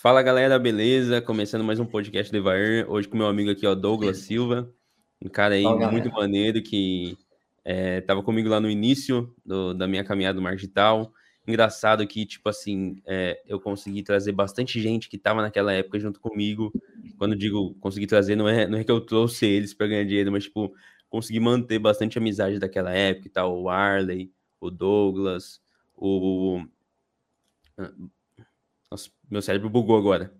Fala galera, beleza? Começando mais um podcast do Evair. Hoje com meu amigo aqui, ó, Douglas Silva. Um cara aí Fala, muito galera. maneiro que é, tava comigo lá no início do- da minha caminhada no marketing digital. Engraçado que, tipo assim, é, eu consegui trazer bastante gente que tava naquela época junto comigo. Quando digo consegui trazer, não é, não é que eu trouxe eles para ganhar dinheiro, mas, tipo, consegui manter bastante amizade daquela época e tal. O Arley, o Douglas, o. Nossa, meu cérebro bugou agora.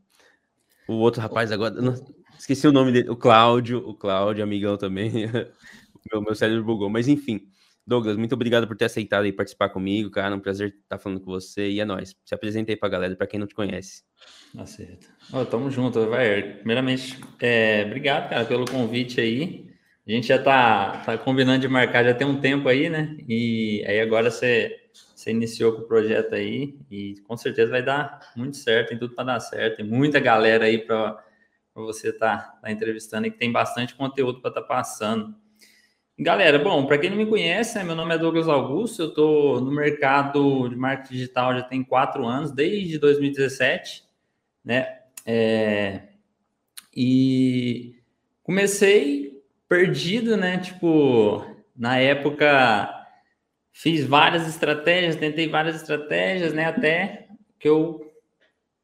O outro rapaz agora. nossa, esqueci o nome dele. O Cláudio. O Cláudio, amigão também. meu, meu cérebro bugou. Mas enfim. Douglas, muito obrigado por ter aceitado aí participar comigo, cara. Um prazer estar falando com você. E é nóis. Se apresenta aí pra galera, pra quem não te conhece. Tá certo. Ó, tamo junto, vai. Primeiramente, é, obrigado, cara, pelo convite aí. A gente já tá, tá combinando de marcar já tem um tempo aí, né? E aí agora você, você iniciou com o projeto aí e com certeza vai dar muito certo, tem tudo para dar certo. Tem muita galera aí para você estar tá, tá entrevistando e que tem bastante conteúdo para estar tá passando. Galera, bom, para quem não me conhece, né, meu nome é Douglas Augusto, eu estou no mercado de marketing digital já tem quatro anos, desde 2017, né? É, e comecei perdido, né? Tipo, na época fiz várias estratégias, tentei várias estratégias, né? Até que eu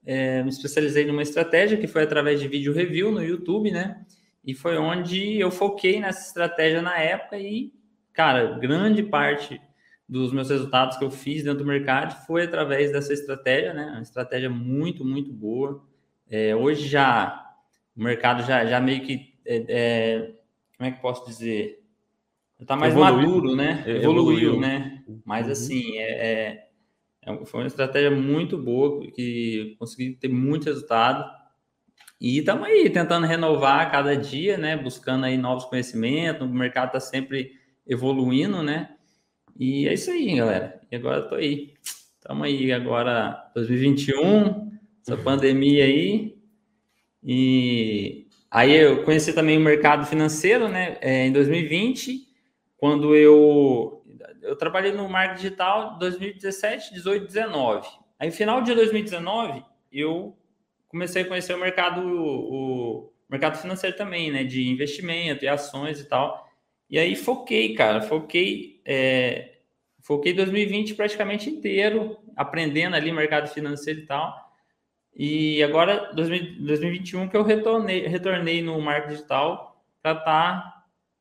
é, me especializei numa estratégia que foi através de vídeo review no YouTube, né? E foi onde eu foquei nessa estratégia na época e, cara, grande parte dos meus resultados que eu fiz dentro do mercado foi através dessa estratégia, né? Uma estratégia muito, muito boa. É, hoje já o mercado já, já meio que é, é, como é que posso dizer? Está mais evoluiu, maduro, né? Evoluiu, evoluiu né? Mas uhum. assim, é, é, foi uma estratégia muito boa que consegui ter muito resultado. E estamos aí tentando renovar a cada dia, né? Buscando aí novos conhecimentos. O mercado está sempre evoluindo, né? E é isso aí, galera. E agora estou aí. Estamos aí agora 2021, essa pandemia aí. E aí eu conheci também o mercado financeiro, né? É, em 2020, quando eu eu trabalhei no marketing digital 2017, 18, 19. Aí final de 2019 eu comecei a conhecer o mercado o, mercado financeiro também, né? De investimento e ações e tal. E aí foquei, cara, foquei é, foquei 2020 praticamente inteiro aprendendo ali mercado financeiro e tal. E agora, 2021, que eu retornei, retornei no marketing digital para estar tá,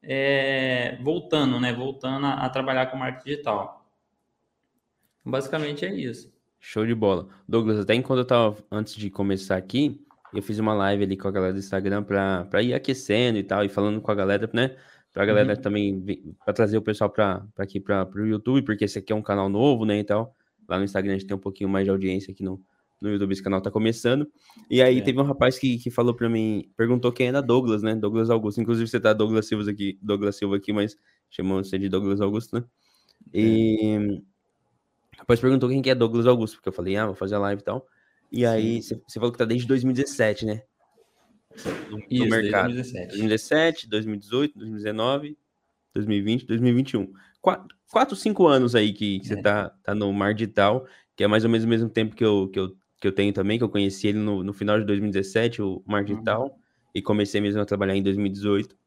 é, voltando, né? Voltando a, a, trabalhar com marketing digital. Basicamente é isso. Show de bola. Douglas, até enquanto eu estava antes de começar aqui, eu fiz uma live ali com a galera do Instagram para ir aquecendo e tal, e falando com a galera, né? Para a galera uhum. também, para trazer o pessoal para aqui para o YouTube, porque esse aqui é um canal novo, né? E tal. Lá no Instagram a gente tem um pouquinho mais de audiência aqui no, no YouTube, esse canal tá começando. E aí é. teve um rapaz que, que falou para mim, perguntou quem era Douglas, né? Douglas Augusto. Inclusive você tá Douglas Silva aqui, Douglas Silva aqui, mas chamou você de Douglas Augusto, né? E é. o rapaz perguntou quem que é Douglas Augusto, porque eu falei, ah, vou fazer a live e tal. E aí você, você falou que tá desde 2017, né? No, Isso, no mercado. 2017. 2017, 2018, 2019, 2020, 2021. Quatro, quatro cinco anos aí que, que é. você tá, tá no mar digital, que é mais ou menos o mesmo tempo que eu, que eu que eu tenho também, que eu conheci ele no, no final de 2017, o Mar Digital, uhum. e comecei mesmo a trabalhar em 2018.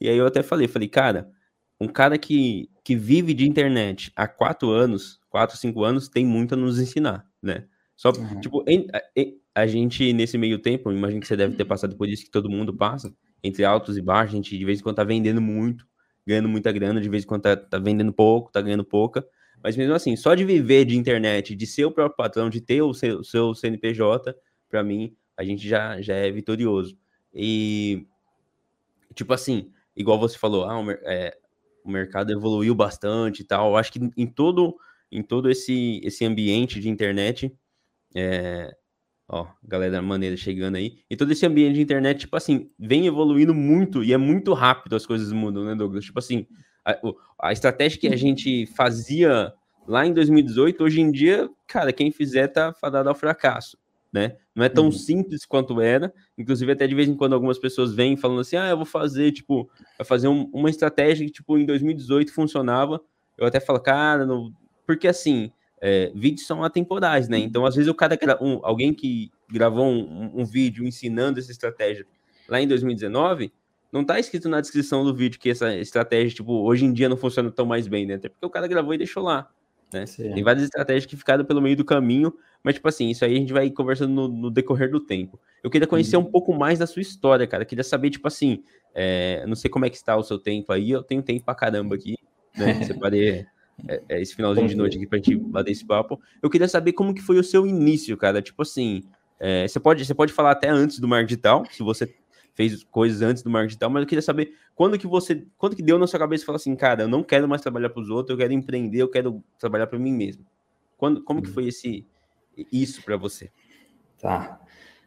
E aí eu até falei, falei, cara, um cara que, que vive de internet há quatro anos, quatro, cinco anos, tem muito a nos ensinar, né? Só, uhum. tipo, em, em, a gente, nesse meio tempo, imagino que você deve ter passado por isso que todo mundo passa, entre altos e baixos, a gente de vez em quando tá vendendo muito, ganhando muita grana, de vez em quando tá, tá vendendo pouco, tá ganhando pouca, mas mesmo assim, só de viver de internet, de ser o próprio patrão, de ter o seu, seu CNPJ, para mim, a gente já, já é vitorioso. E, tipo assim, igual você falou, ah, o, é, o mercado evoluiu bastante e tal. Eu acho que em todo, em todo esse, esse ambiente de internet, é, ó, galera maneira chegando aí, em todo esse ambiente de internet, tipo assim, vem evoluindo muito e é muito rápido as coisas mudam, né, Douglas? Tipo assim, a, a, estratégia que a gente fazia lá em 2018, hoje em dia, cara, quem fizer tá fadado ao fracasso, né? Não é tão uhum. simples quanto era. Inclusive, até de vez em quando algumas pessoas vêm falando assim: ah, eu vou fazer, tipo, vai fazer um, uma estratégia que, tipo, em 2018 funcionava. Eu até falo, cara, não... porque assim, é, vídeos são atemporais, né? Então, às vezes, o cara, um, alguém que gravou um, um vídeo ensinando essa estratégia lá em 2019, não tá escrito na descrição do vídeo que essa estratégia, tipo, hoje em dia não funciona tão mais bem, né? Até porque o cara gravou e deixou lá. Né? Tem várias estratégias que ficaram pelo meio do caminho, mas, tipo assim, isso aí a gente vai conversando no, no decorrer do tempo. Eu queria conhecer uhum. um pouco mais da sua história, cara. Eu queria saber, tipo assim, é, não sei como é que está o seu tempo aí, eu tenho tempo pra caramba aqui, né? Separei é, é, esse finalzinho de noite aqui pra gente bater esse papo. Eu queria saber como que foi o seu início, cara. Tipo assim, é, você, pode, você pode falar até antes do marketing digital, se você fez coisas antes do marketing digital, mas eu queria saber quando que você, quando que deu na sua cabeça e falou assim, cara, eu não quero mais trabalhar para os outros, eu quero empreender, eu quero trabalhar para mim mesmo. Quando, como que uhum. foi esse isso para você? Tá.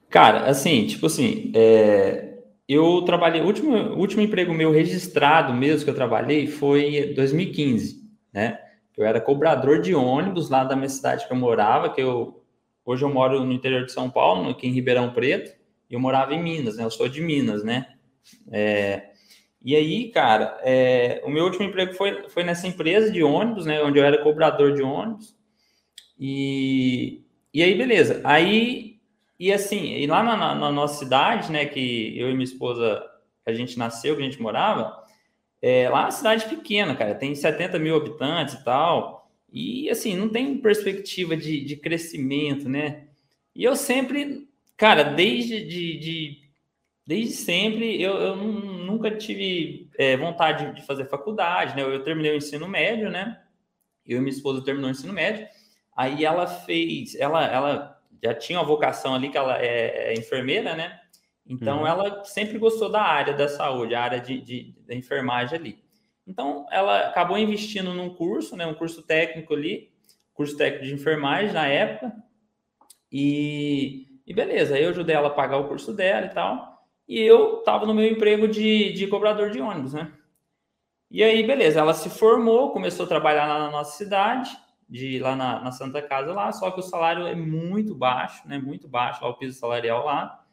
Cara, assim, tipo assim, é, eu trabalhei, o último, último emprego meu registrado mesmo que eu trabalhei foi 2015, né? Eu era cobrador de ônibus lá da minha cidade que eu morava, que eu hoje eu moro no interior de São Paulo, aqui em Ribeirão Preto, eu morava em Minas, né? Eu sou de Minas, né? É, e aí, cara, é, o meu último emprego foi, foi nessa empresa de ônibus, né? Onde eu era cobrador de ônibus. E, e aí, beleza. Aí, e assim, e lá na, na, na nossa cidade, né? Que eu e minha esposa, a gente nasceu, que a gente morava, é, lá é uma cidade pequena, cara, tem 70 mil habitantes e tal. E assim, não tem perspectiva de, de crescimento, né? E eu sempre Cara, desde de, de desde sempre eu, eu nunca tive é, vontade de fazer faculdade, né? Eu, eu, terminei o ensino médio, né? Eu e minha esposa terminou o ensino médio. Aí ela fez, ela, ela já tinha uma vocação ali que ela é, é enfermeira, né? Então uhum. ela sempre gostou da área da saúde, a área de, de, da enfermagem ali. Então ela acabou investindo num curso, né? Um curso técnico ali, curso técnico de enfermagem na época. E e beleza, eu ajudei ela a pagar o curso dela e tal. E eu tava no meu emprego de, de cobrador de ônibus, né? E aí, beleza, ela se formou, começou a trabalhar na nossa cidade, de lá na, na Santa Casa lá, só que o salário é muito baixo, né? Muito baixo, lá o piso salarial lá.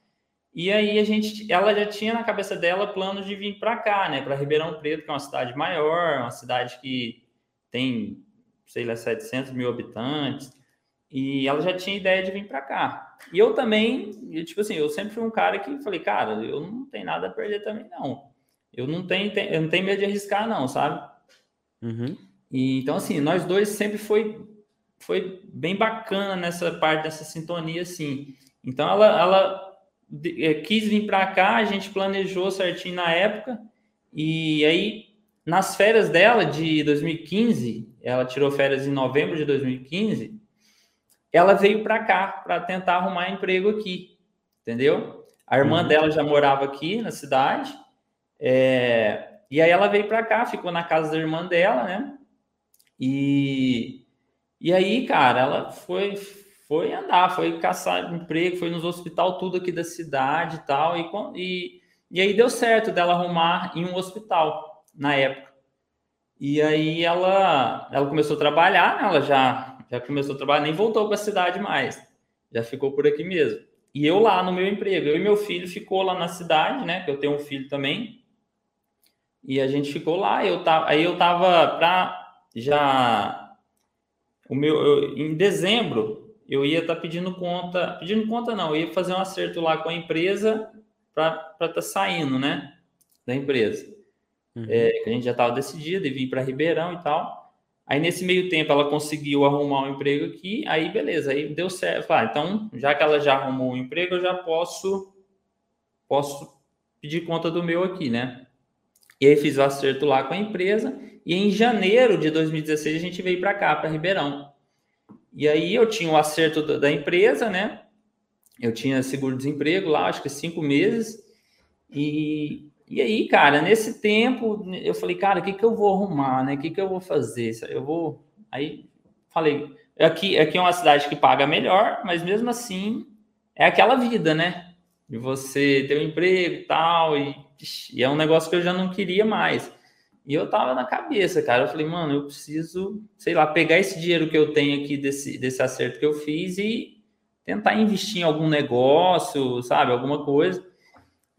E aí a gente, ela já tinha na cabeça dela planos de vir para cá, né? Para Ribeirão Preto, que é uma cidade maior, uma cidade que tem, sei lá, 700 mil habitantes. E ela já tinha ideia de vir para cá. E eu também, tipo assim, eu sempre fui um cara que falei, cara, eu não tenho nada a perder também, não. Eu não tenho, eu não tenho medo de arriscar, não, sabe? Uhum. E, então, assim, nós dois sempre foi, foi bem bacana nessa parte dessa sintonia, assim. Então, ela, ela é, quis vir para cá, a gente planejou certinho na época, e aí, nas férias dela de 2015, ela tirou férias em novembro de 2015 ela veio para cá para tentar arrumar emprego aqui, entendeu? A irmã uhum. dela já morava aqui na cidade, é, e aí ela veio para cá, ficou na casa da irmã dela, né? E, e aí, cara, ela foi foi andar, foi caçar emprego, foi nos hospital tudo aqui da cidade e tal, e, e, e aí deu certo dela arrumar em um hospital na época. E aí ela, ela começou a trabalhar, né? ela já já começou a trabalhar, nem voltou para a cidade mais, já ficou por aqui mesmo. E eu lá no meu emprego, eu e meu filho ficou lá na cidade, né? Que eu tenho um filho também. E a gente ficou lá, eu tava, aí eu tava para já o meu eu, em dezembro eu ia estar tá pedindo conta, pedindo conta não, eu ia fazer um acerto lá com a empresa para estar tá saindo, né? Da empresa. Uhum. É, a gente já estava decidido e vir para Ribeirão e tal. Aí nesse meio tempo ela conseguiu arrumar um emprego aqui, aí beleza, aí deu certo. Ah, então, já que ela já arrumou um emprego, eu já posso posso pedir conta do meu aqui, né? E aí fiz o acerto lá com a empresa e em janeiro de 2016 a gente veio para cá, para Ribeirão. E aí eu tinha o acerto da empresa, né? Eu tinha seguro-desemprego lá, acho que cinco meses. E e aí, cara, nesse tempo, eu falei, cara, o que, que eu vou arrumar, né? O que, que eu vou fazer? Eu vou. Aí falei, aqui, aqui é uma cidade que paga melhor, mas mesmo assim é aquela vida, né? De você ter um emprego e tal, e, e é um negócio que eu já não queria mais. E eu tava na cabeça, cara. Eu falei, mano, eu preciso, sei lá, pegar esse dinheiro que eu tenho aqui desse, desse acerto que eu fiz e tentar investir em algum negócio, sabe? Alguma coisa.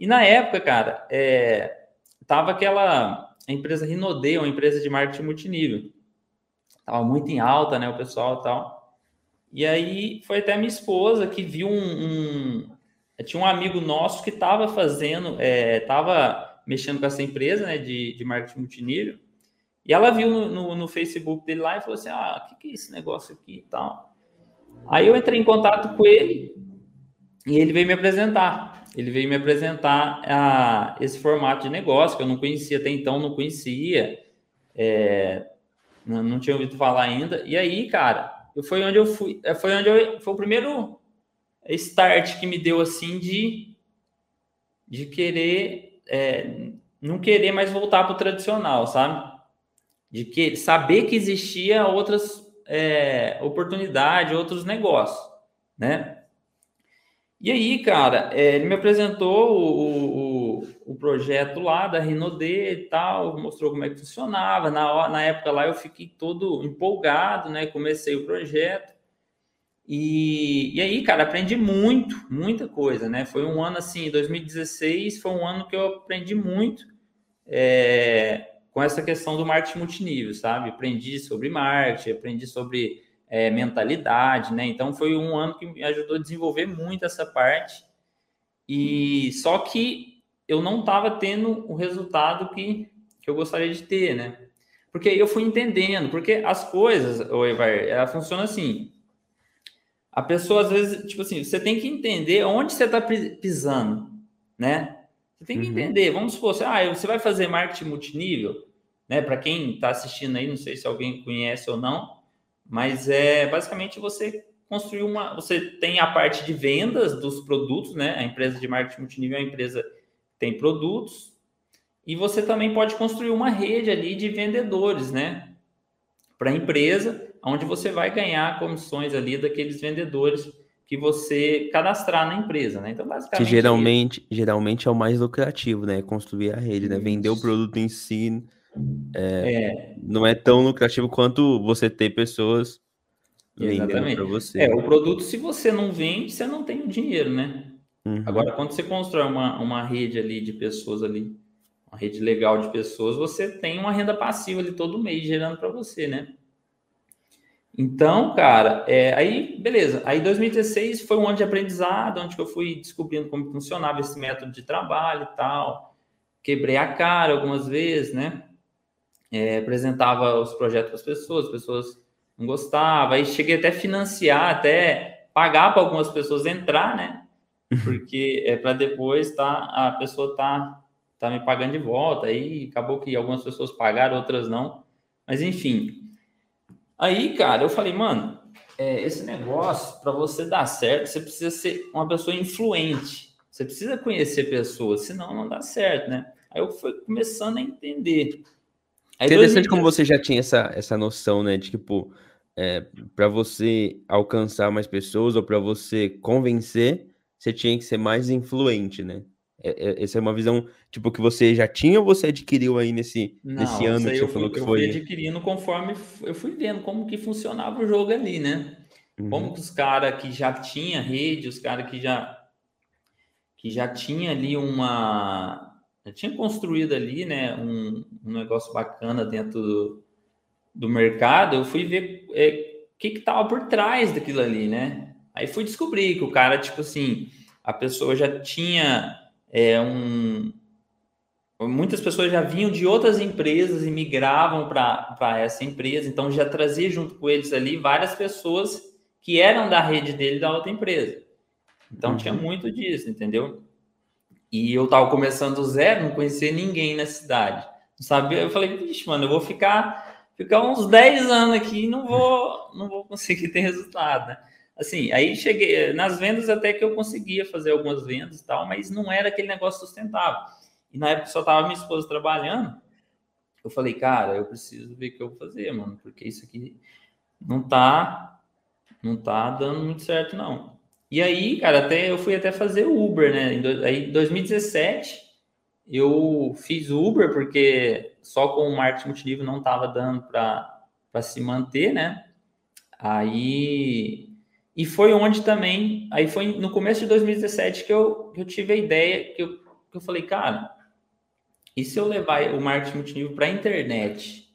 E na época, cara, é, tava aquela empresa Rinode, uma empresa de marketing multinível. Tava muito em alta, né, o pessoal e tal. E aí foi até minha esposa que viu um, um tinha um amigo nosso que estava fazendo, é, mexendo com essa empresa né, de, de marketing multinível, e ela viu no, no, no, Facebook dele lá e falou assim: Ah, o que, que é esse negócio aqui e tal? Aí eu entrei em contato com ele e ele veio me apresentar. Ele veio me apresentar a, esse formato de negócio que eu não conhecia até então, não conhecia, é, não, não, tinha ouvido falar ainda. E aí, cara, foi onde eu fui, é, foi onde eu, foi o primeiro start que me deu assim de, de querer, é, não querer mais voltar para o tradicional, sabe? De que saber que existia outras é, oportunidades, outros negócios, né? E aí, cara, é, ele me apresentou o, o, o, projeto lá da Rinode e tal, mostrou como é que funcionava. Na, na época lá eu fiquei todo empolgado, né? Comecei o projeto. E, e aí, cara, aprendi muito, muita coisa, né? Foi um ano assim, 2016 foi um ano que eu aprendi muito é, com essa questão do marketing multinível, sabe? Aprendi sobre marketing, aprendi sobre é, mentalidade, né? Então foi um ano que me ajudou a desenvolver muito essa parte. E só que eu não estava tendo o resultado que, que eu gostaria de ter, né? Porque eu fui entendendo, porque as coisas, o Evar, ela funciona assim. A pessoa às vezes, tipo assim, você tem que entender onde você está pisando, né? Você tem que uhum. entender. Vamos supor, você, ah, você vai fazer marketing multinível, né? Para quem está assistindo aí, não sei se alguém conhece ou não, mas é basicamente você construir uma. Você tem a parte de vendas dos produtos, né? A empresa de marketing multinível é uma empresa que tem produtos, e você também pode construir uma rede ali de vendedores, né? Para a empresa, onde você vai ganhar comissões ali daqueles vendedores que você cadastrar na empresa, né? Então, basicamente. Que geralmente, geralmente é o mais lucrativo, né? Construir a rede, né? Vender o produto em si é, é. Não é tão lucrativo quanto você ter pessoas vendendo para você. É, o produto, se você não vende, você não tem o dinheiro, né? Uhum. Agora, quando você constrói uma, uma rede ali de pessoas ali, uma rede legal de pessoas, você tem uma renda passiva ali todo mês gerando para você, né? Então, cara, é, aí, beleza. Aí 2016 foi um ano de aprendizado, onde eu fui descobrindo como funcionava esse método de trabalho e tal. Quebrei a cara algumas vezes, né? É, apresentava os projetos para as pessoas, as pessoas não gostavam, aí cheguei até a financiar, até pagar para algumas pessoas entrar, né? Porque é para depois tá, a pessoa tá, tá me pagando de volta, aí acabou que algumas pessoas pagaram, outras não, mas enfim. Aí, cara, eu falei, mano, é, esse negócio, para você dar certo, você precisa ser uma pessoa influente. Você precisa conhecer pessoas, senão não dá certo, né? Aí eu fui começando a entender. Aí Interessante 2000... como você já tinha essa, essa noção, né? De tipo, é, para você alcançar mais pessoas ou para você convencer, você tinha que ser mais influente, né? É, é, essa é uma visão, tipo, que você já tinha ou você adquiriu aí nesse, Não, nesse ano que você falou que eu foi? Eu fui adquirindo conforme eu fui vendo como que funcionava o jogo ali, né? Uhum. Como que os caras que já tinha rede, os caras que já que já tinha ali uma já tinha construído ali, né, um, um negócio bacana dentro do, do mercado, eu fui ver o é, que estava por trás daquilo ali, né? Aí fui descobrir que o cara, tipo assim, a pessoa já tinha é, um. Muitas pessoas já vinham de outras empresas e migravam para essa empresa, então já trazia junto com eles ali várias pessoas que eram da rede dele da outra empresa. Então uhum. tinha muito disso, entendeu? E eu tava começando do zero, não conhecia ninguém na cidade. Não sabia, eu falei, vixe, mano, eu vou ficar, ficar uns 10 anos aqui e não vou, não vou conseguir ter resultado, né? Assim, aí cheguei nas vendas até que eu conseguia fazer algumas vendas e tal, mas não era aquele negócio sustentável. E na época só tava minha esposa trabalhando. Eu falei, cara, eu preciso ver o que eu vou fazer, mano, porque isso aqui não tá não tá dando muito certo não. E aí, cara, até eu fui até fazer Uber, né? Aí, em 2017, eu fiz Uber porque só com o marketing multinível não estava dando para se manter, né? Aí e foi onde também, aí foi no começo de 2017 que eu, que eu tive a ideia, que eu, que eu falei, cara, e se eu levar o marketing multinível para a internet?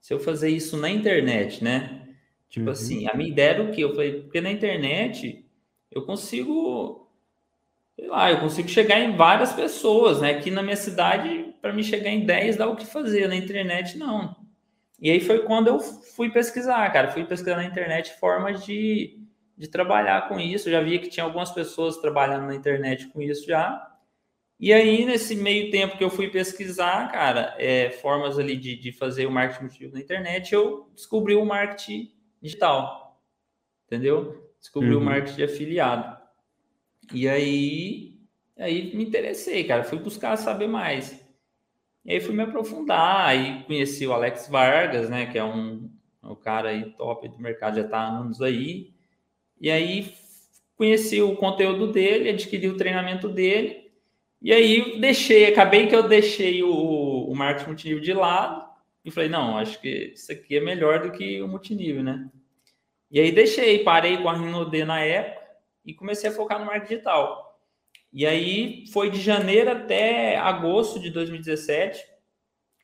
Se eu fazer isso na internet, né? Tipo uhum. assim, a minha ideia era o quê? Eu falei, porque na internet eu consigo, sei lá, eu consigo chegar em várias pessoas, né? Aqui na minha cidade, para me chegar em 10 dá o que fazer, na internet não. E aí foi quando eu fui pesquisar, cara. Fui pesquisar na internet formas de, de trabalhar com isso. Eu já via que tinha algumas pessoas trabalhando na internet com isso já. E aí, nesse meio tempo que eu fui pesquisar, cara, é, formas ali de, de fazer o marketing multinível na internet, eu descobri o marketing digital. Entendeu? Descobri uhum. o marketing de afiliado. E aí, aí me interessei, cara. Fui buscar saber mais. E aí fui me aprofundar, aí conheci o Alex Vargas, né, que é um, um cara aí top do mercado, já está há anos aí. E aí conheci o conteúdo dele, adquiri o treinamento dele. E aí deixei, acabei que eu deixei o, o marketing multinível de lado e falei, não, acho que isso aqui é melhor do que o multinível, né? E aí deixei, parei com a Rinode na época e comecei a focar no marketing digital. E aí foi de janeiro até agosto de 2017,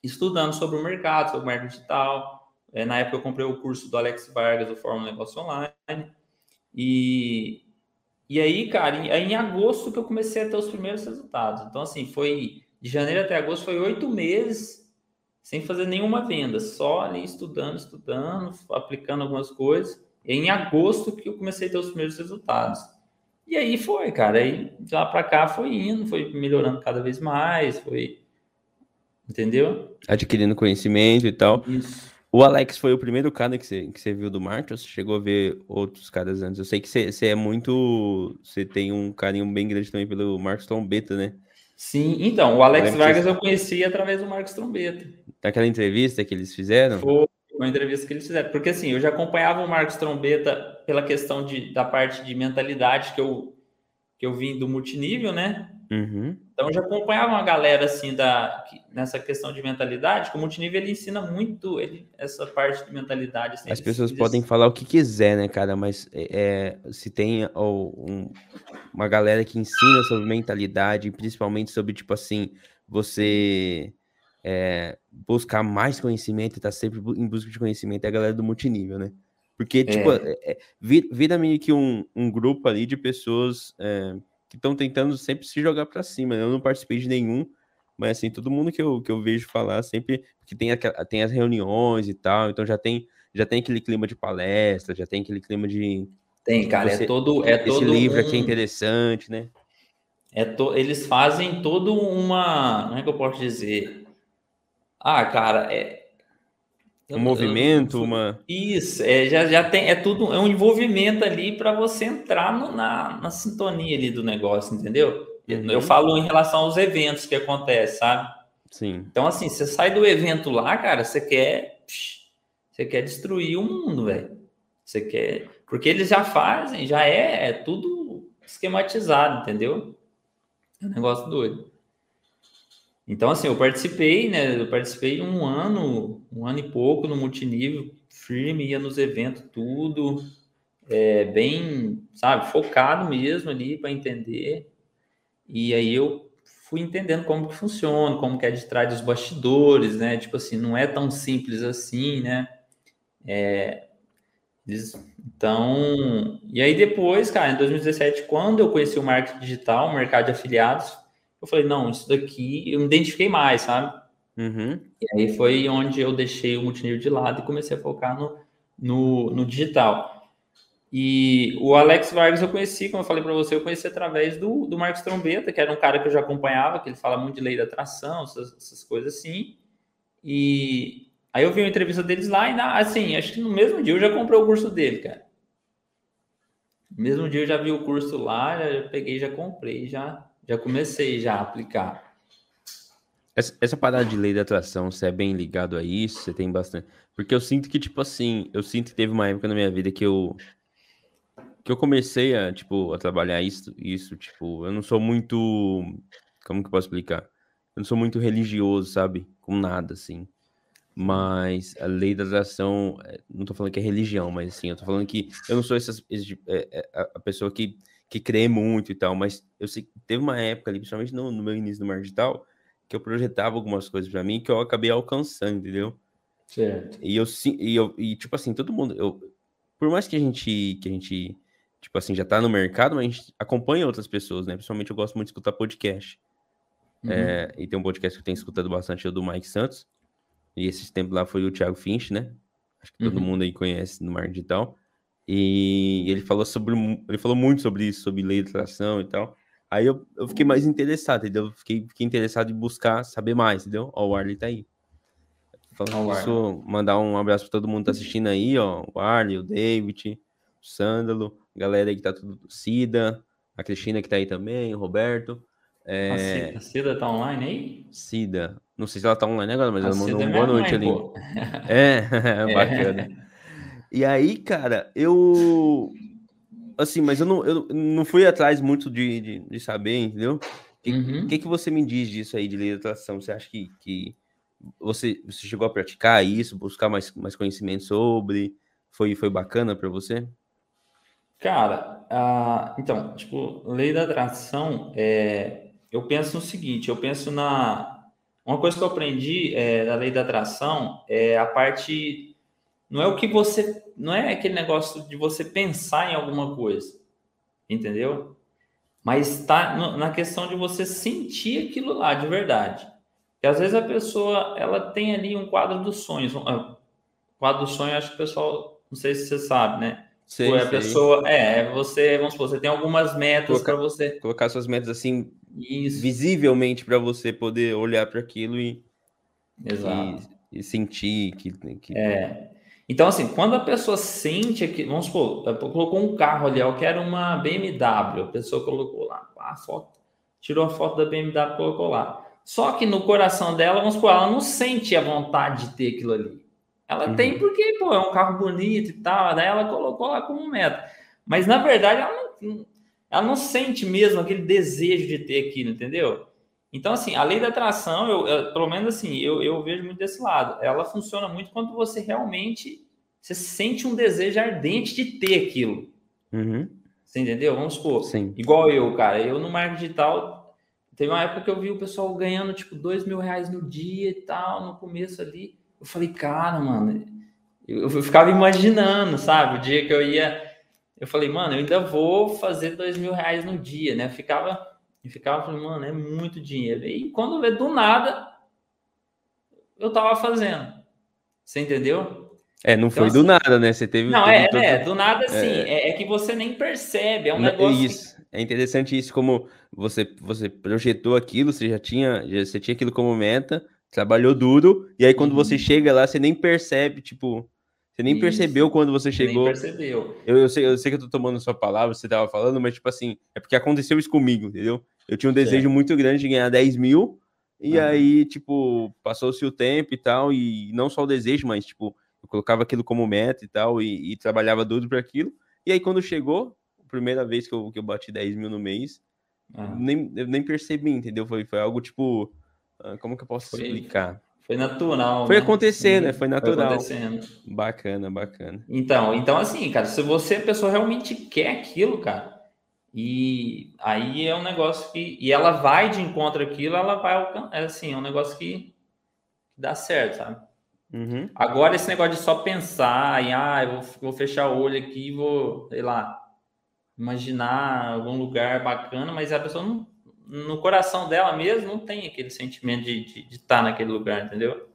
estudando sobre o mercado, sobre o marketing digital. É, na época eu comprei o curso do Alex Vargas, do Fórmula Negócio Online. E, e aí, cara, em, em agosto que eu comecei a ter os primeiros resultados. Então, assim, foi de janeiro até agosto, foi oito meses sem fazer nenhuma venda, só ali estudando, estudando, aplicando algumas coisas. Em agosto que eu comecei a ter os primeiros resultados. E aí foi, cara. Aí de lá para cá foi indo, foi melhorando cada vez mais, foi. Entendeu? Adquirindo conhecimento e tal. Isso. O Alex foi o primeiro cara que você, que você viu do marketing, você chegou a ver outros caras antes? Eu sei que você, você é muito. Você tem um carinho bem grande também pelo Marcos Trombeta, né? Sim, então, o Alex Vargas eu conheci através do Marcos Trombeta. Daquela entrevista que eles fizeram? Foi, uma entrevista que eles fizeram. Porque assim, eu já acompanhava o Marcos Trombeta pela questão de, da parte de mentalidade que eu, que eu vim do multinível, né? Uhum. Então eu já acompanhava uma galera assim da, nessa questão de mentalidade, que o multinível ele ensina muito ele, essa parte de mentalidade. Assim, As pessoas podem falar o que quiser, né, cara? Mas é, é se tem ou, um, uma galera que ensina sobre mentalidade, principalmente sobre, tipo assim, você é, buscar mais conhecimento, tá sempre em busca de conhecimento, é a galera do multinível, né? Porque, tipo, é. É, vira meio que um, um grupo ali de pessoas é, que estão tentando sempre se jogar para cima. Né? Eu não participei de nenhum, mas assim, todo mundo que eu, que eu vejo falar sempre que tem, tem as reuniões e tal, então já tem, já tem aquele clima de palestra, já tem aquele clima de. Tem, cara, é você, é todo. É esse todo livro um... aqui é interessante, né? É to... Eles fazem todo uma. Como é que eu posso dizer? Ah, cara, é. Um eu, movimento, eu, uma. Isso, é, já, já tem, é tudo, é um envolvimento ali para você entrar no, na, na sintonia ali do negócio, entendeu? Uhum. Eu falo em relação aos eventos que acontecem, sabe? Sim. Então, assim, você sai do evento lá, cara, você quer. Você quer destruir o mundo, velho. Você quer. Porque eles já fazem, já é, é tudo esquematizado, entendeu? É um negócio doido. Então, assim, eu participei, né? Eu participei um ano, um ano e pouco no multinível, firme, ia nos eventos, tudo, é, bem, sabe, focado mesmo ali para entender. E aí eu fui entendendo como que funciona, como que é de trás dos bastidores, né? Tipo assim, não é tão simples assim, né? É, então, e aí depois, cara, em 2017, quando eu conheci o marketing digital, o mercado de afiliados, eu falei, não, isso daqui eu me identifiquei mais, sabe? Uhum. E aí foi onde eu deixei o multinível de lado e comecei a focar no, no, no digital. E o Alex Vargas eu conheci, como eu falei para você, eu conheci através do, do Marcos Trombeta, que era um cara que eu já acompanhava, que ele fala muito de lei da atração, essas, essas coisas assim. E aí eu vi uma entrevista deles lá e, assim, acho que no mesmo dia eu já comprei o curso dele, cara. No mesmo dia eu já vi o curso lá, já peguei, já comprei, já já comecei já a aplicar. Essa, essa parada de lei da atração, você é bem ligado a isso? Você tem bastante. Porque eu sinto que, tipo assim, eu sinto que teve uma época na minha vida que eu. Que eu comecei a, tipo, a trabalhar isso, isso, tipo, eu não sou muito. Como que eu posso explicar? Eu não sou muito religioso, sabe? Com nada, assim. Mas a lei da atração, é, não tô falando que é religião, mas assim, eu tô falando que eu não sou essas, esse, é, é, a pessoa que que crê muito e tal, mas eu sei que teve uma época ali, principalmente no, no meu início do marketing digital, que eu projetava algumas coisas para mim que eu acabei alcançando, entendeu? Certo. E eu, e eu, e tipo assim, todo mundo, eu, por mais que a gente, que a gente, tipo assim, já tá no mercado, mas a gente acompanha outras pessoas, né? Principalmente eu gosto muito de escutar podcast. Uhum. É, e tem um podcast que eu tenho escutado bastante, é o do Mike Santos. E esses tempos lá foi o Thiago Finch, né? Acho que uhum. todo mundo aí conhece no marketing digital. E ele falou sobre ele falou muito sobre isso, sobre lei de atração e tal. Aí eu, eu fiquei mais interessado, entendeu? Fiquei, fiquei interessado em buscar saber mais, entendeu? Ó, o Arley tá aí. Falando isso, mandar um abraço para todo mundo que tá assistindo aí, ó. O Arley, o David, o Sândalo, a galera aí que tá tudo. Cida, a Cristina que tá aí também, o Roberto. É... A Cida tá online aí? Cida. Não sei se ela tá online agora, mas a ela mandou uma é boa noite ali. Pô. É, bacana. E aí, cara, eu. Assim, mas eu não, eu não fui atrás muito de, de, de saber, entendeu? O que, uhum. que, que você me diz disso aí de lei de atração? Você acha que, que você, você chegou a praticar isso, buscar mais, mais conhecimento sobre? Foi, foi bacana para você? Cara, então, tipo, lei da atração, é, eu penso no seguinte, eu penso na... Uma coisa que eu aprendi é, da lei da atração é a parte... Não é o que você... Não é aquele negócio de você pensar em alguma coisa, entendeu? Mas está na questão de você sentir aquilo lá de verdade. E às vezes a pessoa, ela tem ali um quadro dos sonhos. Um ah, quadro do sonho, acho que o pessoal, não sei se você sabe, né? Sei, Ou é a pessoa, é, é, você, vamos supor, você tem algumas metas para você. Colocar suas metas assim, Isso. visivelmente para você poder olhar para aquilo e, Exato. E, e, sentir que, que. É. Então, assim, quando a pessoa sente que, vamos supor, colocou um carro ali, eu quero uma BMW, a pessoa colocou lá a foto, tirou a foto da BMW, colocou lá. Só que no coração dela, vamos supor, ela não sente a vontade de ter aquilo ali. Ela uhum. tem porque, pô, é um carro bonito e tal, daí ela colocou lá como meta. Mas na verdade ela não, ela não sente mesmo aquele desejo de ter aquilo, entendeu? Então, assim, a lei da atração, eu, eu, pelo menos assim, eu, eu vejo muito desse lado. Ela funciona muito quando você realmente você sente um desejo ardente de ter aquilo. Uhum. Você entendeu? Vamos supor. Sim. Igual eu, cara. Eu no marketing digital, teve uma época que eu vi o pessoal ganhando tipo dois mil reais no dia e tal, no começo ali. Eu falei, cara, mano, eu, eu ficava imaginando, sabe? O dia que eu ia. Eu falei, mano, eu ainda vou fazer dois mil reais no dia, né? Eu ficava, eu ficava falando, mano, é muito dinheiro. E quando vê do nada, eu tava fazendo. Você entendeu? É, não foi do nada, né? Você teve. Não, é, todo... é, do nada sim. É... é, é, que você nem percebe. É um negócio. Isso. Que... É interessante isso, como você, você projetou aquilo, você já tinha, já, você tinha aquilo como meta, trabalhou duro, e aí quando uhum. você chega lá, você nem percebe, tipo, você nem isso. percebeu quando você chegou. Nem percebeu. Eu, eu, sei, eu sei que eu tô tomando sua palavra, você tava falando, mas tipo assim, é porque aconteceu isso comigo, entendeu? Eu tinha um desejo certo. muito grande de ganhar 10 mil, e uhum. aí, tipo, passou-se o tempo e tal, e não só o desejo, mas, tipo, eu colocava aquilo como meta e tal, e, e trabalhava duro para aquilo. E aí, quando chegou, primeira vez que eu, que eu bati 10 mil no mês, ah. nem, eu nem percebi, entendeu? Foi, foi algo tipo. Ah, como que eu posso foi, explicar? Foi natural. Foi né? acontecer, né? Foi natural. Foi acontecendo. Bacana, bacana. Então, então, assim, cara, se você, a pessoa realmente quer aquilo, cara, e aí é um negócio que. E ela vai de encontro aquilo, ela vai alcançar. É assim, é um negócio que dá certo, sabe? Uhum. Agora, esse negócio de só pensar em, ah, eu vou, fechar o olho aqui e vou, sei lá, imaginar algum lugar bacana, mas a pessoa não, no coração dela mesmo não tem aquele sentimento de, de, de estar naquele lugar, entendeu?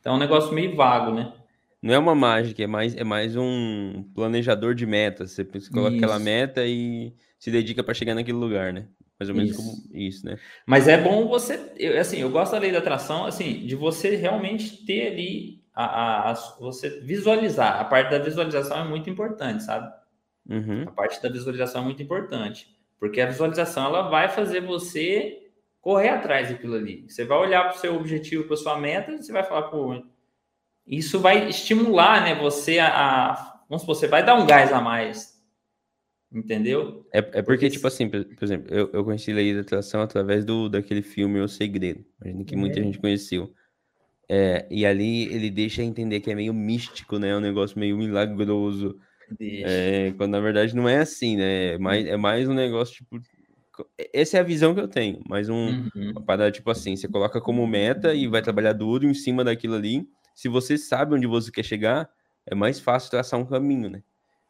Então é um negócio meio vago, né? Não é uma mágica, é mais, é mais um planejador de metas. Você coloca isso. aquela meta e se dedica para chegar naquele lugar, né? Mais ou menos isso. como isso, né? Mas é bom você, eu, assim, eu gosto da lei da atração, assim, de você realmente ter ali a, a, a, você visualizar. A parte da visualização é muito importante, sabe? Uhum. A parte da visualização é muito importante, porque a visualização ela vai fazer você correr atrás daquilo ali. Você vai olhar para o seu objetivo, para sua meta, e você vai falar, pô, isso vai estimular, né? Você a, a vamos supor, você vai dar um gás a mais Entendeu? É, é porque, porque, tipo assim, por, exemplo, eu, eu conheci Lei da Atração através do, daquele filme O Segredo. Imagino que muita é. gente conheceu. É, e ali ele deixa entender que é meio místico, né? É um negócio meio milagroso. É, quando na verdade não é assim, né? É mais, é mais um negócio, tipo. Essa é a visão que eu tenho. Mais um, uhum. uma parada, tipo assim, você coloca como meta e vai trabalhar duro em cima daquilo ali. Se você sabe onde você quer chegar, é mais fácil traçar um caminho, né?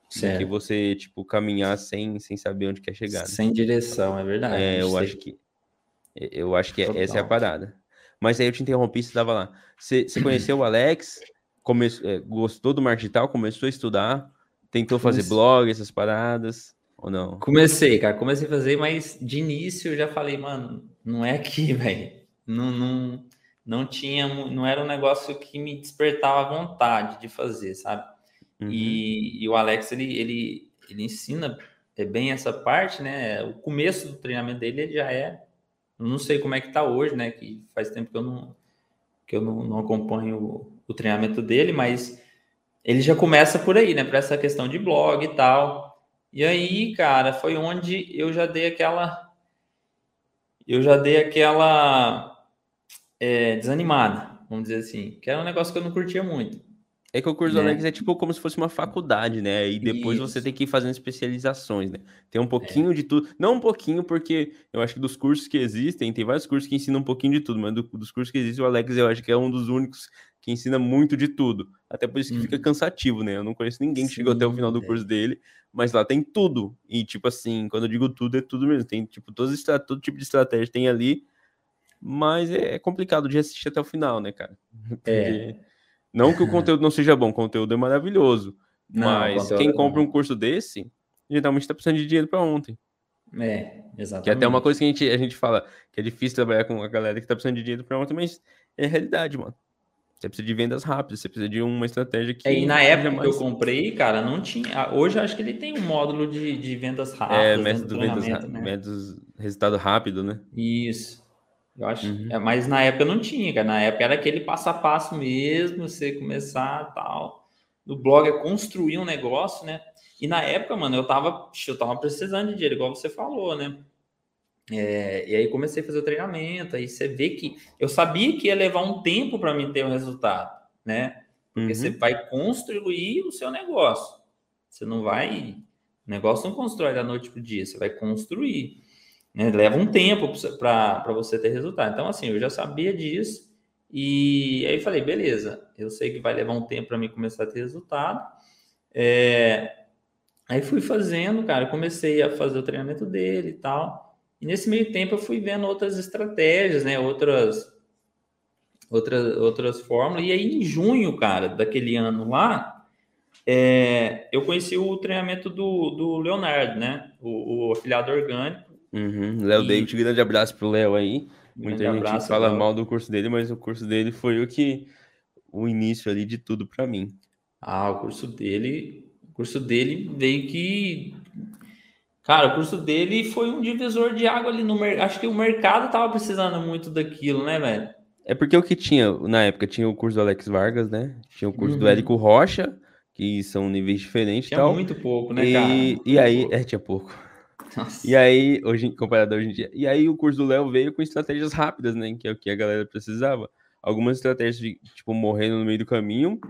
Certo. que você, tipo, caminhar sem, sem saber onde quer chegar. Né? Sem direção, é verdade. É, eu acho que. Eu acho que essa é a parada. Mas aí eu te interrompi, você estava lá. Você, você conheceu o Alex, come, é, gostou do marketing digital, começou a estudar, tentou fazer blog, essas paradas, ou não? Comecei, cara, comecei a fazer, mas de início eu já falei, mano, não é aqui, velho. Não, não, não tinha, não era um negócio que me despertava vontade de fazer, sabe? Uhum. E, e, o Alex, ele, ele, ele ensina é bem essa parte, né? O começo do treinamento dele ele já é. Não sei como é que tá hoje, né? Que faz tempo que eu não, que eu não, não acompanho o, o treinamento dele, mas ele já começa por aí, né? Para essa questão de blog e tal. E aí, cara, foi onde eu já dei aquela. Eu já dei aquela é, desanimada, vamos dizer assim, que era um negócio que eu não curtia muito. É que o curso né? do Alex é tipo como se fosse uma faculdade, né? E depois Isso. você tem que ir fazendo especializações, né? Tem um pouquinho é. de tudo. Não um pouquinho, porque eu acho que dos cursos que existem, tem vários cursos que ensinam um pouquinho de tudo, mas do, dos cursos que existem, o Alex eu acho que é um dos únicos que ensina muito de tudo. Até por isso que hum. fica uhum. cansativo, né? Eu não conheço ninguém que Sim, chegou até o final do é. curso dele, mas lá tem tudo. E, tipo assim, quando eu digo tudo, é tudo mesmo. Tem, tipo, todos, todo tipo de estratégia tem ali, mas é, é complicado de assistir até o final, né, cara? Porque... É. Não que o conteúdo não seja bom, o conteúdo é maravilhoso. Não, mas quem é compra um curso desse, geralmente está precisando de dinheiro para ontem. É, exatamente. Que é até uma coisa que a gente, a gente fala que é difícil trabalhar com a galera que está precisando de dinheiro para ontem, mas é realidade, mano. Você precisa de vendas rápidas, você precisa de uma estratégia que. É, e na época mais... que eu comprei, cara, não tinha. Hoje eu acho que ele tem um módulo de, de vendas rápidas. É, método, vendas, né? métodos, resultado rápido, né? Isso. Eu acho, uhum. é, mas na época não tinha, cara. Na época era aquele passo a passo mesmo, você começar tal. No blog é construir um negócio, né? E na época, mano, eu tava, eu tava precisando de dinheiro, igual você falou, né? É, e aí comecei a fazer o treinamento, aí você vê que eu sabia que ia levar um tempo para mim ter o um resultado, né? Porque uhum. você vai construir o seu negócio. Você não vai. O negócio não constrói da noite pro dia, você vai construir. Né? Leva um tempo para você ter resultado. Então, assim, eu já sabia disso. E aí falei, beleza, eu sei que vai levar um tempo para mim começar a ter resultado. É... Aí fui fazendo, cara, comecei a fazer o treinamento dele e tal. E nesse meio tempo eu fui vendo outras estratégias, né? Outras, outras, outras fórmulas. E aí em junho, cara, daquele ano lá, é... eu conheci o treinamento do, do Leonardo, né? O, o afiliado orgânico. Uhum. Léo e... David, grande abraço pro Léo aí. Muita gente abraço, fala Léo. mal do curso dele, mas o curso dele foi o que o início ali de tudo para mim. Ah, o curso dele, o curso dele veio que Cara, o curso dele foi um divisor de água ali no mercado. Acho que o mercado tava precisando muito daquilo, né, velho? É porque o que tinha, na época, tinha o curso do Alex Vargas, né? Tinha o curso uhum. do Érico Rocha, que são níveis diferentes tinha tal. muito pouco, né, cara? E, e aí, pouco. é, tinha pouco. Nossa. E aí, hoje, comparado a hoje em dia. E aí, o curso do Léo veio com estratégias rápidas, né? Que é o que a galera precisava. Algumas estratégias de, tipo, morrendo no meio do caminho,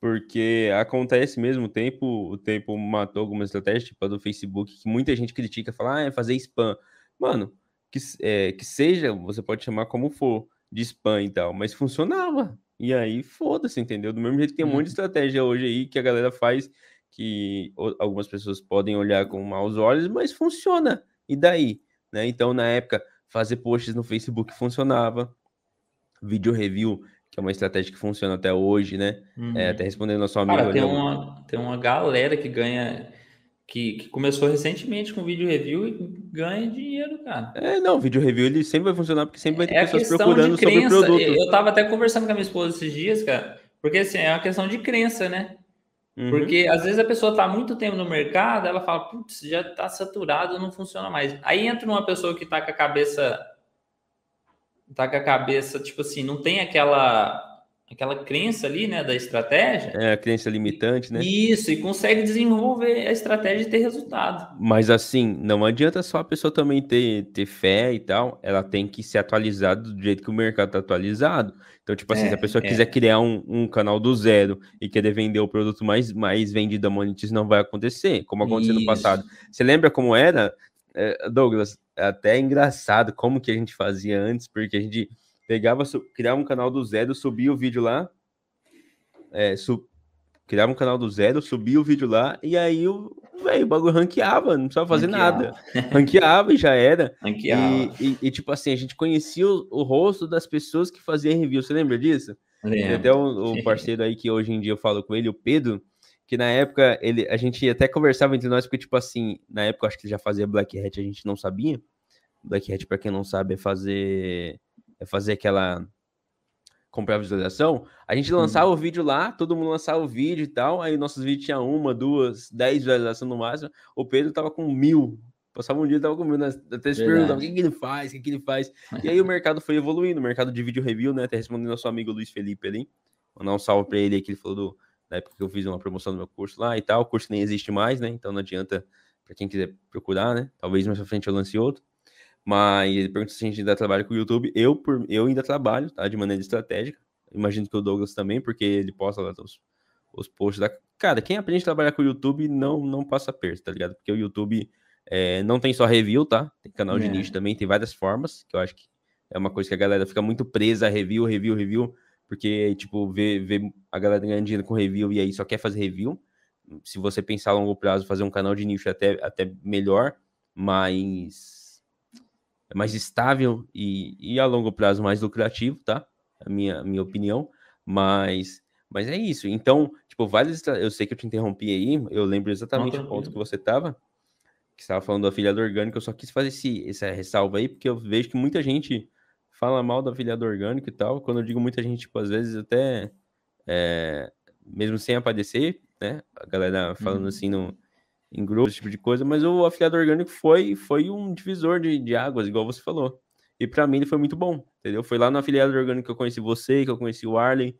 porque acontece mesmo, o tempo, o tempo matou algumas estratégias, tipo a do Facebook, que muita gente critica, fala, ah, é fazer spam. Mano, que, é, que seja, você pode chamar como for, de spam e tal, mas funcionava. E aí, foda-se, entendeu? Do mesmo jeito que tem um monte de uhum. estratégia hoje aí que a galera faz que algumas pessoas podem olhar com maus olhos, mas funciona. E daí? Né? Então, na época, fazer posts no Facebook funcionava. Vídeo review, que é uma estratégia que funciona até hoje, né? Uhum. É, até respondendo nosso amigo. Cara, tem, uma, tem uma galera que ganha. Que, que, começou recentemente com vídeo review e ganha dinheiro, cara. É, não, vídeo review ele sempre vai funcionar porque sempre vai ter é pessoas procurando sobre o produto. Eu tava até conversando com a minha esposa esses dias, cara, porque assim, é uma questão de crença, né? Uhum. Porque às vezes a pessoa está muito tempo no mercado, ela fala, putz, já está saturado, não funciona mais. Aí entra uma pessoa que está com a cabeça. Tá com a cabeça, tipo assim, não tem aquela aquela crença ali, né, da estratégia. É, a crença limitante, né? Isso, e consegue desenvolver a estratégia e ter resultado. Mas assim, não adianta só a pessoa também ter, ter fé e tal, ela tem que se atualizar do jeito que o mercado está atualizado. Então, tipo assim, é, se a é, pessoa é. quiser criar um, um, canal do zero e querer vender o produto mais, mais vendido da Monetize, não vai acontecer, como aconteceu Isso. no passado. Você lembra como era, é, Douglas? É até engraçado como que a gente fazia antes, porque a gente pegava, criava um canal do zero, subia o vídeo lá, é, criava um canal do zero, subia o vídeo lá, e aí o, véio, o bagulho ranqueava, não precisava fazer ranqueava. nada. ranqueava e já era. Ranqueava. E, e, e, tipo assim, a gente conhecia o, o, rosto das pessoas que faziam review. Você lembra disso? Lembro. Até o, o parceiro aí que hoje em dia eu falo com ele, o Pedro, que na época ele, a gente até conversava entre nós, porque, tipo assim, na época eu acho que ele já fazia Black Hat, a gente não sabia. Black Hat, para quem não sabe, é fazer fazer aquela comprar visualização, a gente lançava hum. o vídeo lá, todo mundo lançava o vídeo e tal, aí nossos vídeos tinham uma, duas, dez visualizações no máximo, o Pedro tava com mil, passava um dia tava com mil, né? até se perguntava o que, que, ele faz, o que, que ele faz, e aí o mercado foi evoluindo, o mercado de vídeo review, né, até respondendo ao nosso amigo Luiz Felipe ali, vou dar um salve pra ele que ele falou do, na época que eu fiz uma promoção do meu curso lá e tal, o curso nem existe mais, né, então não adianta para quem quiser procurar, né, talvez mais pra frente eu lance outro, mas ele pergunta se a gente ainda trabalha com o YouTube. Eu, por, eu ainda trabalho, tá? De maneira estratégica. Imagino que o Douglas também, porque ele posta lá os, os posts da. Cara, quem aprende a trabalhar com o YouTube não, não passa perto, tá ligado? Porque o YouTube é, não tem só review, tá? Tem canal de é. nicho também, tem várias formas, que eu acho que é uma coisa que a galera fica muito presa a review, review, review, porque, tipo, vê, vê a galera ganhando dinheiro com review e aí só quer fazer review. Se você pensar a longo prazo, fazer um canal de nicho é até, até melhor, mas mais estável e, e a longo prazo mais lucrativo, tá? A minha, minha opinião, mas, mas é isso. Então, tipo, várias. Eu sei que eu te interrompi aí, eu lembro exatamente o ponto que você estava, que estava falando do afiliado orgânico. Eu só quis fazer esse, essa ressalva aí, porque eu vejo que muita gente fala mal do afiliado orgânico e tal. Quando eu digo muita gente, tipo, às vezes até. É, mesmo sem aparecer, né? A galera falando uhum. assim no em grupo, esse tipo de coisa, mas o afiliado orgânico foi, foi um divisor de, de águas, igual você falou. E para mim ele foi muito bom, entendeu? Foi lá no afiliado orgânico que eu conheci você, que eu conheci o Arley,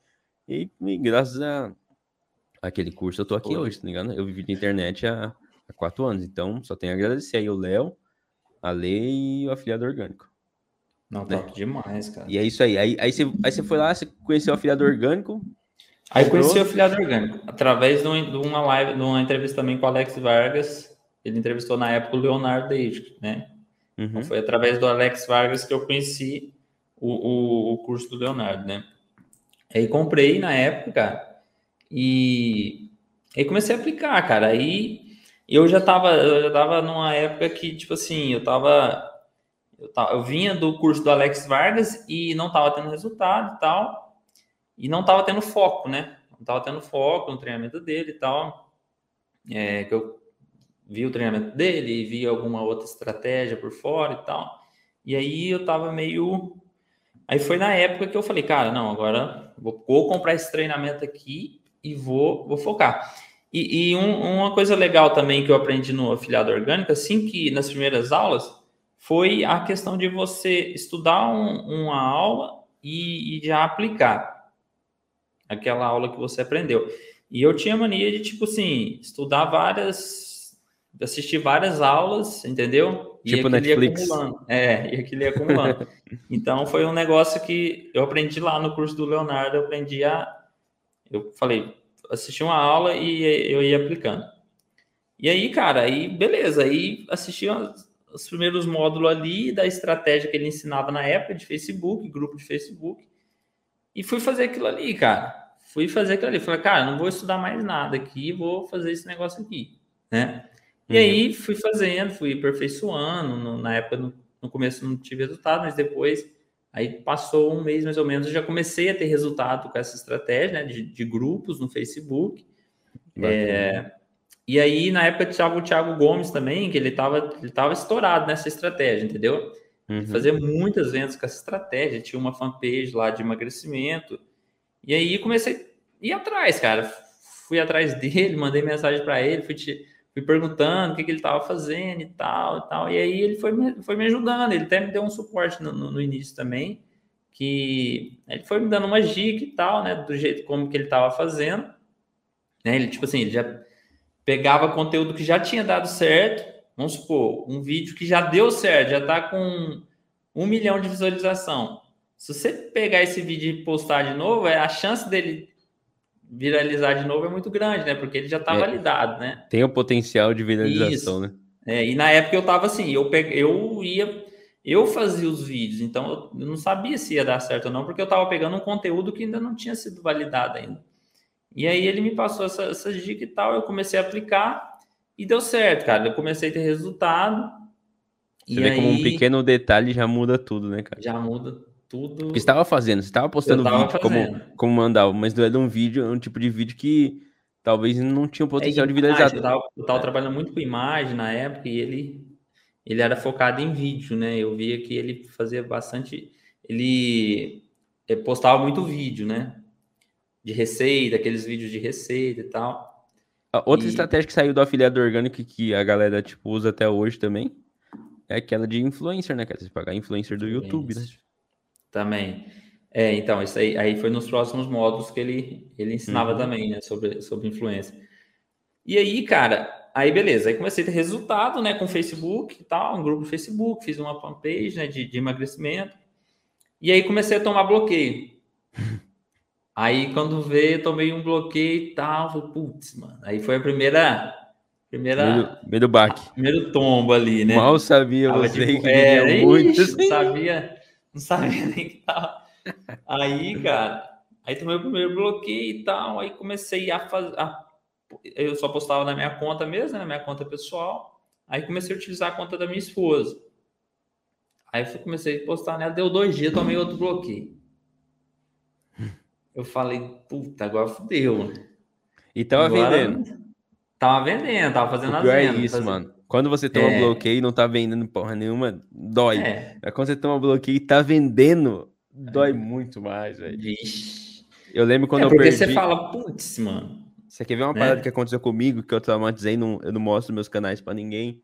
e, e graças a aquele curso eu tô aqui hoje, tá ligado? Eu vivi de internet há, há quatro anos, então só tenho a agradecer aí o Léo, a Lei e o afiliado orgânico. Não, né? top demais, cara. E é isso aí. Aí, aí, você, aí você foi lá, você conheceu o afiliado orgânico, Aí conheci o afiliado orgânico, através de uma live, de uma entrevista também com o Alex Vargas. Ele entrevistou na época o Leonardo Deide, né? Uhum. Então foi através do Alex Vargas que eu conheci o, o, o, curso do Leonardo, né? Aí comprei na época, e aí comecei a aplicar, cara. Aí eu já tava, eu já tava numa época que, tipo assim, eu tava, eu, tava, eu vinha do curso do Alex Vargas e não tava tendo resultado e tal e não estava tendo foco, né? Não estava tendo foco no treinamento dele e tal. É, que eu vi o treinamento dele e vi alguma outra estratégia por fora e tal. E aí eu tava meio. Aí foi na época que eu falei, cara, não, agora vou, vou comprar esse treinamento aqui e vou, vou focar. E, e um, uma coisa legal também que eu aprendi no afiliado orgânico, assim que nas primeiras aulas, foi a questão de você estudar um, uma aula e, e já aplicar aquela aula que você aprendeu. E eu tinha mania de, tipo assim, estudar várias, assistir várias aulas, entendeu? E tipo Netflix. É, e aquilo ia acumulando. então, foi um negócio que eu aprendi lá no curso do Leonardo, eu aprendi a... Eu falei, assisti uma aula e eu ia aplicando. E aí, cara, aí beleza, aí assisti os primeiros módulos ali da estratégia que ele ensinava na época de Facebook, grupo de Facebook. E fui fazer aquilo ali, cara. Fui fazer aquilo ali. Falei, cara, não vou estudar mais nada aqui, vou fazer esse negócio aqui, né? E uhum. aí fui fazendo, fui aperfeiçoando. No, na época, no, no, começo não tive resultado, mas depois, aí passou um mês mais ou menos, eu já comecei a ter resultado com essa estratégia, né? De, de grupos no Facebook. É, e aí, na época, tinha o Thiago Gomes também, que ele estava ele tava estourado nessa estratégia, entendeu? Uhum. Fazia muitas vendas com essa estratégia, tinha uma fanpage lá de emagrecimento. E aí comecei a ir atrás, cara. Fui atrás dele, mandei mensagem para ele, fui, te, fui perguntando o que, que ele estava fazendo e tal, e tal. E aí ele foi me, foi me ajudando, ele até me deu um suporte no, no, no início também, que ele foi me dando uma dica e tal, né, do jeito como que ele estava fazendo. Né, ele, tipo assim, ele já pegava conteúdo que já tinha dado certo, Vamos supor, um vídeo que já deu certo, já está com um milhão de visualização. Se você pegar esse vídeo e postar de novo, é, a chance dele viralizar de novo é muito grande, né? Porque ele já está é, validado, né? Tem o potencial de viralização, Isso. né? É, e na época eu estava assim, eu, peguei, eu ia, eu fazia os vídeos, então eu não sabia se ia dar certo ou não, porque eu estava pegando um conteúdo que ainda não tinha sido validado ainda. E aí ele me passou essa, essa dica e tal, eu comecei a aplicar e deu certo, cara. Eu comecei a ter resultado. Você vê aí, como um pequeno detalhe já muda tudo, né, cara? Já muda tudo. O que estava fazendo? Você estava postando vídeo como, como mandava, mas não era um vídeo, um tipo de vídeo que talvez não tinha um potencial é, de viralizar. Eu tava, eu tava trabalhando muito com imagem na época e ele, ele era focado em vídeo, né? Eu via que ele fazia bastante. Ele eh, postava muito vídeo, né? De receita, aqueles vídeos de receita e tal. Outra e... estratégia que saiu do afiliado orgânico que a galera tipo, usa até hoje também é aquela de influencer, né? Que você pagar influencer do YouTube, né? Também. É, então, isso aí, aí foi nos próximos módulos que ele, ele ensinava uhum. também, né, sobre, sobre influência. E aí, cara, aí beleza, aí comecei a ter resultado, né, com o Facebook e tal, um grupo do Facebook, fiz uma fanpage, né, de, de emagrecimento, e aí comecei a tomar bloqueio. Aí, quando veio, tomei um bloqueio e tal, falei, putz, mano, aí foi a primeira... Primeira, primeiro, primeiro baque. Primeiro tombo ali, né? Mal sabia Tava, você tipo, que é, muito. Ixi, não sabia, não sabia nem que tava Aí, cara, aí tomei o primeiro bloqueio e tal, aí comecei a fazer. Eu só postava na minha conta mesmo, né, na minha conta pessoal. Aí comecei a utilizar a conta da minha esposa. Aí eu comecei a postar nela, deu dois dias, tomei outro bloqueio. Eu falei, puta, agora fudeu. E tava agora, vendendo. Tava vendendo, tava fazendo as vendas. É isso, fazendo... mano. Quando você toma é... bloqueio e não tá vendendo porra nenhuma, dói. É. Mas quando você toma bloqueio e tá vendendo, Dói muito mais, velho. Eu lembro quando é eu perdi... porque você fala, putz, mano. Você quer ver uma parada é. que aconteceu comigo, que eu traumatizei, não, eu não mostro meus canais para ninguém.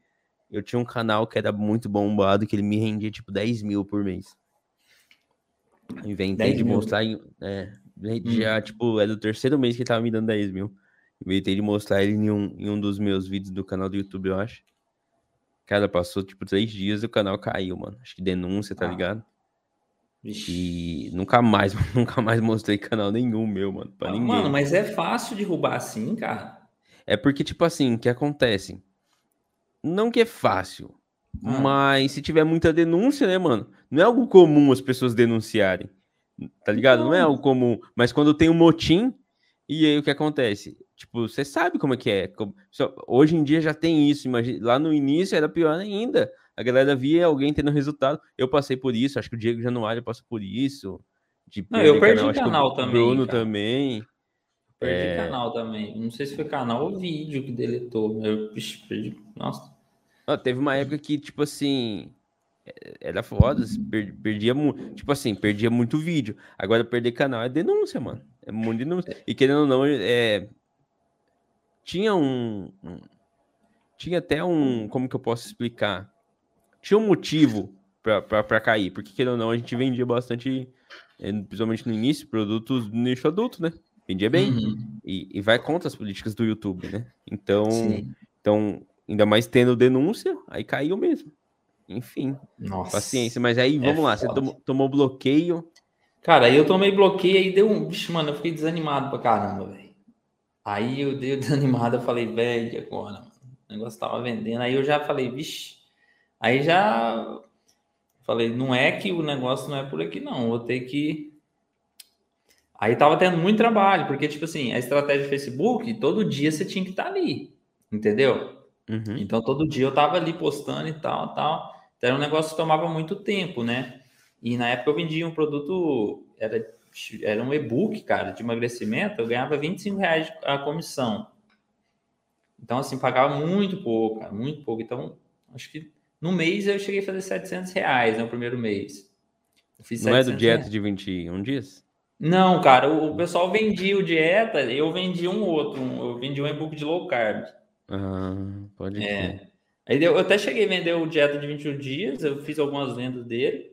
Eu tinha um canal que era muito bombado, que ele me rendia, tipo, 10 mil por mês. Inventei de mil. mostrar, é, já, hum. tipo, é do terceiro mês que ele tava me dando 10 mil. Inventei de mostrar ele em um, em um dos meus vídeos do canal do YouTube, eu acho. Cara, passou, tipo, três dias e o canal caiu, mano. Acho que denúncia, tá ah. ligado? E nunca mais, nunca mais mostrei canal nenhum meu, mano, pra ah, ninguém. Mano, mas é fácil derrubar assim, cara. É porque, tipo assim, o que acontece? Não que é fácil, ah. mas se tiver muita denúncia, né, mano? Não é algo comum as pessoas denunciarem, tá ligado? Não, é algo comum. Mas quando tem um motim, e aí o que acontece? Tipo, você sabe como é que é. Hoje em dia já tem isso, imagina. Lá no início era pior ainda a galera via alguém tendo resultado. Eu passei por isso, acho que o Diego Januário passou por isso. De não, eu perdi canal, canal também. Bruno cara. também. Perdi é... canal também. Não sei se foi canal ou vídeo que deletou. Eu perdi. Nossa. Ah, teve uma época que, tipo assim. Era foda, perdia muito. Tipo assim, perdia muito vídeo. Agora perder canal é denúncia, mano. É muito denúncia. E querendo ou não, é. Tinha um, um. Tinha até um. Como que eu posso explicar? tinha um motivo para cair, porque querendo ou não, a gente vendia bastante, eh, principalmente no início, produtos do nicho adulto, né? Vendia bem. Uhum. E, e, vai contra as políticas do YouTube, né? Então, então, ainda mais tendo denúncia, aí caiu mesmo. Enfim, Nossa. paciência. Mas aí, vamos é lá, foda. você tomou, tomou, bloqueio. Cara, aí eu tomei bloqueio e deu um. Bicho, mano, eu fiquei desanimado pra caramba, velho. Aí eu dei desanimado, eu falei, velho, agora, mano. O negócio tava vendendo. Aí eu já falei, vixe, Aí já falei, não é que o negócio não é por aqui, não. Vou ter que. Aí tava tendo muito trabalho, porque, tipo assim, a estratégia do Facebook, todo dia você tinha que estar tá ali, entendeu? Uhum. Então, todo dia eu tava ali postando e tal, tal. Então, era um negócio que tomava muito tempo, né? E na época eu vendia um produto, era, era um e-book, cara, de emagrecimento, eu ganhava 25 reais a comissão. Então, assim, pagava muito pouco, cara, muito pouco. Então, acho que no mês eu cheguei a fazer 700 reais no né, primeiro mês. Não é do dieta reais. de 21 dias? Não, cara, o, o, pessoal vendia o dieta, eu vendi um outro, um, eu vendi um e-book de low carb. Ah, pode é. Aí eu, até cheguei a vender o dieta de 21 dias, eu fiz algumas vendas dele,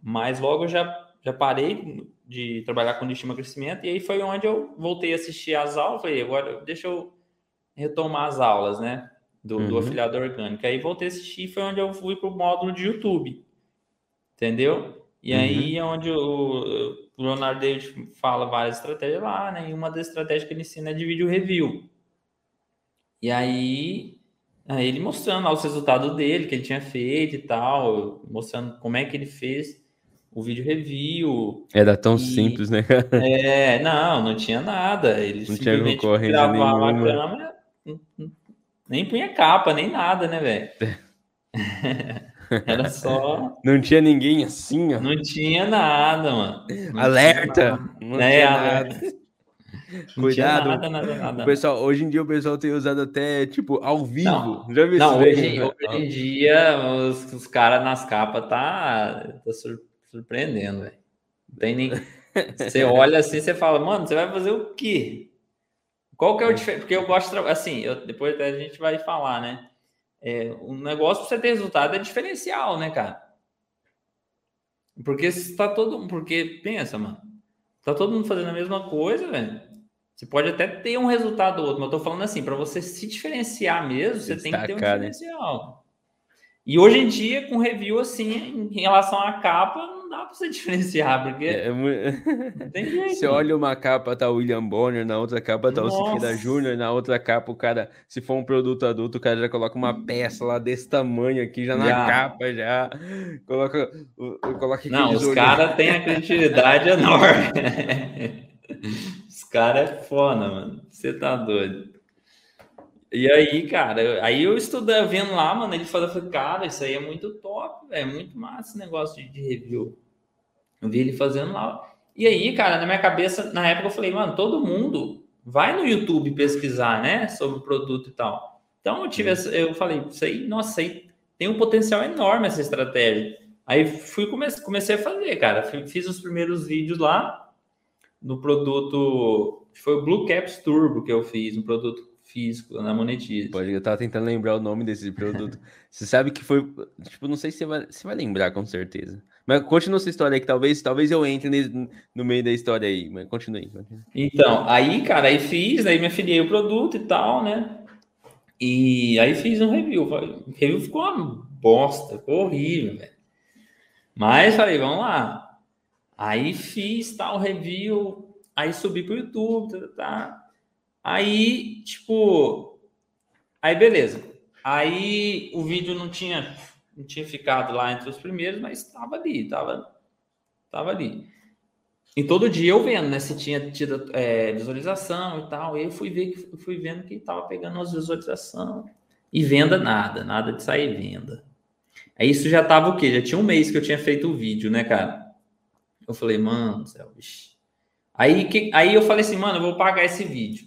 mas logo eu já, já parei de trabalhar com nicho de emagrecimento, e aí foi onde eu voltei a assistir as aulas, falei, agora deixa eu retomar as aulas, né? do, uhum. do afiliado orgânico. Aí voltei a assistir, foi onde eu fui para o módulo de YouTube. Entendeu? E uhum. aí é onde o, o Leonardo David fala várias estratégias lá, né? E uma das estratégias que ele ensina é de vídeo review. E aí ele mostrando lá os resultados dele, que ele tinha feito e tal, mostrando como é que ele fez o, vídeo review. Era tão e... simples, né? é, não, não tinha nada. Eles não tinha concorrência gravavam nenhuma. a câmera, nem punha capa, nem nada, né, velho? Era só. Não tinha ninguém assim, ó. Não tinha nada, mano. Não alerta! Nada. Não é, tinha nada. Cuidado. Nada, nada, nada. pessoal, hoje em dia o pessoal tem usado até, tipo, ao vivo. Não, Já viu não hoje, hoje, em dia os, os caras nas capas tá, tá surpreendendo, velho. Não tem nem. Você olha assim, você fala, mano, você vai fazer o quê? Qual que é o diferente? Porque eu gosto, de... assim, eu, depois até a gente vai falar, né? É, um negócio para você ter resultado é diferencial, né, cara? Porque está todo, porque pensa, mano, tá todo mundo fazendo a mesma coisa, velho. Você pode até ter um resultado ou outro, mas eu tô falando assim, para você se diferenciar mesmo, você Destacar, tem que ter um diferencial. Né? E hoje em dia, com review assim, em relação à capa, não dá para você diferenciar, porque é, é... tem jeito. Você olha uma capa, tá o William Bonner, na outra capa tá Nossa. o Siqueira Júnior, na outra capa o cara, se for um produto adulto, o cara já coloca uma peça lá desse tamanho aqui, já, já. na capa, já coloca... coloca não, os caras têm a criatividade enorme. Os caras é foda, mano. Você tá doido. E aí, cara, aí eu estudando, vendo lá, mano, ele falou, falei, cara, isso aí é muito top, é muito massa esse negócio de, de, review. Eu vi ele fazendo lá. E aí, cara, na minha cabeça, na época eu falei, mano, todo mundo vai no YouTube pesquisar, né, sobre o produto e tal. Então eu tive essa, eu falei, isso aí, nossa, aí tem um potencial enorme essa estratégia. Aí fui comecei, comecei a fazer, cara, fiz os primeiros vídeos lá, no produto. Foi o Blue Caps Turbo que eu fiz, um produto físico na Monetize. Pode, eu tava tentando lembrar o nome desse produto. você sabe que foi. Tipo, não sei se você vai, você vai lembrar com certeza. Mas continua essa história aí, que talvez, talvez eu entre no meio da história aí. Mas continue, continue. Então, aí, cara, aí fiz, aí me afiliei o produto e tal, né? E aí fiz um review. O review ficou uma bosta, ficou horrível, velho. Mas falei, vamos lá. Aí fiz tal review, aí subi pro YouTube, tá, tá, tá. Aí, tipo, aí beleza. Aí o vídeo não tinha não tinha ficado lá entre os primeiros, mas estava ali, estava tava ali. E todo dia eu vendo, né, se tinha tido é, visualização e tal. E eu fui ver que fui vendo que estava pegando as visualizações e venda nada, nada de sair venda. Aí isso já tava o quê? Já tinha um mês que eu tinha feito o vídeo, né, cara? Eu falei, mano, céu, Aí, que, aí eu falei assim, mano, eu vou pagar esse vídeo.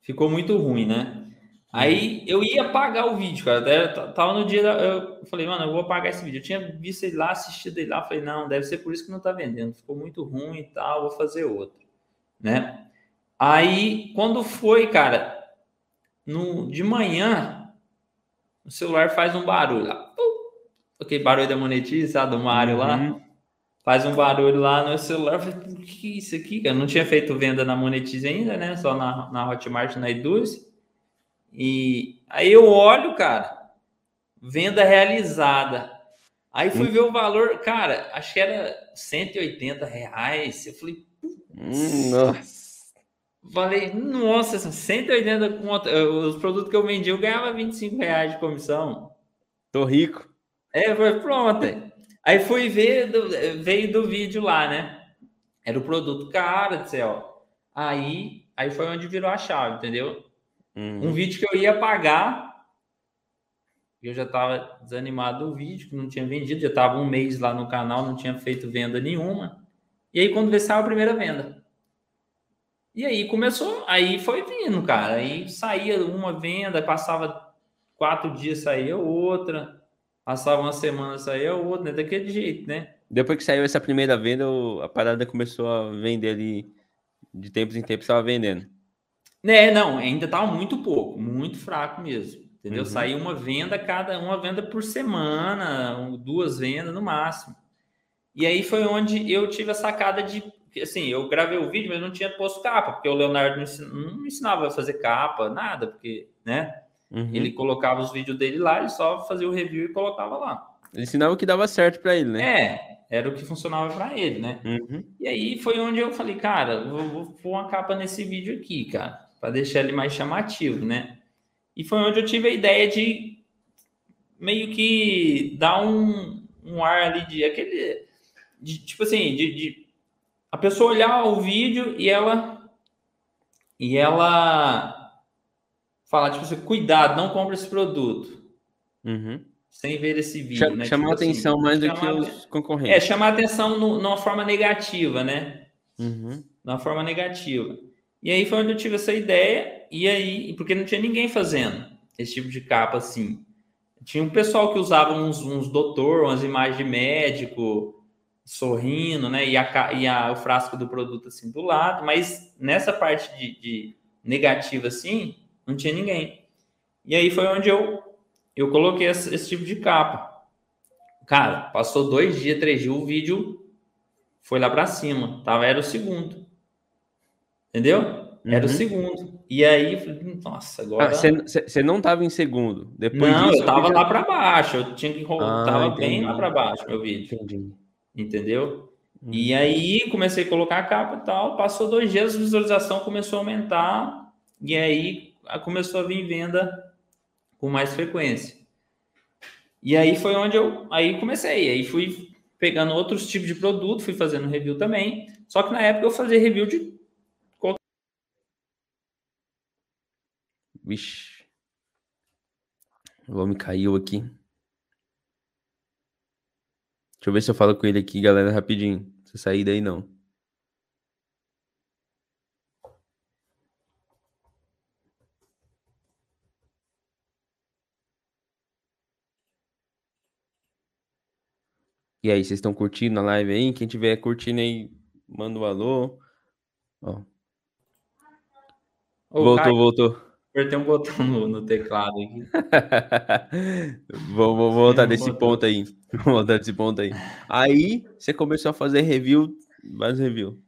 Ficou muito ruim, né? Aí eu ia pagar o vídeo, cara. Até, tava no dia. Eu falei, mano, eu vou pagar esse vídeo. Eu tinha visto ele lá, assistido ele lá. Falei, não, deve ser por isso que não tá vendendo. Ficou muito ruim e tal, vou fazer outro, né? Aí, quando foi, cara, no, de manhã, o celular faz um barulho lá. Ok, barulho da monetiza, do Mário uhum. Faz um barulho lá no celular. Eu falei, o que é isso aqui? Eu não tinha feito venda na Monetize ainda, né? Só na, na Hotmart, na Eduz. E aí eu olho, cara, venda realizada. Aí fui hum. ver o valor, cara, acho que era 180 reais. Eu falei, hum, nossa. Falei, nossa, 180 conto. Os produtos que eu vendi, eu ganhava 25 reais de comissão. Tô rico. É, foi pronto. Aí fui ver, veio do vídeo lá, né? Era o produto cara, ó. Aí, aí foi onde virou a chave, entendeu? Uhum. Um vídeo que eu ia pagar, eu já estava desanimado do vídeo, que não tinha vendido, já estava um mês lá no canal, não tinha feito venda nenhuma. E aí, quando veio, saiu a primeira venda. E aí começou, aí foi vindo, cara. Aí saía uma venda, passava quatro dias, saía outra. Passava uma semana, saía outra, né? Daquele jeito, né? Depois que saiu essa primeira venda, a parada começou a vender ali de tempos em tempos, estava vendendo. Né, não, ainda estava muito pouco, muito fraco mesmo. Entendeu? Uhum. Saiu uma venda cada uma venda por semana, duas vendas no máximo. E aí foi onde eu tive a sacada de assim, eu gravei o vídeo, mas não tinha posto capa, porque o Leonardo não ensinava a fazer capa, nada, porque, né? Uhum. Ele colocava os vídeos dele lá, ele só fazia o review e colocava lá. Ele ensinava o que dava certo para ele, né? É, era o que funcionava para ele, né? Uhum. E aí foi onde eu falei, cara, vou, vou pôr uma capa nesse vídeo aqui, cara, para deixar ele mais chamativo, né? E foi onde eu tive a ideia de meio que dar um, um ar ali de aquele de tipo assim, de, de, a pessoa olhar o vídeo e ela e ela falar tipo assim, cuidado, não compre esse produto. Uhum. Sem ver esse vídeo, Chama, né? Chamar tipo atenção assim, mais do que os concorrentes. É, chamar atenção no, numa forma negativa, né? Uhum. Numa forma negativa. E aí foi onde eu tive essa ideia, e aí, porque não tinha ninguém fazendo esse tipo de capa assim. Tinha um pessoal que usava uns, uns doutor, umas imagens de médico, sorrindo, né? E, a, e a, o frasco do produto assim do lado, mas nessa parte de, de negativa assim, não tinha ninguém. E aí foi onde eu, eu coloquei esse, esse tipo de capa. Cara, passou dois dias, três dias, o vídeo foi lá para cima. Tava, era o segundo. Entendeu? Era uhum. o segundo. E aí, nossa, agora. Você ah, não estava em segundo. Depois não, disso, eu estava lá para baixo. Eu tinha que ah, tava bem lá para baixo, meu vídeo. Entendi. Entendeu? Uhum. E aí comecei a colocar a capa e tal. Passou dois dias, a visualização começou a aumentar. E aí começou a vir venda com mais frequência. E aí foi onde eu aí comecei. Aí fui pegando outros tipos de produto, fui fazendo review também. Só que na época eu fazia review de Vixe. O homem caiu aqui. Deixa eu ver se eu falo com ele aqui, galera, rapidinho. Se sair daí, não. E aí, vocês estão curtindo a live aí? Quem tiver curtindo aí, manda um alô. Ó. voltou, voltou. Apertei um botão no, no teclado aqui. vou, vou, voltar desse botão. ponto aí. Vou voltar desse ponto aí. Aí você começou a fazer review, vários review.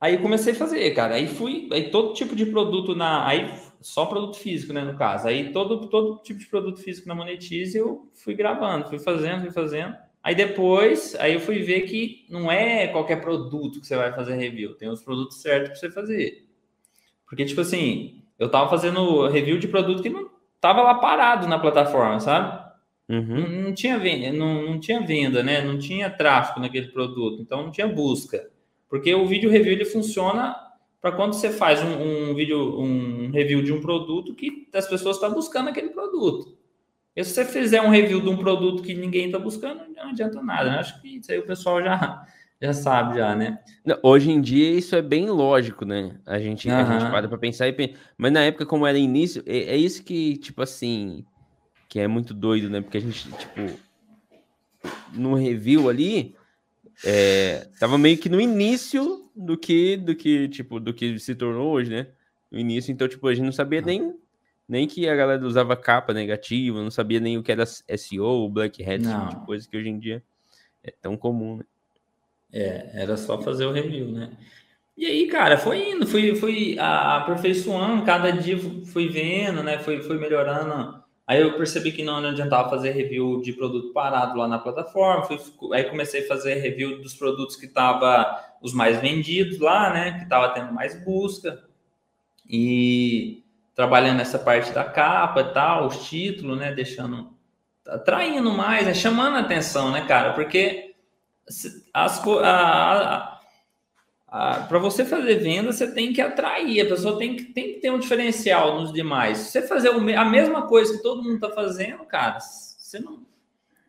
Aí comecei a fazer, cara. Aí fui, aí todo tipo de produto na, aí só produto físico, né, no caso. Aí todo todo tipo de produto físico na Monetize eu fui gravando, fui fazendo, fui fazendo. Aí depois, aí eu fui ver que não é qualquer produto que você vai fazer review, tem os produtos certos para você fazer. Porque tipo assim, eu tava fazendo review de produto que não tava lá parado na plataforma, sabe? Uhum. Não, não, tinha venda, não, não tinha venda, né? Não tinha tráfego naquele produto, então não tinha busca. Porque o vídeo review ele funciona para quando você faz um, um, vídeo, um review de um produto que as pessoas estão buscando aquele produto. E se você fizer um review de um produto que ninguém está buscando, não adianta nada. Né? Acho que isso aí o pessoal já, já sabe, já, né? Hoje em dia isso é bem lógico, né? A gente, uhum. a gente para para pensar e Mas na época, como era início, é, é, isso que, tipo assim, que é muito doido, né? Porque a gente, tipo, no review ali, é, tava meio que no início do que, do que, tipo, do que se tornou hoje, né? No início, então, tipo, a gente não sabia nem, nem que a galera usava capa negativa, não sabia nem o que era SEO, Black Hat, tipo de coisa que hoje em dia é tão comum, né? É, era só fazer o review, né? E aí, cara, foi indo, fui, fui aperfeiçoando, cada dia fui vendo, né? Fui, fui melhorando. Aí eu percebi que não, adiantava fazer review de produto parado lá na plataforma. Fui, aí comecei a fazer review dos produtos que estavam os mais vendidos lá, né? Que estava tendo mais busca. E trabalhando nessa parte da capa e tal, os títulos, né? Deixando. atraindo mais, né? chamando a atenção, né, cara? Porque as, para você fazer venda, você tem que atrair, a pessoa tem que, tem que ter um diferencial nos demais. Se você fazer a mesma coisa que todo mundo está fazendo, cara, você não.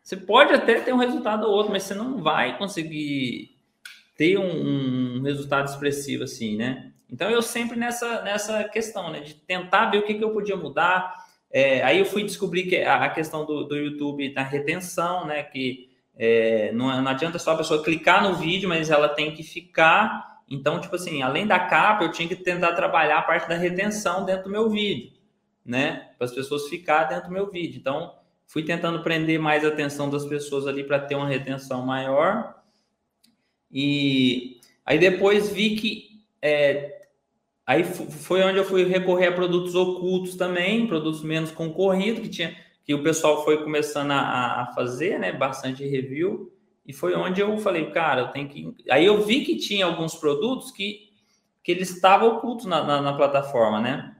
Você pode até ter um resultado ou outro, mas você não vai conseguir ter um, um resultado expressivo assim, né? Então eu sempre nessa, nessa questão, né? De tentar ver o que, que eu podia mudar. É, aí eu fui descobrir que a, questão do, do YouTube da retenção, né? Que é, não, não adianta só a pessoa clicar no vídeo, mas ela tem que ficar. Então, tipo assim, além da capa, eu tinha que tentar trabalhar a parte da retenção dentro do meu vídeo, né? Para as pessoas ficar dentro do meu vídeo. Então, fui tentando prender mais a atenção das pessoas ali para ter uma retenção maior. E aí depois vi que é, aí foi onde eu fui recorrer a produtos ocultos também, produtos menos concorridos, que tinha que o pessoal foi começando a, a fazer, né, bastante review, e foi onde eu falei, cara, eu tenho que. Aí eu vi que tinha alguns produtos que, que eles estavam ocultos na, na, na plataforma, né?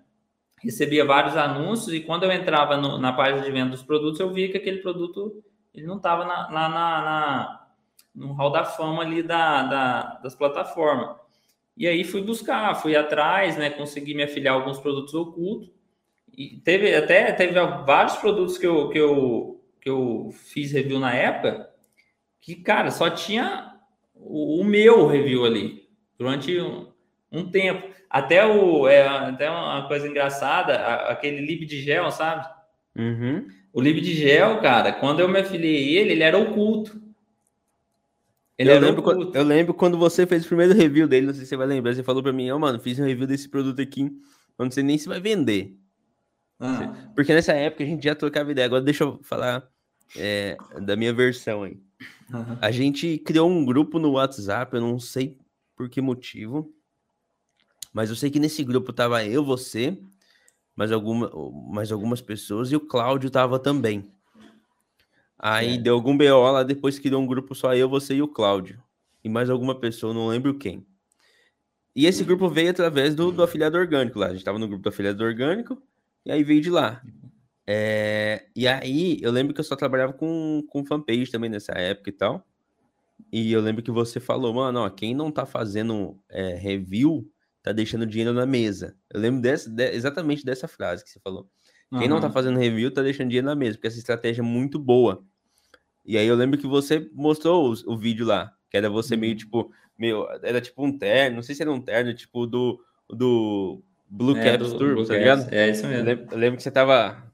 Recebia vários anúncios e quando eu entrava no, na página de venda dos produtos, eu via que aquele produto ele não estava na, na, na, no hall da fama ali da, da, das plataformas. E aí fui buscar, fui atrás, né? Consegui me afiliar a alguns produtos ocultos. E teve até teve vários produtos que eu, que eu, que eu fiz review na época que, cara, só tinha o, o meu review ali durante um, um, tempo. Até o é, até uma coisa engraçada, aquele lib de gel, sabe? Uhum. O lib de gel, cara, quando eu me afiliei ele, ele era oculto. Ele eu, lembro quando, eu lembro quando você fez o primeiro review dele, não sei se você vai lembrar, você falou para mim, ó, oh, mano, fiz um review desse produto aqui, eu não sei nem se vai vender. Ah. Porque nessa época a gente já trocava ideia. Agora deixa eu falar é, da minha versão aí. Uhum. A gente criou um grupo no WhatsApp, eu não sei por que motivo, mas eu sei que nesse grupo tava eu, você, mais, alguma, mais algumas pessoas e o Cláudio tava também. Aí é. deu algum BO lá, depois criou um grupo só eu, você e o Cláudio. E mais alguma pessoa, não lembro quem. E esse grupo veio através do, do afiliado orgânico lá. A gente estava no grupo do afiliado orgânico, e aí veio de lá. É, e aí eu lembro que eu só trabalhava com, com fanpage também nessa época e tal. E eu lembro que você falou, mano, ó, quem não tá fazendo é, review tá deixando dinheiro na mesa. Eu lembro dessa, de, exatamente dessa frase que você falou. Quem uhum. não tá fazendo review tá deixando dinheiro na mesa, porque essa estratégia é muito boa. E aí eu lembro que você mostrou o, o vídeo lá, que era você meio uhum. tipo, meu, era tipo um terno, não sei se era um terno, tipo do, do Blue é, Caps Tour, Blue tá ligado? É isso mesmo. Eu lembro, eu lembro, que você tava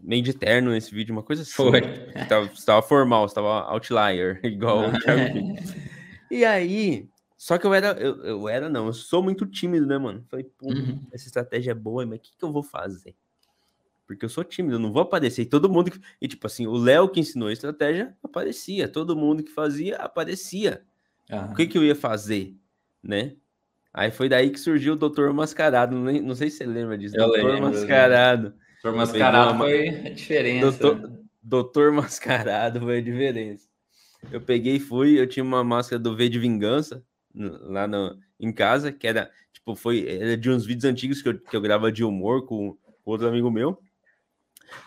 meio de terno nesse vídeo, uma coisa assim. Foi. Você tava, você tava formal, você tava outlier, igual o Thiago. E aí, só que eu era, eu, eu, era não, eu sou muito tímido, né, mano? Falei, pô, uhum. essa estratégia é boa, mas o que, que eu vou fazer? Porque eu sou tímido, eu não vou aparecer. E todo mundo. Que... E tipo assim, o Léo que ensinou a estratégia aparecia. Todo mundo que fazia aparecia. O que, que eu ia fazer, né? Aí foi daí que surgiu o Doutor Mascarado. Não, não sei se você lembra disso. Eu Doutor lembro, Mascarado. Doutor Mascarado foi a diferença. Doutor... Doutor Mascarado foi a diferença. Eu peguei e fui, eu tinha uma máscara do V de Vingança lá no, em casa, que era, tipo, foi era de uns vídeos antigos que eu, que eu grava de humor com, com outro amigo meu.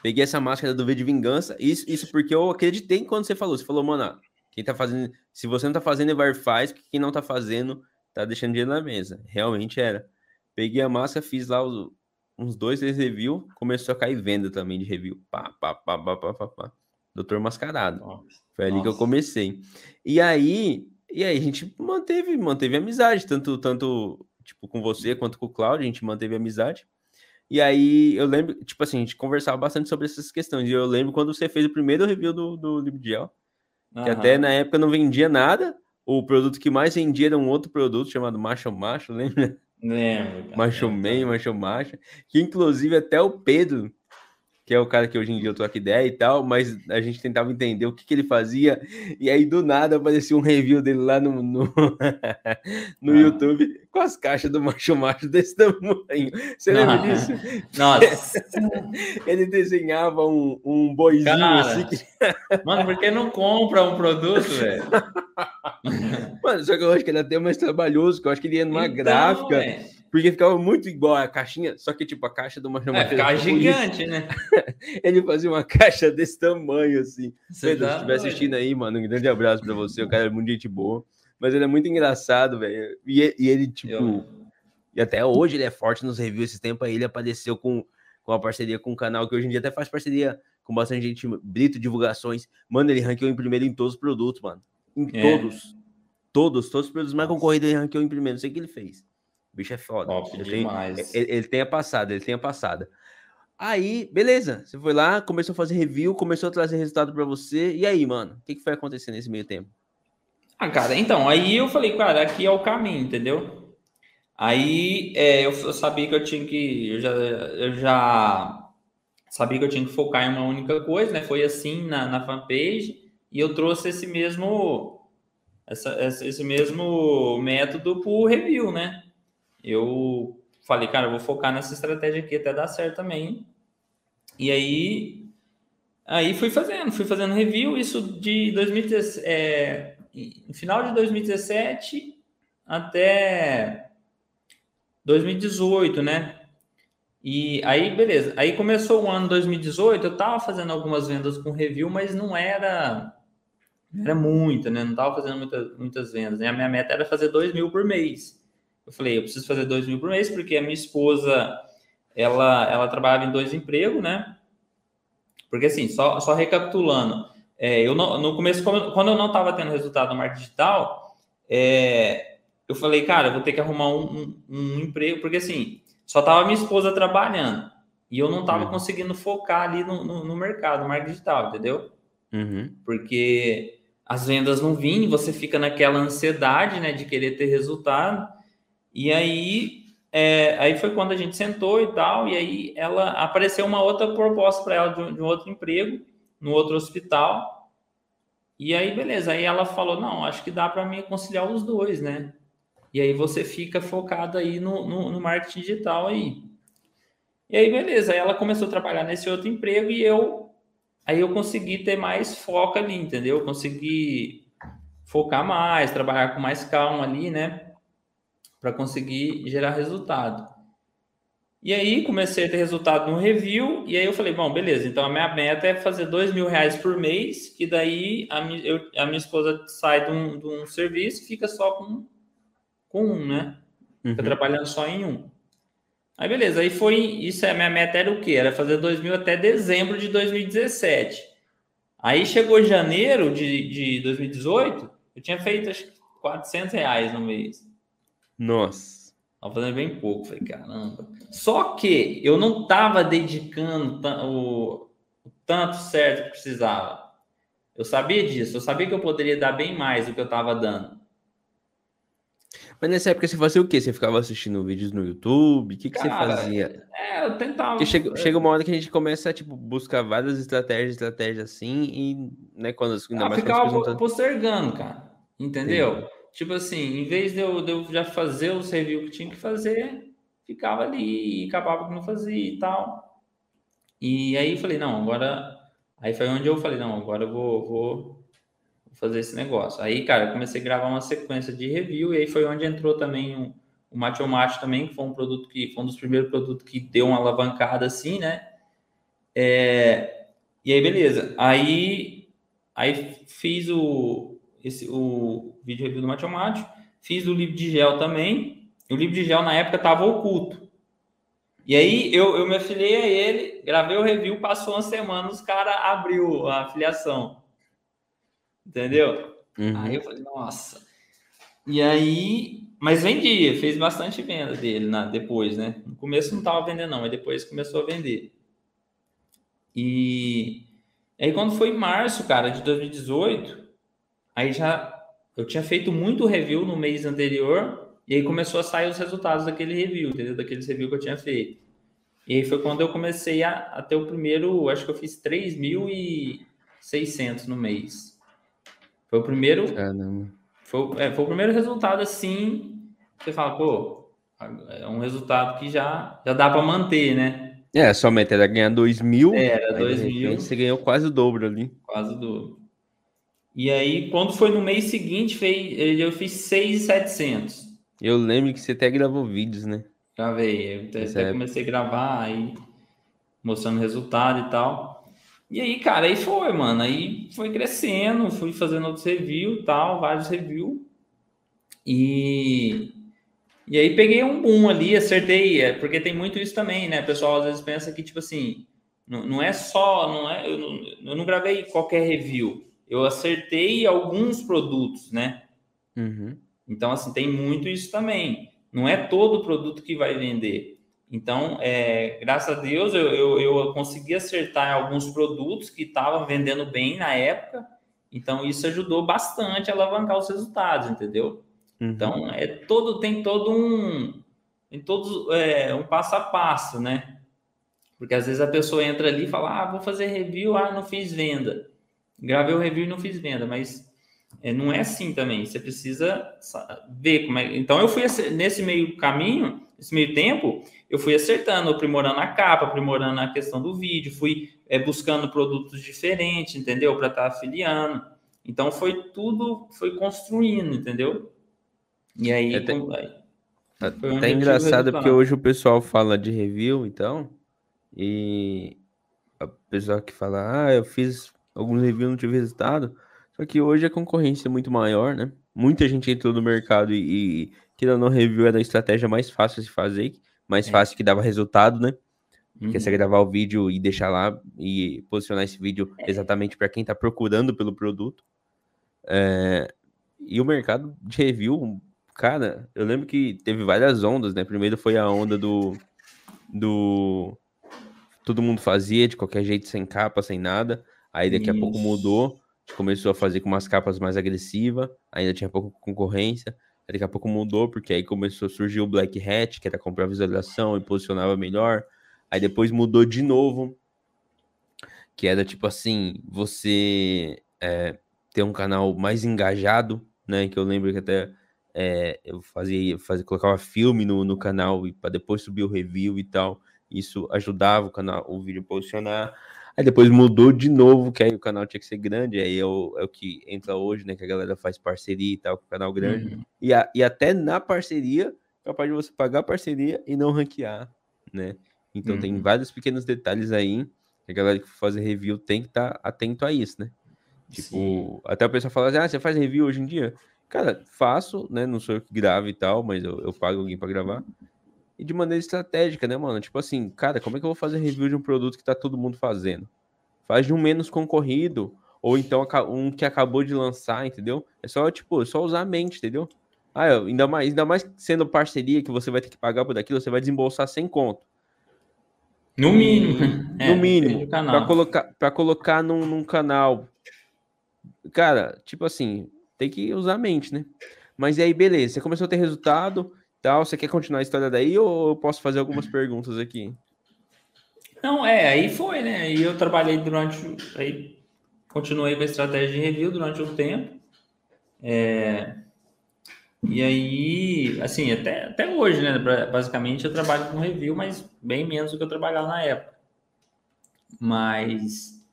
Peguei essa máscara do V de Vingança, isso, isso porque eu acreditei quando você falou. Você falou, mano, quem tá fazendo. Se você não tá fazendo, Evar faz, porque quem não tá fazendo, tá deixando dinheiro na mesa. Realmente era. Peguei a máscara, fiz lá os, uns dois, três reviews, começou a cair venda também de review. Pá, pá, pá, pá, pá, pá, pá. Doutor Mascarado. Nossa. Foi ali Nossa. que eu comecei. E aí, e aí a gente manteve, manteve amizade, tanto, tanto tipo, com você quanto com o Claudio, a gente manteve amizade. E aí eu lembro, tipo assim, a gente conversava bastante sobre essas questões. E eu lembro quando você fez o primeiro review do, do uhum. que até na época não vendia nada. O produto que mais vendia era um outro produto chamado Macho Macho, lembra? Lembro. Macho Man, Macho Macho. Que inclusive até o Pedro, que é o cara que hoje em dia eu tô aqui ideia e tal, mas a gente tentava entender o que, que ele fazia, e aí do nada aparecia um review dele lá no, no, no ah. YouTube com as caixas do macho macho desse tamanho. Você lembra ah. disso? Nossa! ele desenhava um, um boizinho cara, assim. Que... Mano, por que não compra um produto, velho? Mano, só que eu acho que ele é até mais trabalhoso, que eu acho que ele ia numa então, gráfica. Véio porque ficava muito igual a caixinha, só que tipo a caixa do Mario É, ficava gigante, né? ele fazia uma caixa desse tamanho, assim. Pedro, se estiver assistindo aí, mano, um grande abraço pra você. O cara é muito gente boa. Mas ele é muito engraçado, velho. E, e, ele, tipo. Eu... E até hoje ele é forte nos reviews. Esse tempo aí ele apareceu com, com uma parceria com um canal que hoje em dia até faz parceria com bastante gente, Brito Divulgações. Mano, ele ranqueou em primeiro em todos os produtos, mano. Em é. todos. Todos, todos os produtos mais concorridos ele ranqueou em primeiro. Não sei o que ele fez. O bicho é foda. Top ele, demais. Tem, ele, ele tem a passada, ele tem a passada. Aí, beleza. Você foi lá, começou a fazer review, começou a trazer resultado para você. E aí, mano? O que, que foi acontecer nesse meio tempo? Ah, cara, então, aí eu falei, cara, aqui é o caminho, entendeu? Aí é, eu, eu, sabia que eu tinha que. Eu já, eu já sabia que eu tinha que focar em uma única coisa, né? Foi assim na, na fanpage, e eu trouxe esse mesmo. Essa, esse mesmo método pro review, né? Eu falei, cara, eu vou focar nessa estratégia aqui até dar certo também. E aí, aí fui fazendo, fui fazendo review, isso de 2017, é, final de 2017 até 2018, né? E aí, beleza. Aí começou o ano 2018, eu tava fazendo algumas vendas com review, mas não era Era muita, né? Não estava fazendo muita, muitas vendas. Né? A minha meta era fazer 2 mil por mês. Eu falei, eu preciso fazer 2 mil por mês, porque a minha esposa, ela, ela trabalhava em dois empregos, né? Porque assim, só, só recapitulando, é, eu não, no começo, quando eu não estava tendo resultado no marketing digital, é, eu falei, cara, eu vou ter que arrumar um, um, um emprego, porque assim, só tava minha esposa trabalhando e eu não estava uhum. conseguindo focar ali no, no, no, mercado, no marketing digital, entendeu? Uhum. Porque as vendas não vinham, você fica naquela ansiedade, né, de querer ter resultado. E aí, é, aí foi quando a gente sentou e tal, e aí ela apareceu uma outra proposta para ela de um, de um, outro emprego, no outro hospital. E aí, beleza. Aí ela falou: não, acho que dá para mim conciliar os dois, né? E aí você fica focado aí no, no, no marketing digital aí. E aí, beleza. Aí ela começou a trabalhar nesse outro emprego e eu aí eu consegui ter mais foco ali, entendeu? Eu consegui focar mais, trabalhar com mais calma ali, né? Para conseguir gerar resultado. E aí comecei a ter resultado no review, e aí eu falei, bom, beleza, então a minha meta é fazer dois mil reais por mês, que daí a, minha, eu, a minha esposa sai de um, de um serviço e fica só com, com um, né? Fica uhum. trabalhando só em um. Aí beleza, aí foi, isso é minha meta era o quê? Era fazer 2 mil até dezembro de 2017. Aí chegou janeiro de, de 2018, eu tinha feito acho 400 reais no mês. Nossa. Tava fazendo bem pouco, falei, caramba. Só que eu não tava dedicando o, o tanto certo que precisava. Eu sabia disso, eu sabia que eu poderia dar bem mais do que eu tava dando. Mas nessa época você fazia o quê? Você ficava assistindo vídeos no YouTube? O que, que Cara, você fazia? É, eu tentava. Porque chega, chega uma hora que a gente começa a tipo, buscar várias estratégias, estratégias assim, e né, quando ainda ah, ficava postergando, cara. Entendeu? Sim. Tipo assim, em vez de eu, de eu já fazer os reviews que tinha que fazer, ficava ali e acabava que não fazia e tal. E aí falei, não, agora. Aí foi onde eu falei, não, agora eu vou, vou fazer esse negócio. Aí, cara, eu comecei a gravar uma sequência de review e aí foi onde entrou também o, o Macho Macho também, que foi um produto que foi um dos primeiros produtos que deu uma alavancada assim, né? É, e aí, beleza. Aí, aí fiz o, esse, o vídeo review do Macho, fiz o livro de gel também. O livro de gel na época estava oculto. E aí eu, eu me afiliei a ele, gravei o review, passou uma semana, os caras abriu a afiliação. Entendeu? Uhum. Aí eu falei, nossa. E aí, mas vendia, fez bastante venda dele na, depois, né? No começo não estava vendendo, não, mas depois começou a vender. E aí, quando foi em março, cara, de 2018, aí já eu tinha feito muito review no mês anterior, e aí começou a sair os resultados daquele review, entendeu? Daqueles review que eu tinha feito. E aí foi quando eu comecei a, a ter o primeiro, acho que eu fiz 3.600 no mês. Foi o primeiro. Caramba. Foi, é, foi o primeiro resultado assim. Você fala, pô, é um resultado que já, já dá para manter, né? É, meta era ganhar 2 mil. Era 2 mil. Você ganhou quase o dobro ali. Quase o dobro. E aí, quando foi no mês seguinte, fez, eu fiz 6,700. Eu lembro que você até gravou vídeos, né? Gravei. Eu até, comecei a gravar aí, mostrando resultado e tal. E aí, cara, aí foi, mano. Aí foi crescendo, fui fazendo outros reviews tal, vários reviews. E, e aí peguei um boom ali, acertei, é, porque tem muito isso também, né? O pessoal às vezes pensa que, tipo assim, não, não é só, não é, eu não, eu não gravei qualquer review. Eu acertei alguns produtos, né? Uhum. Então, assim, tem muito isso também. Não é todo produto que vai vender. Então, é, graças a Deus, eu, eu, eu consegui acertar alguns produtos que estavam vendendo bem na época. Então, isso ajudou bastante a alavancar os resultados, entendeu? Uhum. Então, é todo, tem todo um, tem todos é, um passo a passo, né? Porque às vezes a pessoa entra ali e fala, ah, vou fazer review, ah, não fiz venda. Gravei o review e não fiz venda, mas é, não é assim também. Você precisa ver como é. Então, eu fui nesse meio caminho, nesse meio tempo, eu fui acertando, aprimorando a capa, aprimorando a questão do vídeo, fui é, buscando produtos diferentes, entendeu? Para estar tá afiliando. Então foi tudo, foi construindo, entendeu? E aí. É até, aí, até engraçado porque hoje o pessoal fala de review, então, e a pessoa que fala, ah, eu fiz alguns reviews não tive resultado. Só que hoje a concorrência é muito maior, né? Muita gente entrou no mercado e, e que não review era a estratégia mais fácil de fazer, mais é. fácil que dava resultado, né? Uhum. Que é você gravar o vídeo e deixar lá e posicionar esse vídeo é. exatamente para quem está procurando pelo produto. É... E o mercado de review, cara, eu lembro que teve várias ondas, né? Primeiro foi a onda do. do todo mundo fazia de qualquer jeito, sem capa, sem nada. Aí daqui Isso. a pouco mudou, começou a fazer com umas capas mais agressivas, ainda tinha pouca concorrência. Aí daqui a pouco mudou, porque aí começou a surgir o Black Hat, que era comprar visualização e posicionava melhor. Aí depois mudou de novo, que era tipo assim, você é, ter um canal mais engajado, né? Que eu lembro que até é, eu fazia, fazia, colocava filme no, no canal e para depois subir o review e tal. Isso ajudava o canal, o vídeo a posicionar. Aí depois mudou de novo, que aí o canal tinha que ser grande, aí é o, é o que entra hoje, né? Que a galera faz parceria e tal com o canal grande. Uhum. E, a, e até na parceria, capaz de você pagar a parceria e não ranquear, né? Então uhum. tem vários pequenos detalhes aí a galera que for fazer review tem que estar tá atento a isso, né? Tipo, Sim. até o pessoal fala assim, ah, você faz review hoje em dia? Cara, faço, né? Não sou eu que gravo e tal, mas eu, eu pago alguém para gravar e de maneira estratégica, né, mano? Tipo assim, cara, como é que eu vou fazer review de um produto que tá todo mundo fazendo? Faz de um menos concorrido, ou então um que acabou de lançar, entendeu? É só, tipo, é só usar a mente, entendeu? Ah, ainda mais, ainda mais sendo parceria que você vai ter que pagar por aquilo, você vai desembolsar sem conto. No mínimo. No é, mínimo. Para colocar, pra colocar num, num canal. Cara, tipo assim, tem que usar a mente, né? Mas aí, beleza, você começou a ter resultado, tal. Você quer continuar a história daí ou eu posso fazer algumas perguntas aqui? Não, é, aí foi, né? Aí eu trabalhei durante. Aí continuei com a estratégia de review durante um tempo. É, e aí, assim, até, até hoje, né? Basicamente eu trabalho com review, mas bem menos do que eu trabalhava na época. Mas.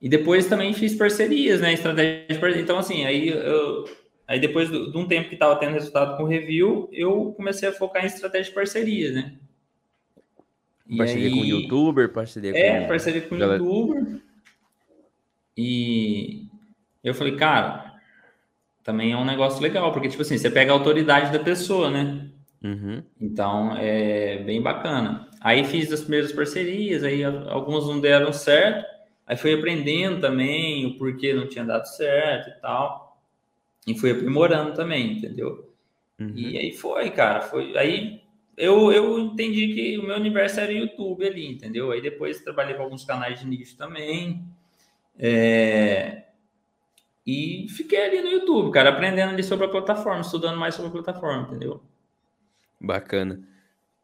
E depois também fiz parcerias, né? Estratégia de. Então, assim, aí eu Aí depois de um tempo que estava tendo resultado com review, eu comecei a focar em estratégia de parceria, né? E parceria aí... com youtuber, parceria é, com... É, parceria com youtuber. E eu falei, cara, também é um negócio legal, porque, tipo assim, você pega a autoridade da pessoa, né? Uhum. Então, é bem bacana. Aí fiz as primeiras parcerias, aí algumas não deram certo, aí fui aprendendo também o porquê não tinha dado certo e tal e fui aprimorando também, entendeu? Uhum. E aí foi, cara, foi aí eu, eu entendi que o meu universo era YouTube ali, entendeu? Aí depois trabalhei com alguns canais de nicho também. É... E fiquei ali no YouTube, cara, aprendendo ali sobre a plataforma, estudando mais sobre a plataforma, entendeu? Bacana.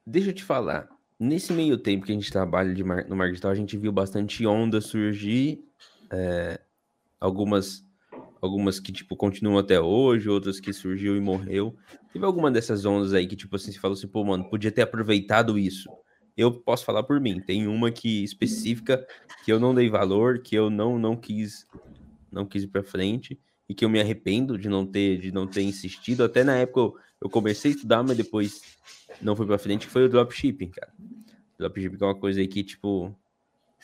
Deixa eu te falar, nesse meio tempo que a gente trabalha de mar... no marketing digital, a gente viu bastante onda surgir, é... algumas algumas que, tipo, continuam até hoje, outras que surgiu e morreu. Teve alguma dessas ondas aí que, tipo assim, você falou assim, pô, mano, podia ter aproveitado isso. Eu posso falar por mim, tem uma que específica que eu não dei valor, que eu não não quis não quis ir para frente e que eu me arrependo de não ter de não ter insistido. Até na época eu, eu comecei a estudar, mas depois não foi para frente, que foi o dropshipping, cara. Dropshipping é uma coisa aí que tipo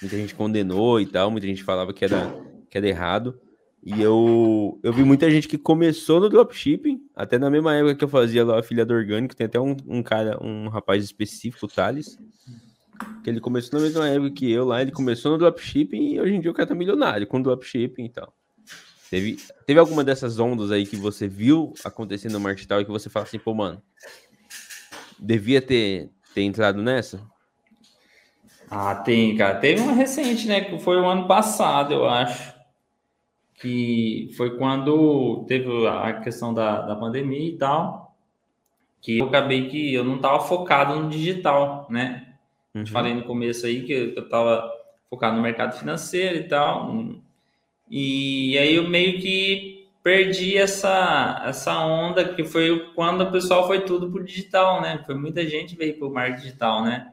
muita gente condenou e tal, muita gente falava que era que era errado. E eu, eu vi muita gente que começou no dropshipping, até na mesma época que eu fazia lá a filha do orgânico, tem até um, um cara, um rapaz específico, o Thales, que ele começou na mesma época que eu lá, ele começou no dropshipping e hoje em dia o cara tá milionário com dropshipping e tal. Teve, teve alguma dessas ondas aí que você viu acontecendo no marketing tal e que você fala assim, pô, mano, devia ter, ter entrado nessa? Ah, tem, cara. Teve uma recente, né? Que foi o ano passado, eu acho que foi quando teve a questão da, da pandemia e tal, que eu acabei que eu não estava focado no digital, né? Uhum. Falei no começo aí que eu estava focado no mercado financeiro e tal, e aí eu meio que perdi essa, essa onda que foi quando o pessoal foi tudo pro digital, né? Foi muita gente veio pro marketing digital, né?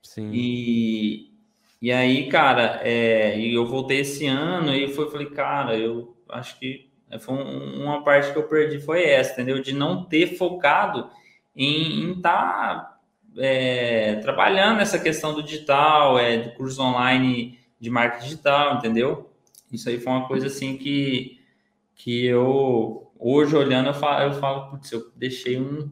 Sim. E, e aí, cara, é, eu voltei esse ano e foi, falei, cara, eu acho que foi um, uma parte que eu perdi foi essa, entendeu? De não ter focado em estar tá, é, trabalhando essa questão do digital, é, do curso online de marketing digital, entendeu? Isso aí foi uma coisa assim que, que eu hoje olhando eu falo, eu falo, putz, eu deixei um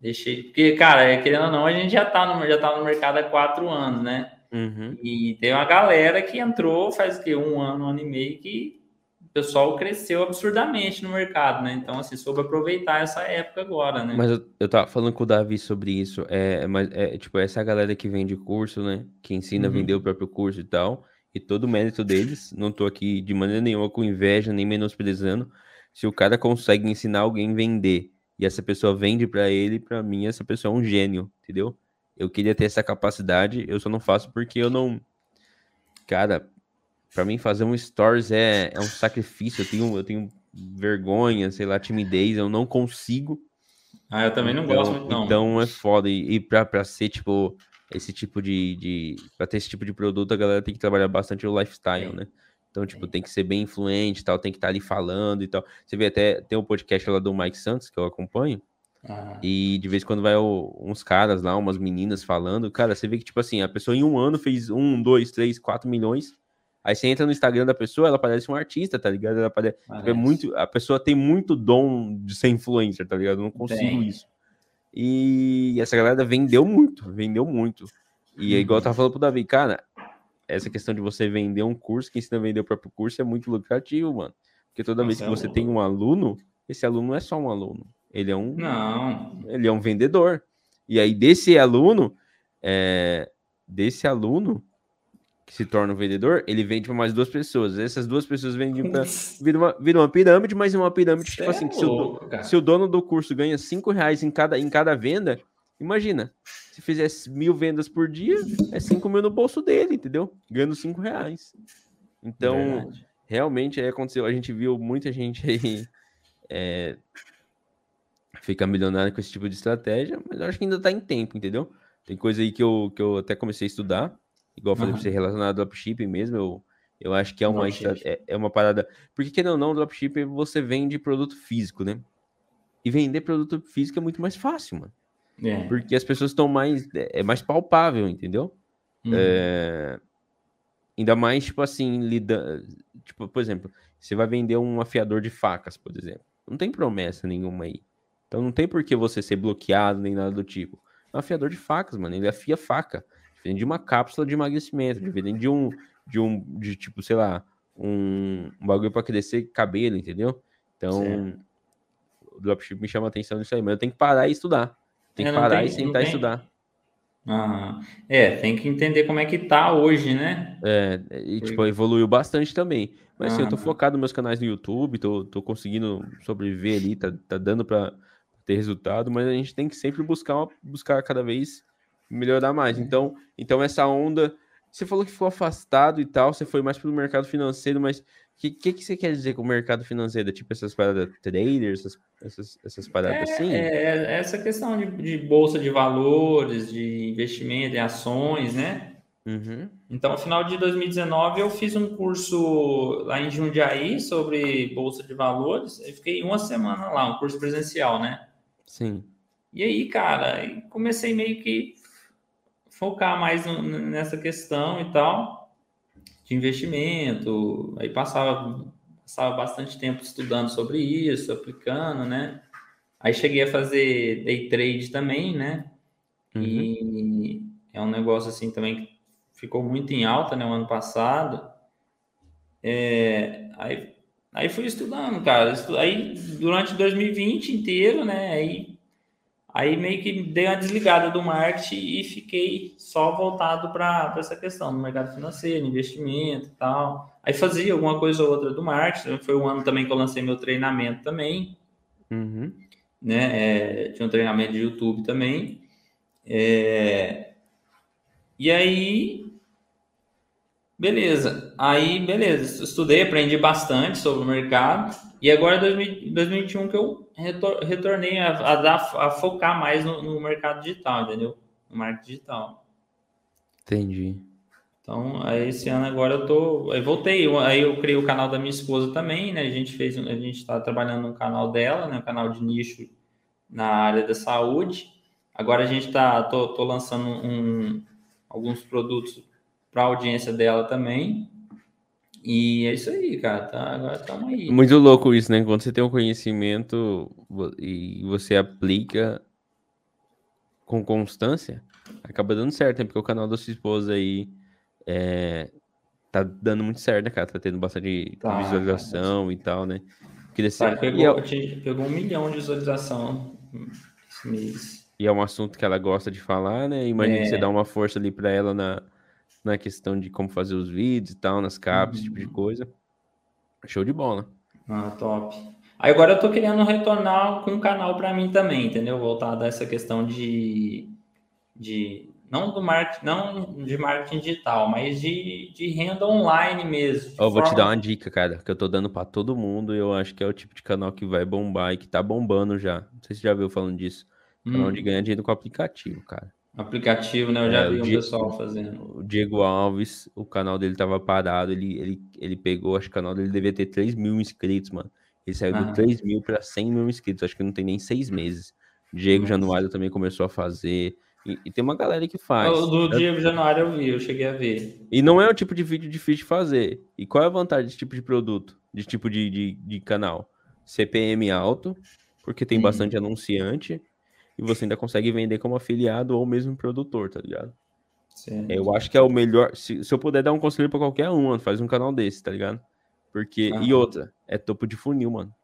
deixei, porque cara, querendo ou não, a gente já tá no já tá no mercado há quatro anos, né? Uhum. E tem uma galera que entrou faz que um ano, um ano e meio que o pessoal cresceu absurdamente no mercado, né? Então, assim, soube aproveitar essa época agora, né? Mas eu, eu tava falando com o Davi sobre isso. É, mas é tipo, essa galera que vende curso, né? Que ensina uhum. a vender o próprio curso e tal. E todo o mérito deles, não tô aqui de maneira nenhuma com inveja, nem menosprezando. Se o cara consegue ensinar alguém a vender e essa pessoa vende para ele, para mim, essa pessoa é um gênio, entendeu? Eu queria ter essa capacidade, eu só não faço porque eu não. Cara, para mim fazer um stories é, é um sacrifício. Eu tenho, eu tenho vergonha, sei lá, timidez, eu não consigo. Ah, eu também não então, gosto muito, não. Então é foda. E, e pra, pra ser, tipo, esse tipo de, de. Pra ter esse tipo de produto, a galera tem que trabalhar bastante o lifestyle, né? Então, tipo, tem que ser bem influente tal, tem que estar tá ali falando e tal. Você vê até, tem um podcast lá do Mike Santos, que eu acompanho, ah. E de vez em quando vai o, uns caras lá, umas meninas falando. Cara, você vê que, tipo assim, a pessoa em um ano fez um, dois, três, quatro milhões. Aí você entra no Instagram da pessoa, ela parece um artista, tá ligado? Ela parece, parece. É muito, a pessoa tem muito dom de ser influencer, tá ligado? Eu não consigo tem. isso. E essa galera vendeu muito, vendeu muito. E é igual eu tava falando pro Davi, cara, essa questão de você vender um curso, que ensina a vender o próprio curso é muito lucrativo, mano. Porque toda Nossa, vez que você tem um aluno, esse aluno não é só um aluno. Ele é um. Não. Ele é um vendedor. E aí, desse aluno, é, desse aluno que se torna um vendedor, ele vende para mais duas pessoas. Essas duas pessoas vendem para. Vira uma, vira uma pirâmide, mas uma pirâmide, tipo assim, é se, louco, o, se, o, dono do curso ganha cinco reais em cada, em cada venda, imagina. Se fizesse mil vendas por dia, é cinco mil no bolso dele, entendeu? Ganhando cinco reais. Então, Verdade. realmente aí aconteceu. A gente viu muita gente aí. É, ficar milionário com esse tipo de estratégia, mas eu acho que ainda tá em tempo, entendeu? Tem coisa aí que eu, que eu até comecei a estudar, igual eu falei uhum. pra você, relacionado ao dropshipping mesmo, eu, eu acho que é uma, é, é, uma parada... Porque, querendo ou não, dropshipping você vende produto físico, né? E vender produto físico é muito mais fácil, mano. É. Porque as pessoas estão mais... É, é mais palpável, entendeu? Uhum. É... Ainda mais, tipo assim, lida... Tipo, por exemplo, você vai vender um afiador de facas, por exemplo. Não tem promessa nenhuma aí. Então não tem por que você ser bloqueado nem nada do tipo. É um afiador de facas, mano. Ele afia faca. Diferente de uma cápsula de emagrecimento, diferente de um, de um, de tipo, sei lá, um, um bagulho para crescer cabelo, entendeu? Então, certo. o dropship me chama a atenção nisso aí, mas eu tenho que parar e estudar. Tem que parar tem, e sentar e estudar. Ah, é, tem que entender como é que tá hoje, né? É, e tipo, evoluiu bastante também. Mas ah, assim, eu tô focado nos meus canais no YouTube, tô, tô conseguindo sobreviver ali, tá, tá dando para ter resultado, mas a gente tem que sempre buscar, uma, buscar cada vez melhorar mais. É. Então, então essa onda, você falou que ficou afastado e tal, você foi mais para o mercado financeiro, mas o que, que, que, você quer dizer com o mercado financeiro? Tipo essas paradas traders, essas, essas, essas paradas é, assim? É, é, essa questão de, de, bolsa de valores, de investimento em ações, né? Uhum. Então, no final de 2019, eu fiz um curso lá em Jundiaí sobre bolsa de valores. Eu fiquei uma semana lá, um curso presencial, né? Sim. E aí, cara, comecei meio que focar mais nessa questão e tal, de investimento. Aí passava, passava bastante tempo estudando sobre isso, aplicando, né? Aí cheguei a fazer day trade também, né? Uhum. E é um negócio assim também que ficou muito em alta, né? O ano passado. É, aí Aí fui estudando, cara. Aí durante 2020 inteiro, né? Aí, aí meio que dei uma desligada do marketing e fiquei só voltado para essa questão do mercado financeiro, investimento e tal. Aí fazia alguma coisa ou outra do marketing. Foi um ano também que eu lancei meu treinamento também. Uhum. Né? É, tinha um treinamento de YouTube também. É, e aí Beleza. Aí, beleza. Estudei, aprendi bastante sobre o mercado. E agora, em 2021, que eu retornei a, a, dar, a focar mais no, no, mercado digital, entendeu? No marketing digital. Entendi. Então, aí esse ano agora eu tô. Aí voltei. Aí eu criei o canal da minha esposa também, né? A gente fez. A gente está trabalhando no canal dela, né? Um canal de nicho na área da saúde. Agora a gente tá. tô, tô lançando um, alguns produtos para a audiência dela também. E é isso aí, cara. Tá, agora estamos aí. Muito louco isso, né? Quando você tem um conhecimento e você aplica com constância, acaba dando certo, né? Porque o canal da sua esposa aí é, tá dando muito certo, né, cara? Tá tendo bastante tá, visualização cara. e tal, né? Crescer. pegou, eu... pegou um milhão de visualização esse mês. E é um assunto que ela gosta de falar, né? Imagina é. que você dá uma força ali para ela na, na questão de como fazer os vídeos e tal, nas capas, uhum. esse tipo de uhum. coisa. Show de bola. Ah, top. Aí agora eu tô querendo retornar com um canal para mim também, entendeu? Voltar dessa questão de, de não do marketing, não de marketing digital, mas de, de renda online mesmo. Eu vou te dar uma dica, cara, que eu tô dando para todo mundo. E eu acho que é o tipo de canal que vai bombar e que tá bombando já. Não sei se você já viu falando disso. Canal hum. de ganhar dinheiro com aplicativo, cara. Aplicativo, né? Eu já é, vi um Diego, pessoal fazendo. O Diego Alves, o canal dele tava parado, ele, ele, ele pegou, acho que o canal dele devia ter 3 mil inscritos, mano. Ele saiu ah. de 3 mil para 100 mil inscritos, acho que não tem nem seis meses. Diego Nossa. Januário também começou a fazer. E, e, tem uma galera que faz. O do Diego Januário eu vi, eu cheguei a ver. E não é o tipo de vídeo difícil de fazer. E qual é a vantagem desse tipo de produto, de tipo de, de, de canal? CPM alto, porque tem bastante anunciante e você ainda consegue vender como afiliado ou mesmo produtor, tá ligado? Sim. Eu acho que é o melhor. Se, se eu puder dar um conselho para qualquer um, mano, faz um canal desse, tá ligado? Porque. Uhum. E outra, é topo de funil, mano.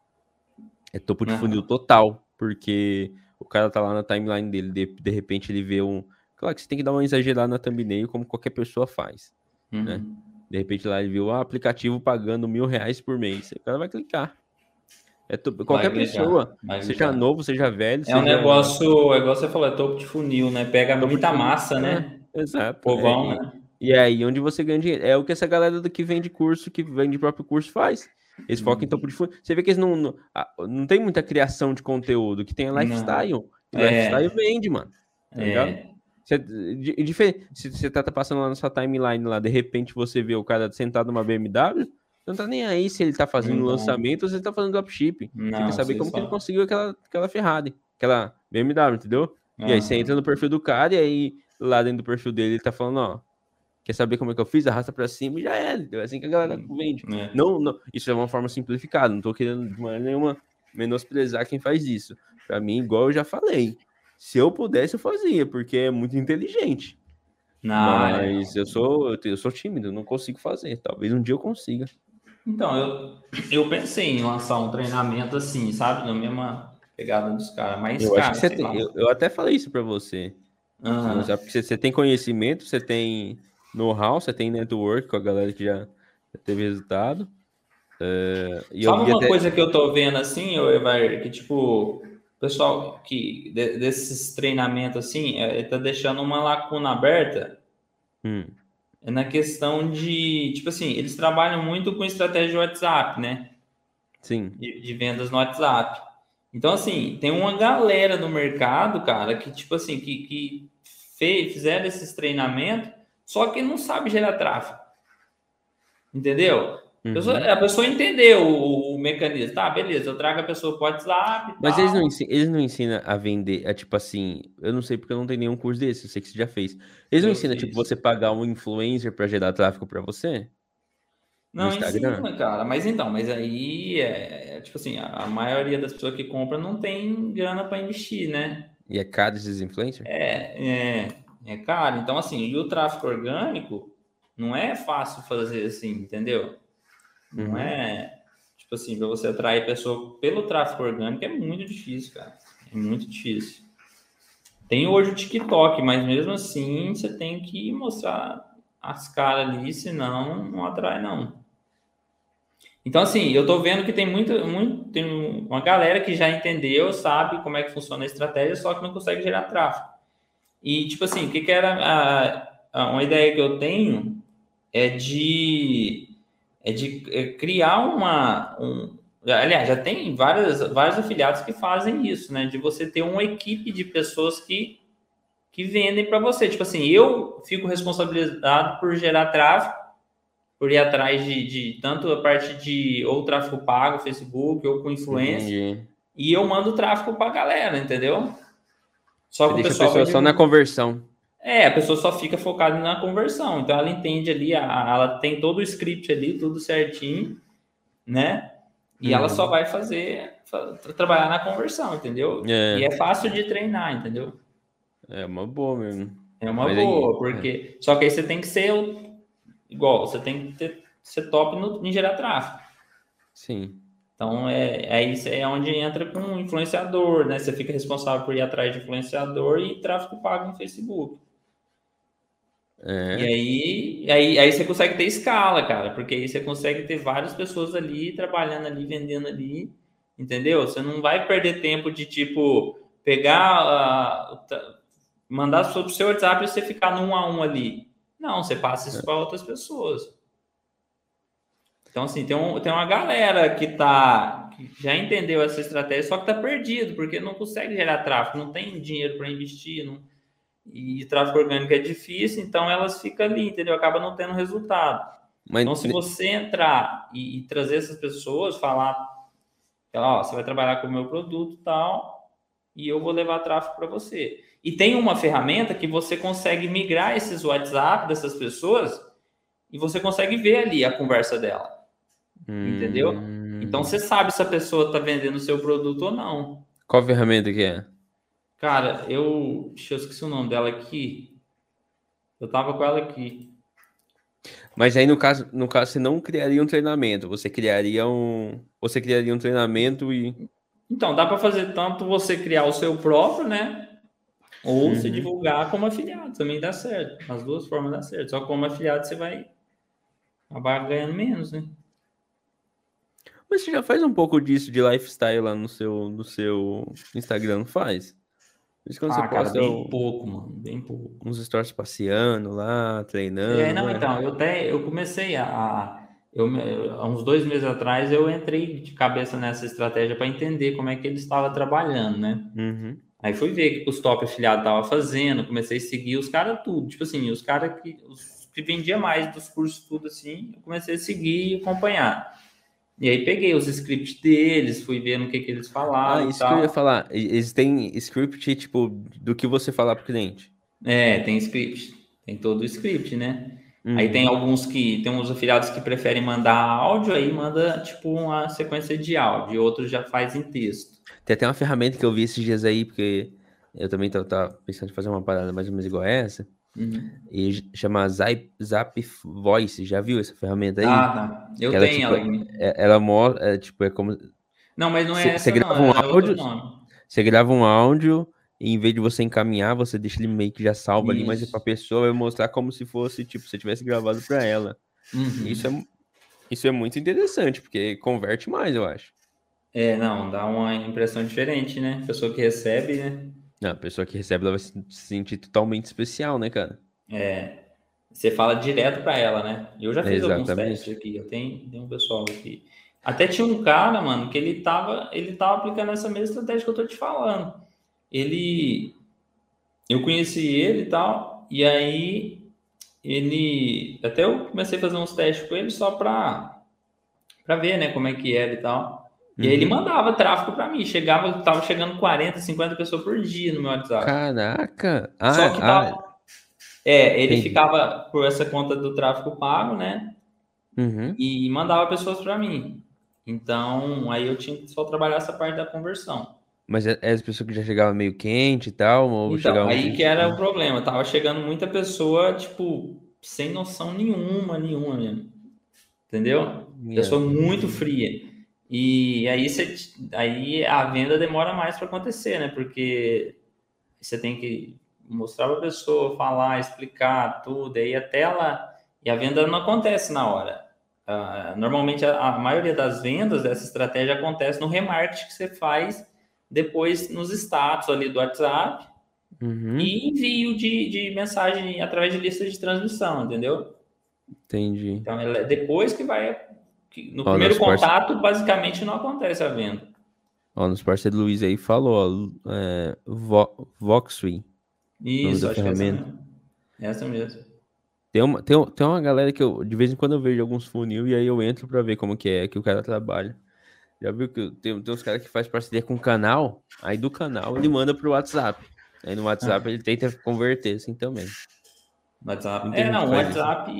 É topo de uhum. funil total. Porque o cara tá lá na timeline dele, de, de repente ele vê um. Claro que você tem que dar uma exagerada na thumbnail, como qualquer pessoa faz. Né? Uhum. Né? De repente lá ele viu o ah, aplicativo pagando mil reais por mês. O cara vai clicar. É Qualquer pessoa, seja novo, seja velho. É um negócio, é igual você falou, é topo de funil, né? Pega topo muita massa, né? É, exato. Povão, é, né? E aí onde você ganha dinheiro. É o que essa galera do que vende curso, que vende próprio curso faz. Eles focam em uhum. topo de funil. Você vê que eles não, não, não tem muita criação de conteúdo, que tem a lifestyle. Não. É. Lifestyle vende, mano. Tá é. Você, de, de, se você tá passando lá na sua timeline lá, de repente você vê o cara sentado numa BMW, não tá nem aí se ele tá fazendo não. lançamento ou se ele tá fazendo dropship. Você quer saber como que ele conseguiu aquela, aquela Ferrari, aquela BMW, entendeu? E aí você entra no perfil do cara e aí lá dentro do perfil dele ele tá falando, ó, quer saber como é que eu fiz? Arrasta pra cima e já é. É assim que a galera hum, vende. É. Não, não, isso é uma forma simplificada, não tô querendo de maneira nenhuma menosprezar quem faz isso. Pra mim, igual eu já falei, se eu pudesse eu fazia, porque é muito inteligente. Não, Mas é... eu sou eu sou tímido, não consigo fazer. Talvez um dia eu consiga. Então, eu, eu pensei em lançar um treinamento assim, sabe? Na mesma pegada dos caras. Mas, eu, cara, acho que você tem, eu, eu, até falei isso para você. Uhum. Porque você, você tem conhecimento, você tem know-how, você tem network com a galera que já, teve resultado. É, e Sabe uma até... coisa que eu tô vendo assim, Evar, que tipo, o pessoal que de, desses treinamentos assim, é, tá deixando uma lacuna aberta. Hum é na questão de, tipo assim, eles trabalham muito com estratégia de WhatsApp, né? Sim. De, de, vendas no WhatsApp. Então, assim, tem uma galera no mercado, cara, que, tipo assim, que, que fez, fizeram esses treinamentos, só que não sabe gerar tráfego. Entendeu? Uhum. A, pessoa, a pessoa entendeu o, o, mecanismo. Tá, beleza, eu trago a pessoa pro WhatsApp. Mas tal. eles não, ensinam, eles não ensinam a vender, é tipo assim, eu não sei porque eu não tenho nenhum curso desse, eu sei que você já fez. Eles não eu ensinam, tipo, você pagar um influencer para gerar tráfego para você? Não, ensina, cara. Mas então, mas aí é, é tipo assim, a, a, maioria das pessoas que compram não tem grana para investir, né? E é caro esses influencers? É, é, é caro. Então, assim, e o tráfego orgânico não é fácil fazer assim, entendeu? Não uhum. é tipo assim, para você atrair pessoa pelo tráfego orgânico é muito difícil, cara. É muito difícil. Tem hoje o TikTok, mas mesmo assim você tem que mostrar as caras ali, senão não atrai, não. Então, assim, eu tô vendo que tem muito, muito, tem uma galera que já entendeu, sabe como é que funciona a estratégia, só que não consegue gerar tráfego. E, tipo assim, o que, que era a, a, uma ideia que eu tenho é de é de é criar uma. Um, aliás, já tem várias, vários afiliados que fazem isso, né? De você ter uma equipe de pessoas que, que vendem para você. Tipo assim, eu fico responsabilizado por gerar tráfego, por ir atrás de, de tanto a parte de ou tráfego pago, Facebook, ou com influência. Entendi. E eu mando tráfego para a galera, entendeu? Só que o pessoal. A pessoa só na conversão. É, a pessoa só fica focada na conversão. Então ela entende ali, ela tem todo o script ali, tudo certinho, né? E uhum. ela só vai fazer, trabalhar na conversão, entendeu? É. E é fácil de treinar, entendeu? É uma boa mesmo. É uma Mas boa, aí, porque. É. Só que aí você tem que ser igual, você tem que ter, ser top no, em gerar tráfego. Sim. Então é, é isso é onde entra com um influenciador, né? Você fica responsável por ir atrás de influenciador e tráfego pago no Facebook. É. E aí, aí, aí você consegue ter escala, cara, porque aí você consegue ter várias pessoas ali trabalhando ali, vendendo ali, entendeu? Você não vai perder tempo de tipo pegar, uh, mandar sobre o seu WhatsApp e você ficar no um a um ali. Não, você passa isso é. para outras pessoas. Então, assim, tem, um, tem uma galera que tá que já entendeu essa estratégia, só que tá perdido, porque não consegue gerar tráfego, não tem dinheiro para investir, não e tráfego orgânico é difícil, então elas ficam ali, entendeu? Acaba não tendo resultado. Mas... Então, se você entrar e, e, trazer essas pessoas, falar, ó, você vai trabalhar com o meu produto tal, e eu vou levar tráfego para você. E tem uma ferramenta que você consegue migrar esses WhatsApp dessas pessoas e você consegue ver ali a conversa dela. Hum... Entendeu? Então você sabe se a pessoa está vendendo o seu produto ou não. Qual ferramenta que é? Cara, eu. Deixa eu esqueci o nome dela aqui. Eu tava com ela aqui. Mas aí, no caso, no caso, você não criaria um treinamento, você criaria um. Você criaria um treinamento e. Então, dá para fazer tanto você criar o seu próprio, né? Ou uhum. se divulgar como afiliado, também dá certo. As duas formas dá certo. Só como afiliado você vai acabar ganhando menos, né? Mas você já faz um pouco disso de lifestyle lá no seu, no seu Instagram, não faz? Isso quando ah, você cara, posta bem pouco, mano, bem pouco. Uns stories passeando lá, treinando. É, não, né? então, eu até eu comecei a. Eu, há uns dois meses atrás eu entrei de cabeça nessa estratégia para entender como é que ele estava trabalhando, né? Uhum. Aí fui ver o que os top afiliados estavam fazendo, comecei a seguir os caras tudo. Tipo assim, os caras que, os que vendia mais dos cursos, tudo assim, eu comecei a seguir e acompanhar. E aí peguei os scripts deles, fui vendo o que, que eles falavam. Ah, isso que eu ia falar. Eles têm script, tipo, do que você falar para o cliente. É, tem script. Tem todo o script, né? Uhum. Aí tem alguns que. Tem uns afiliados que preferem mandar áudio, aí manda, tipo, uma sequência de áudio. Outros já faz em texto. Tem até uma ferramenta que eu vi esses dias aí, porque eu também tava pensando em fazer uma parada mais ou menos igual a essa Uhum. E chama Zap, Zap Voice. Já viu essa ferramenta aí? Ah, tá. Eu ela, tenho tipo, ela. É, ela mostra, é, tipo, é como. Não, mas não é essa. Você grava não, um é áudio. Você grava um áudio e em vez de você encaminhar, você deixa ele meio que já salva Isso. ali, mas é pra pessoa vai mostrar como se fosse, tipo, você tivesse gravado para ela. Uhum. Isso, é, isso é muito interessante, porque converte mais, eu acho. É, não, dá uma impressão diferente, né? Pessoa que recebe, né? A pessoa que recebe ela vai se sentir totalmente especial, né, cara? É. Você fala direto para ela, né? Eu já fiz Exatamente. alguns testes aqui, eu tenho, tenho um pessoal aqui. Até tinha um cara, mano, que ele tava, ele tava aplicando essa mesma estratégia que eu tô te falando. Ele eu conheci ele e tal, e aí ele até eu comecei a fazer uns testes com ele só para para ver, né, como é que era e tal. E aí ele uhum. mandava tráfego para mim. Chegava, tava chegando 40, 50 pessoas por dia no meu WhatsApp. Caraca! Ah, Só que tava... ah, É, ele entendi. ficava por essa conta do tráfego pago, né? Uhum. E mandava pessoas para mim. Então, aí eu tinha que só trabalhar essa parte da conversão. Mas é, é as pessoas que já chegavam meio quente e tal? Ou então, aí que era o problema. Tava chegando muita pessoa, tipo, sem noção nenhuma, nenhuma mesmo. Entendeu? Pessoa muito fria. E aí, você, aí a venda demora mais para acontecer, né? Porque você tem que mostrar para a pessoa, falar, explicar tudo, aí até ela. E a venda não acontece na hora. Uh, normalmente, a, a, maioria das vendas dessa estratégia acontece no remarketing que você faz depois nos status ali do WhatsApp uhum. e envio de, de mensagem através de lista de transmissão, entendeu? Entendi. Então, é depois que vai no ó, primeiro contato, parce... basicamente, não acontece a venda. Ó, nos parceiros Luiz aí falou, ó, é, Vo Voxway. Isso, acho ferramenta. que é essa mesmo. Essa mesmo. Tem uma, tem, tem uma galera que eu, de vez em quando eu vejo alguns funil e aí eu entro para ver como que é que o cara trabalha. Já viu que tem, tem uns caras que faz parceria com o canal, aí do canal ele manda pro WhatsApp. Aí no WhatsApp ah. ele tenta converter assim também. WhatsApp. é, não, o WhatsApp.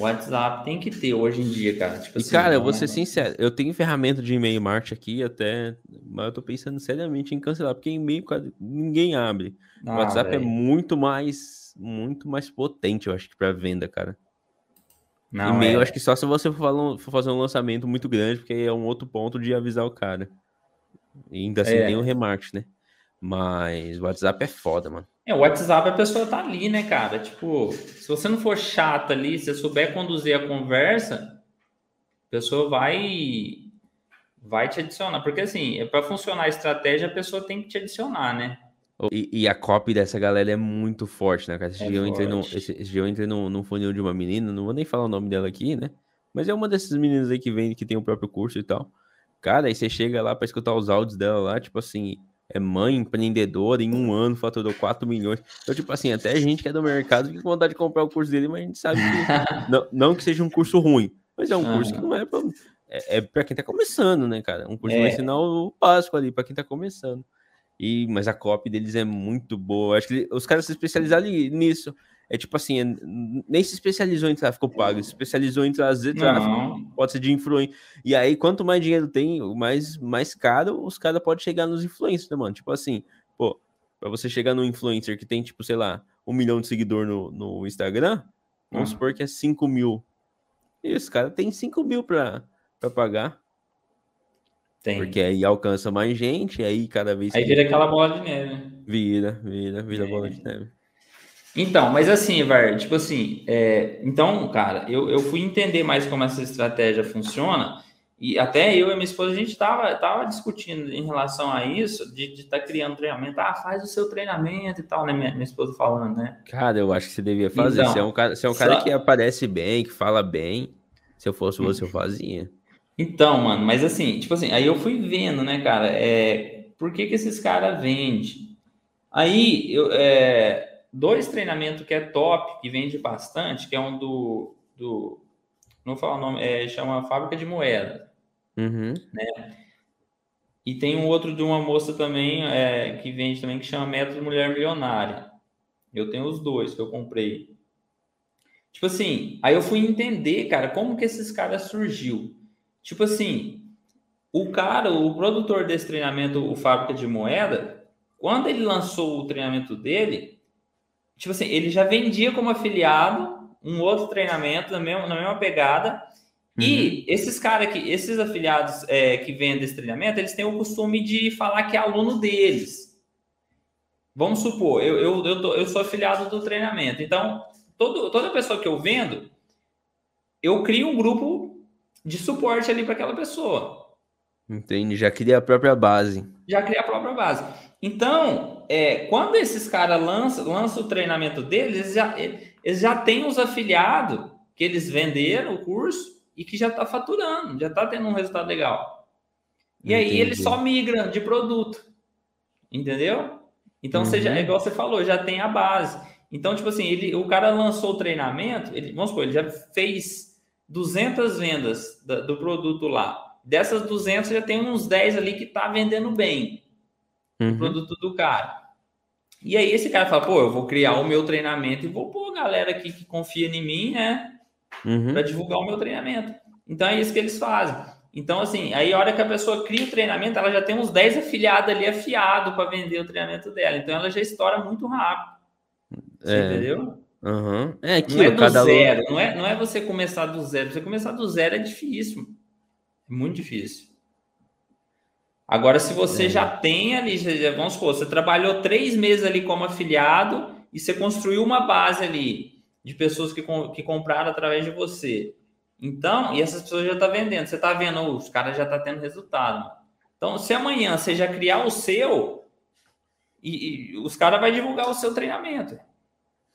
O WhatsApp tem que ter hoje em dia, cara. Tipo e, assim, cara, eu vou ser sincero, eu tenho ferramenta de e-mail marketing aqui até, mas eu tô pensando seriamente em cancelar, porque e-mail ninguém abre. Ah, o WhatsApp véio. é muito mais, muito mais potente, eu acho que para venda, cara. E-mail, é... acho que só se você for, fazer um lançamento muito grande, porque é um outro ponto de avisar o cara. E ainda assim é. tem o remarketing, né? Mas o WhatsApp é foda, mano. É, o WhatsApp a pessoa tá ali, né, cara? Tipo, se você não for chato ali, se você souber conduzir a conversa, a pessoa vai vai te adicionar. Porque assim, é para funcionar a estratégia, a pessoa tem que te adicionar, né? E, e, a copy dessa galera é muito forte, né, cara? Esse, é dia, eu entrei no, esse, esse dia eu entrei no, no funil de uma menina, não vou nem falar o nome dela aqui, né? Mas é uma dessas meninas aí que vem, que tem o próprio curso e tal. Cara, aí você chega lá para escutar os áudios dela lá, tipo assim, é mãe empreendedora, em um ano faturou 4 milhões. Então, tipo assim, até a gente que é do mercado fica com vontade de comprar o curso dele, mas a gente sabe que não, não que seja um curso ruim, mas é um curso que não é para é, é para quem tá começando, né, cara? Um curso é. que vai ensinar o básico ali para quem tá começando. E, mas a copy deles é muito boa. Acho que os caras se especializaram nisso. É tipo assim, é, nem se especializou em tráfego pago, se especializou em trazer tráfego, pode ser de influência. E aí, quanto mais dinheiro tem, mais, mais caro os caras podem chegar nos influencers, né, mano? Tipo assim, pô, pra você chegar no influencer que tem, tipo, sei lá, um milhão de seguidor no, no Instagram, vamos uhum. supor que é 5 mil. E esse cara tem 5 mil pra, pra pagar. Tem. Porque aí alcança mais gente, aí cada vez. Aí vira aquela bola de neve. Né? Vira, vira, vira é. bola de neve. Então, mas assim, Var, tipo assim, é, então, cara, eu, eu fui entender mais como essa estratégia funciona, e até eu e minha esposa, a gente tava, tava discutindo em relação a isso, de estar tá criando treinamento. Ah, faz o seu treinamento e tal, né? Minha, minha esposa falando, né? Cara, eu acho que você devia fazer. Então, você é um cara, você é um cara só... que aparece bem, que fala bem. Se eu fosse você, eu fazia. Então, mano, mas assim, tipo assim, aí eu fui vendo, né, cara, é, por que que esses caras vendem? Aí, eu, é, dois treinamentos que é top, que vende bastante, que é um do, do não vou falar o nome, é, chama Fábrica de Moeda, uhum. né? E tem um outro de uma moça também, é, que vende também, que chama Método Mulher Milionária. Eu tenho os dois que eu comprei. Tipo assim, aí eu fui entender, cara, como que esses caras surgiu. Tipo assim, o cara, o produtor desse treinamento, o Fábrica de Moeda, quando ele lançou o treinamento dele, tipo assim, ele já vendia como afiliado um outro treinamento na mesma, na mesma pegada. Uhum. E esses caras que, esses afiliados é, que vendem esse treinamento, eles têm o costume de falar que é aluno deles. Vamos supor, eu, eu, eu, tô, eu sou afiliado do treinamento. Então, todo, toda pessoa que eu vendo, eu crio um grupo de suporte ali para aquela pessoa. Entende? Já cria a própria base. Já cria a própria base. Então, é, quando esses caras lançam, lançam o treinamento deles, eles já, eles já têm os afiliados que eles venderam o curso e que já está faturando, já está tendo um resultado legal. E Entendi. aí eles só migram de produto. Entendeu? Então, uhum. você já, é igual você falou, já tem a base. Então, tipo assim, ele, o cara lançou o treinamento, ele, vamos supor, ele já fez 200 vendas do produto lá. Dessas 200, já tem uns 10 ali que tá vendendo bem uhum. o produto do cara. E aí esse cara fala, pô, eu vou criar o meu treinamento e vou pôr a galera aqui que confia em mim, né? Uhum. Para divulgar o meu treinamento. Então é isso que eles fazem. Então, assim, aí a hora que a pessoa cria o treinamento, ela já tem uns 10 afiliados ali afiado para vender o treinamento dela. Então ela já estoura muito rápido. É. Entendeu? Uhum. É aquilo, não é do zero, não é, não é você começar do zero. Você começar do zero é difícil. É muito difícil. Agora, se você é. já tem ali, vamos supor, você trabalhou três meses ali como afiliado e você construiu uma base ali de pessoas que, que compraram através de você. Então, e essas pessoas já estão tá vendendo. Você está vendo, os caras já estão tá tendo resultado. Então, se amanhã você já criar o seu, e, e os caras vão divulgar o seu treinamento.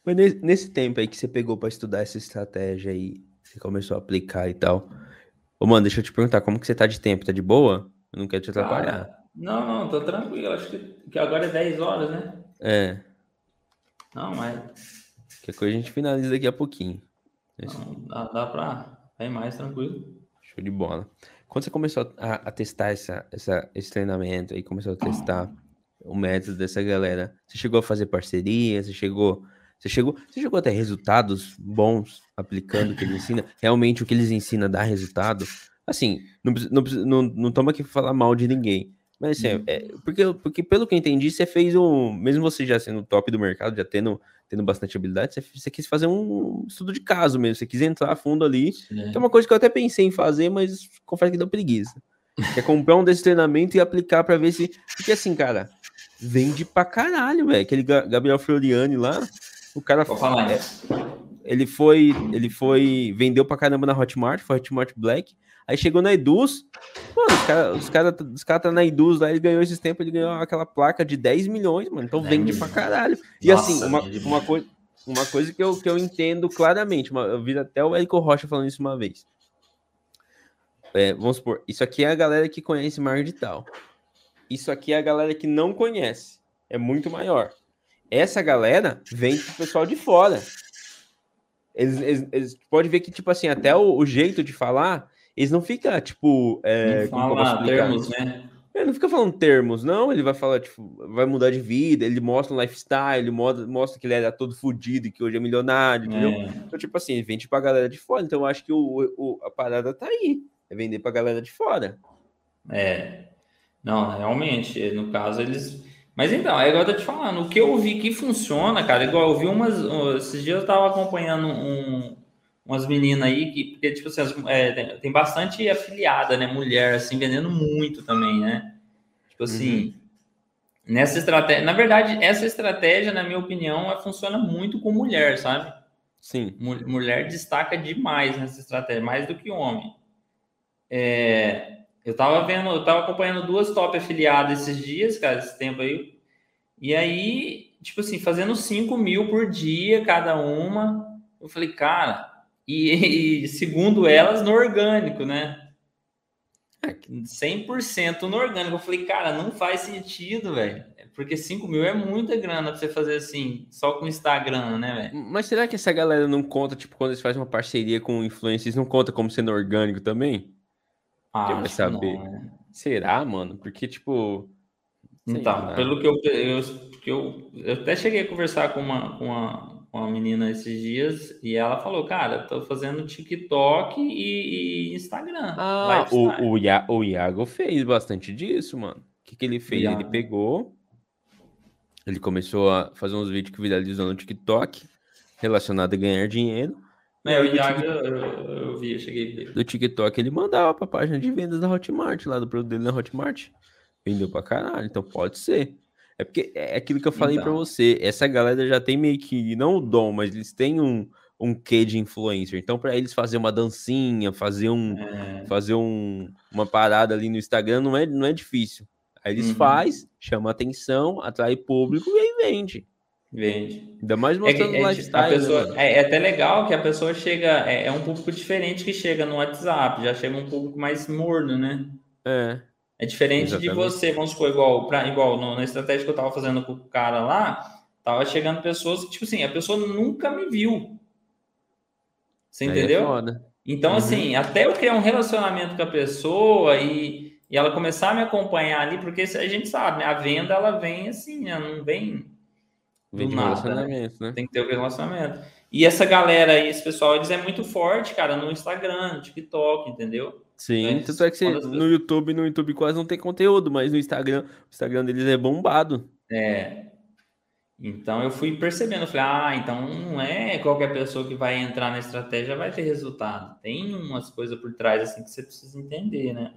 Mas nesse tempo aí que você pegou para estudar essa estratégia aí, você começou a aplicar e tal. Ô, mano, deixa eu te perguntar, como que você tá de tempo? Tá de boa? Eu não quero te atrapalhar. Ah, não, não, tô tranquilo. Acho que, que agora é 10 horas, né? É. Não, mas. Que coisa a gente finaliza daqui a pouquinho. Não, dá, dá pra ir mais tranquilo. Show de bola. Quando você começou a, a testar essa, essa, esse treinamento aí, começou a testar, o método dessa galera? Você chegou a fazer parceria? Você chegou, você chegou, você chegou a ter resultados bons aplicando o que ele ensina? Realmente o que eles ensinam dá resultado? Assim, não, não, não, não toma aqui falar mal de ninguém. Mas assim, uhum. é, porque, porque pelo que eu entendi, você fez um. Mesmo você já sendo top do mercado, já tendo, tendo bastante habilidade, você, você quis fazer um estudo de caso mesmo. Você quis entrar a fundo ali. É. Que é uma coisa que eu até pensei em fazer, mas confesso que deu preguiça. É comprar um desse treinamento e aplicar para ver se. Porque assim, cara, vende pra caralho, velho. Aquele Gabriel Floriani lá, o cara. Vou falar. É, ele foi. Ele foi. Vendeu pra caramba na Hotmart, foi Hotmart Black. Aí chegou na Eduz, mano, os caras os cara, os cara tá na Eduz lá, ele ganhou esses tempos, ele ganhou aquela placa de 10 milhões, mano. Então vende pra caralho. E Nossa, assim, uma, uma, coisa, uma coisa que eu, que eu entendo claramente, uma, eu vi até o Érico Rocha falando isso uma vez. É, vamos supor, isso aqui é a galera que conhece marketing digital. Isso aqui é a galera que não conhece. É muito maior. Essa galera vem pro pessoal de fora. Eles, eles, eles podem ver que, tipo assim, até o, o jeito de falar eles não ficam, tipo. É, não fala termos, né? Ele é, não fica falando termos, não. Ele vai falar, tipo, vai mudar de vida, ele mostra um lifestyle, ele mostra, mostra que ele era todo fodido e que hoje é milionário, entendeu? É. Então, tipo assim, ele vende pra galera de fora. Então, eu acho que o, o, a parada tá aí. É vender pra galera de fora. É. Não, realmente, no caso, eles. Mas então, é igual eu tô te falando, o que eu vi que funciona, cara, igual eu vi umas. Esses dias eu tava acompanhando um, umas meninas aí que, porque, tipo assim, é, tem, tem, bastante afiliada, né? Mulher, assim, vendendo muito também, né? Tipo assim, uhum. nessa estratégia, na verdade, essa estratégia, na minha opinião, ela funciona muito com mulher, sabe? Sim. Mulher destaca demais nessa estratégia, mais do que homem. É, eu tava vendo, eu tava acompanhando duas top afiliadas esses dias, cara, esse tempo aí. E aí, tipo assim, fazendo 5 mil por dia cada uma. Eu falei, cara, e, e, segundo elas, no orgânico, né? 100% no orgânico. Eu falei, cara, não faz sentido, velho. Porque 5 mil é muita grana pra você fazer assim, só com Instagram, né, velho? Mas será que essa galera não conta, tipo, quando eles fazem uma parceria com influencers, não conta como sendo orgânico também? Ah, vai saber. Não, né? Será, mano? Porque, tipo. Então, pelo que eu, eu, eu, eu até cheguei a conversar com uma, com uma, com uma menina esses dias e ela falou, cara, tô fazendo TikTok e, e Instagram. Ah, o, o, Ia, o Iago fez bastante disso, mano. O que, que ele fez? Iago. Ele pegou, ele começou a fazer uns vídeos que viralizou no TikTok, relacionado a ganhar dinheiro. É, o Iago, eu, eu, vi, eu cheguei a ver. Do TikTok ele mandava pra página de vendas da Hotmart, lá do produto dele na Hotmart. Vendeu pra caralho, então pode ser. É porque é aquilo que eu falei para você. Essa galera já tem meio que, não o dom, mas eles têm um, um quê de influencer. Então, para eles fazer uma dancinha, fazer um é. fazer um, uma parada ali no Instagram não é, não é difícil. Aí eles uhum. faz, chama atenção, atrai público e aí vende. Vende. Ainda mais mostrando é, é, lifestyle. Pessoa, né, é, é, até legal que a pessoa chega, é, é um público diferente que chega no WhatsApp, já chega um público mais morno, né? É. É diferente Exatamente. de você, vamos supor, igual, pra, igual no, na estratégia que eu tava fazendo com o cara lá, tava chegando pessoas que, tipo assim, a pessoa nunca me viu. Você é entendeu? É então, uhum. assim, até eu criar um relacionamento com a pessoa e, e ela começar a me acompanhar ali, porque a gente sabe, né? A venda, ela vem assim, né? Não vem do nada, né? né? Tem que ter o um relacionamento. E essa galera aí, esse pessoal, eles é muito forte, cara, no Instagram, no TikTok, entendeu? Sim, então, tanto é que você, no YouTube, no YouTube quase não tem conteúdo, mas no Instagram, o Instagram deles é bombado. É. Então eu fui percebendo, eu falei, ah, então não é qualquer pessoa que vai entrar na estratégia vai ter resultado. Tem umas coisas por trás assim que você precisa entender, né?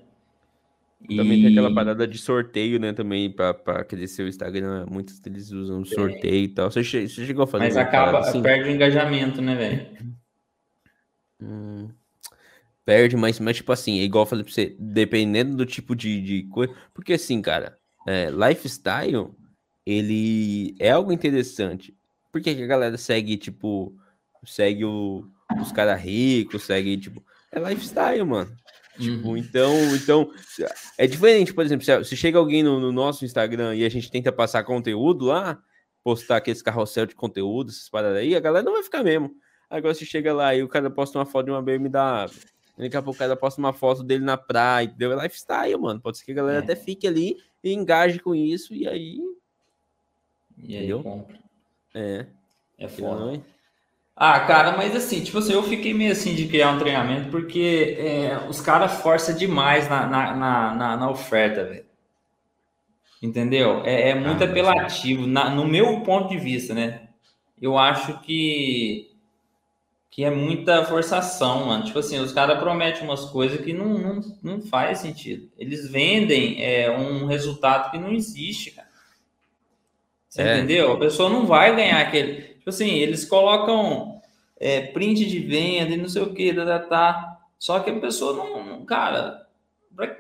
E... Também tem aquela parada de sorteio, né? Também para crescer o Instagram, muitos deles usam sorteio e tal. Você, você chegou a fazer Mas acaba, assim? perde o engajamento, né, velho? Hum perde, mas, mas tipo assim, é igual eu falei pra você, dependendo do tipo de, de coisa. Porque assim, cara, é, lifestyle, ele é algo interessante. Por que, que a galera segue, tipo, segue o, os caras ricos, segue, tipo, é lifestyle, mano. Tipo, uhum. então, então, é diferente, por exemplo, se, se chega alguém no, no, nosso Instagram e a gente tenta passar conteúdo lá, postar aqueles carrossel de conteúdo, essas paradas aí, a galera não vai ficar mesmo. Agora, se chega lá e o cara posta uma foto de uma BMW, Daqui a pouco o cara posta uma foto dele na praia, deu lifestyle, mano. Pode ser que a galera é. até fique ali e engaje com isso, e aí E aí eu compro. É. É foda. Ah, cara, mas assim, tipo assim, eu fiquei meio assim de criar um treinamento porque é, os caras forçam demais na, na, na, na oferta, velho. Entendeu? É, é muito ah, apelativo, na, no meu ponto de vista, né? Eu acho que, que é muita forçação, mano. Tipo assim, os caras prometem umas coisas que não, não, não faz sentido. Eles vendem é, um resultado que não existe, cara. Você é. entendeu? A pessoa não vai ganhar aquele. Tipo assim, eles colocam é, print de venda e não sei o que, tá, tá, só que a pessoa não, cara,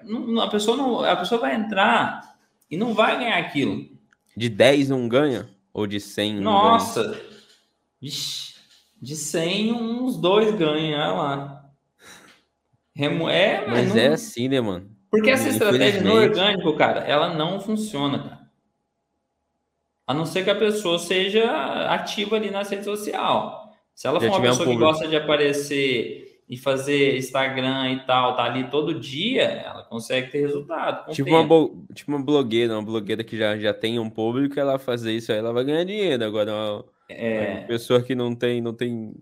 não, a pessoa não, a pessoa vai entrar e não vai ganhar aquilo. De 10 não ganha? Ou de 100 Nossa, Vixe, de 100 uns dois ganham, olha lá. Remo... É, mas, mas não... é assim, né, mano? Porque essa estratégia no orgânico, cara, ela não funciona, cara. A não ser que a pessoa seja ativa ali na rede social. Se ela Já for uma pessoa um que gosta de aparecer e fazer Instagram e tal, tá ali todo dia, ela consegue ter resultado. Tipo uma, tipo uma blogueira, uma blogueira que já, já tem um público, ela fazer isso aí, ela vai ganhar dinheiro. Agora, uma, é... pessoa que não tem, não tem.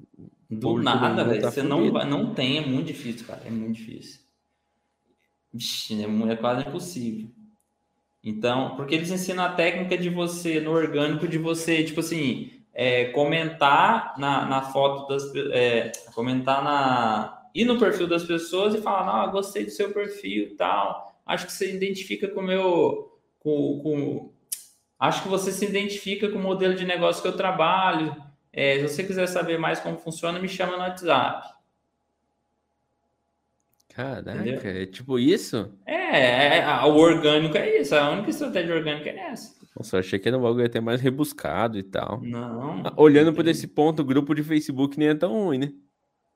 Do nada, velho. Tá você não, não tem, é muito difícil, cara. É muito difícil. Vixe, é, é quase impossível. Então, porque eles ensinam a técnica de você, no orgânico, de você, tipo assim, é, comentar na, na foto das. É, comentar na. ir no perfil das pessoas e falar, não, gostei do seu perfil tal. Acho que você identifica com o meu. Com, com, acho que você se identifica com o modelo de negócio que eu trabalho. É, se você quiser saber mais como funciona, me chama no WhatsApp. Caraca, Entendeu? é tipo isso? É, é, o orgânico é isso, a única estratégia orgânica é essa. Nossa, eu achei que era um bagulho até mais rebuscado e tal. Não. Ah, olhando por esse ponto, o grupo de Facebook nem é tão ruim, né?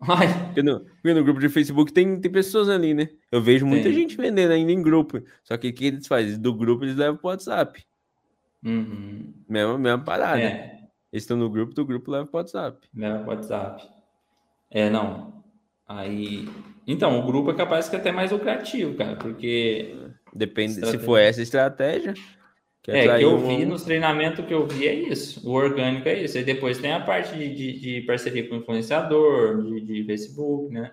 Ai. Porque, no, porque no grupo de Facebook tem, tem pessoas ali, né? Eu vejo muita tem. gente vendendo ainda em grupo. Só que o que eles fazem? Do grupo eles levam pro WhatsApp. Uhum. Mesma, mesma parada. É. Eles estão no grupo, do grupo leva pro WhatsApp. Leva pro WhatsApp. É, não. Aí então, o grupo é capaz de ser até mais lucrativo, cara, porque. Depende estratégia... se for essa estratégia. Que é, que eu um... vi nos treinamentos que eu vi é isso. O orgânico é isso. E depois tem a parte de, de, de parceria com influenciador, de, de Facebook, né?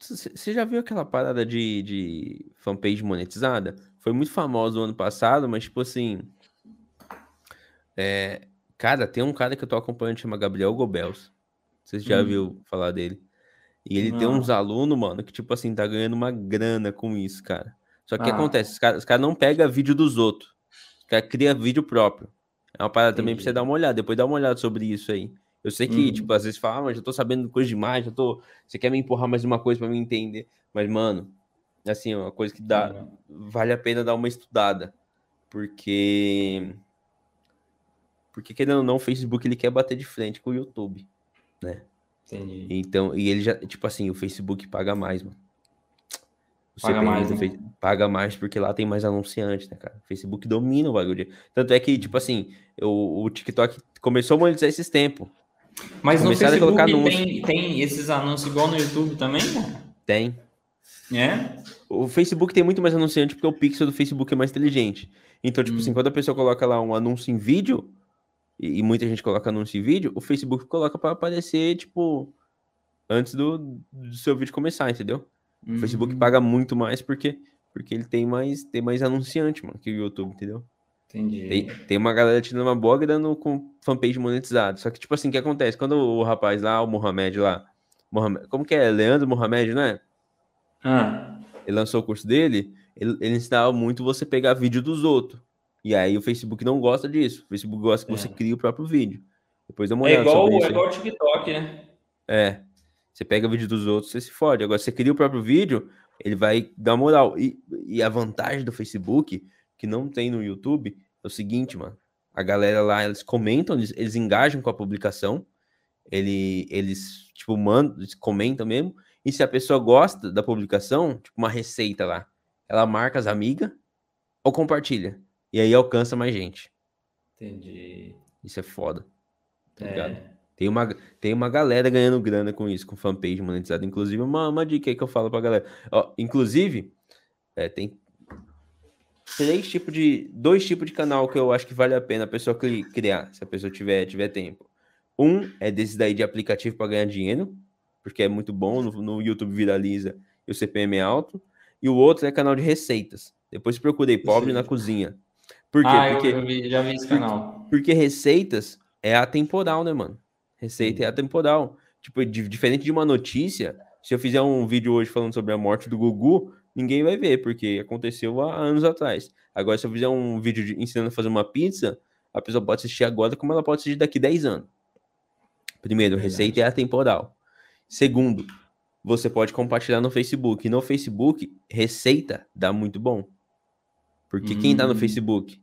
Você já viu aquela parada de, de fanpage monetizada? Foi muito famosa no ano passado, mas tipo assim. É, cara, tem um cara que eu tô acompanhando chama Gabriel Gobels. Você já hum. viu falar dele? E ele Não. tem uns alunos, mano, que, tipo assim, tá ganhando uma grana com isso, cara. Só que o ah. que acontece? Os caras cara não pegam vídeo dos outros. Os caras criam vídeo próprio. É uma parada Entendi. também pra você dar uma olhada. Depois dá uma olhada sobre isso aí. Eu sei que, uhum. tipo, às vezes fala, ah, mas eu tô sabendo coisa demais, já tô. Você quer me empurrar mais uma coisa para me entender. Mas, mano, assim, é uma coisa que dá. Uhum. Vale a pena dar uma estudada. Porque. Porque, querendo ou não, o Facebook ele quer bater de frente com o YouTube, né? Entendi. Então, e ele já, tipo assim, o Facebook paga mais, mano. Paga mais, né? paga mais porque lá tem mais anunciantes, né, cara? O Facebook domina o bagulho. Tanto é que, tipo assim, o, o TikTok começou a monetizar esses tempos. Mas no Facebook tem, tem esses anúncios igual no YouTube também, mano? Tem. É? O Facebook tem muito mais anunciante porque o pixel do Facebook é mais inteligente. Então, tipo assim, hum. assim, quando a pessoa coloca lá um anúncio em vídeo, e, e muita gente coloca anúncio em vídeo, o Facebook coloca para aparecer, tipo, antes do, do seu vídeo começar, entendeu? Uhum. O Facebook uhum. paga muito mais porque, porque ele tem mais, tem mais anunciante, mano, que o YouTube, entendeu? Entendi. Tem, tem uma galera tirando uma boa grana com fanpage monetizado. Só que, tipo assim, o que acontece? Quando o rapaz lá, o Mohamed lá, Mohamed, como que é? Leandro Mohamed, não é? Ah. Ele lançou o curso dele, ele, ele ensinava muito você pegar vídeo dos outros. E aí o Facebook não gosta disso. O Facebook gosta que é. você crie o próprio vídeo. Depois dá uma é olhada. É igual, é igual o TikTok, né? É. Você pega vídeo dos outros, você se fode. Agora, você cria o próprio vídeo, ele vai dar moral. E, e a vantagem do Facebook, que não tem no YouTube, é o seguinte, mano. A galera lá, eles comentam, eles, eles engajam com a publicação. Ele, eles, tipo, mandam, eles comentam mesmo. E se a pessoa gosta da publicação, tipo, uma receita lá, ela marca as amigas ou compartilha. E aí alcança mais gente. Entendi. Isso é foda. Tá é. Tem uma, tem uma galera ganhando grana com isso, com fanpage monetizada. Inclusive, uma, uma dica aí que eu falo pra galera. Ó, inclusive, é, tem. três tipos de. Dois tipos de canal que eu acho que vale a pena a pessoa criar, se a pessoa tiver, tiver tempo. Um é desse daí de aplicativo para ganhar dinheiro, porque é muito bom, no, no, YouTube viraliza e o CPM é alto. E o outro é canal de receitas. Depois procurei Pobre na Cozinha. Por quê? Ah, porque, eu vi, já vi esse canal. Porque, receitas é atemporal, né, mano? Receita é atemporal. Tipo, de, diferente de uma notícia, se eu fizer um vídeo hoje falando sobre a morte do Gugu, ninguém vai ver, porque aconteceu há anos atrás. Agora, se eu fizer um vídeo de, ensinando a fazer uma pizza, a pessoa pode assistir agora como ela pode assistir daqui 10 anos. Primeiro, receita é atemporal. Segundo, você pode compartilhar no Facebook. No Facebook, receita dá muito bom. Porque hum. quem tá no. Facebook?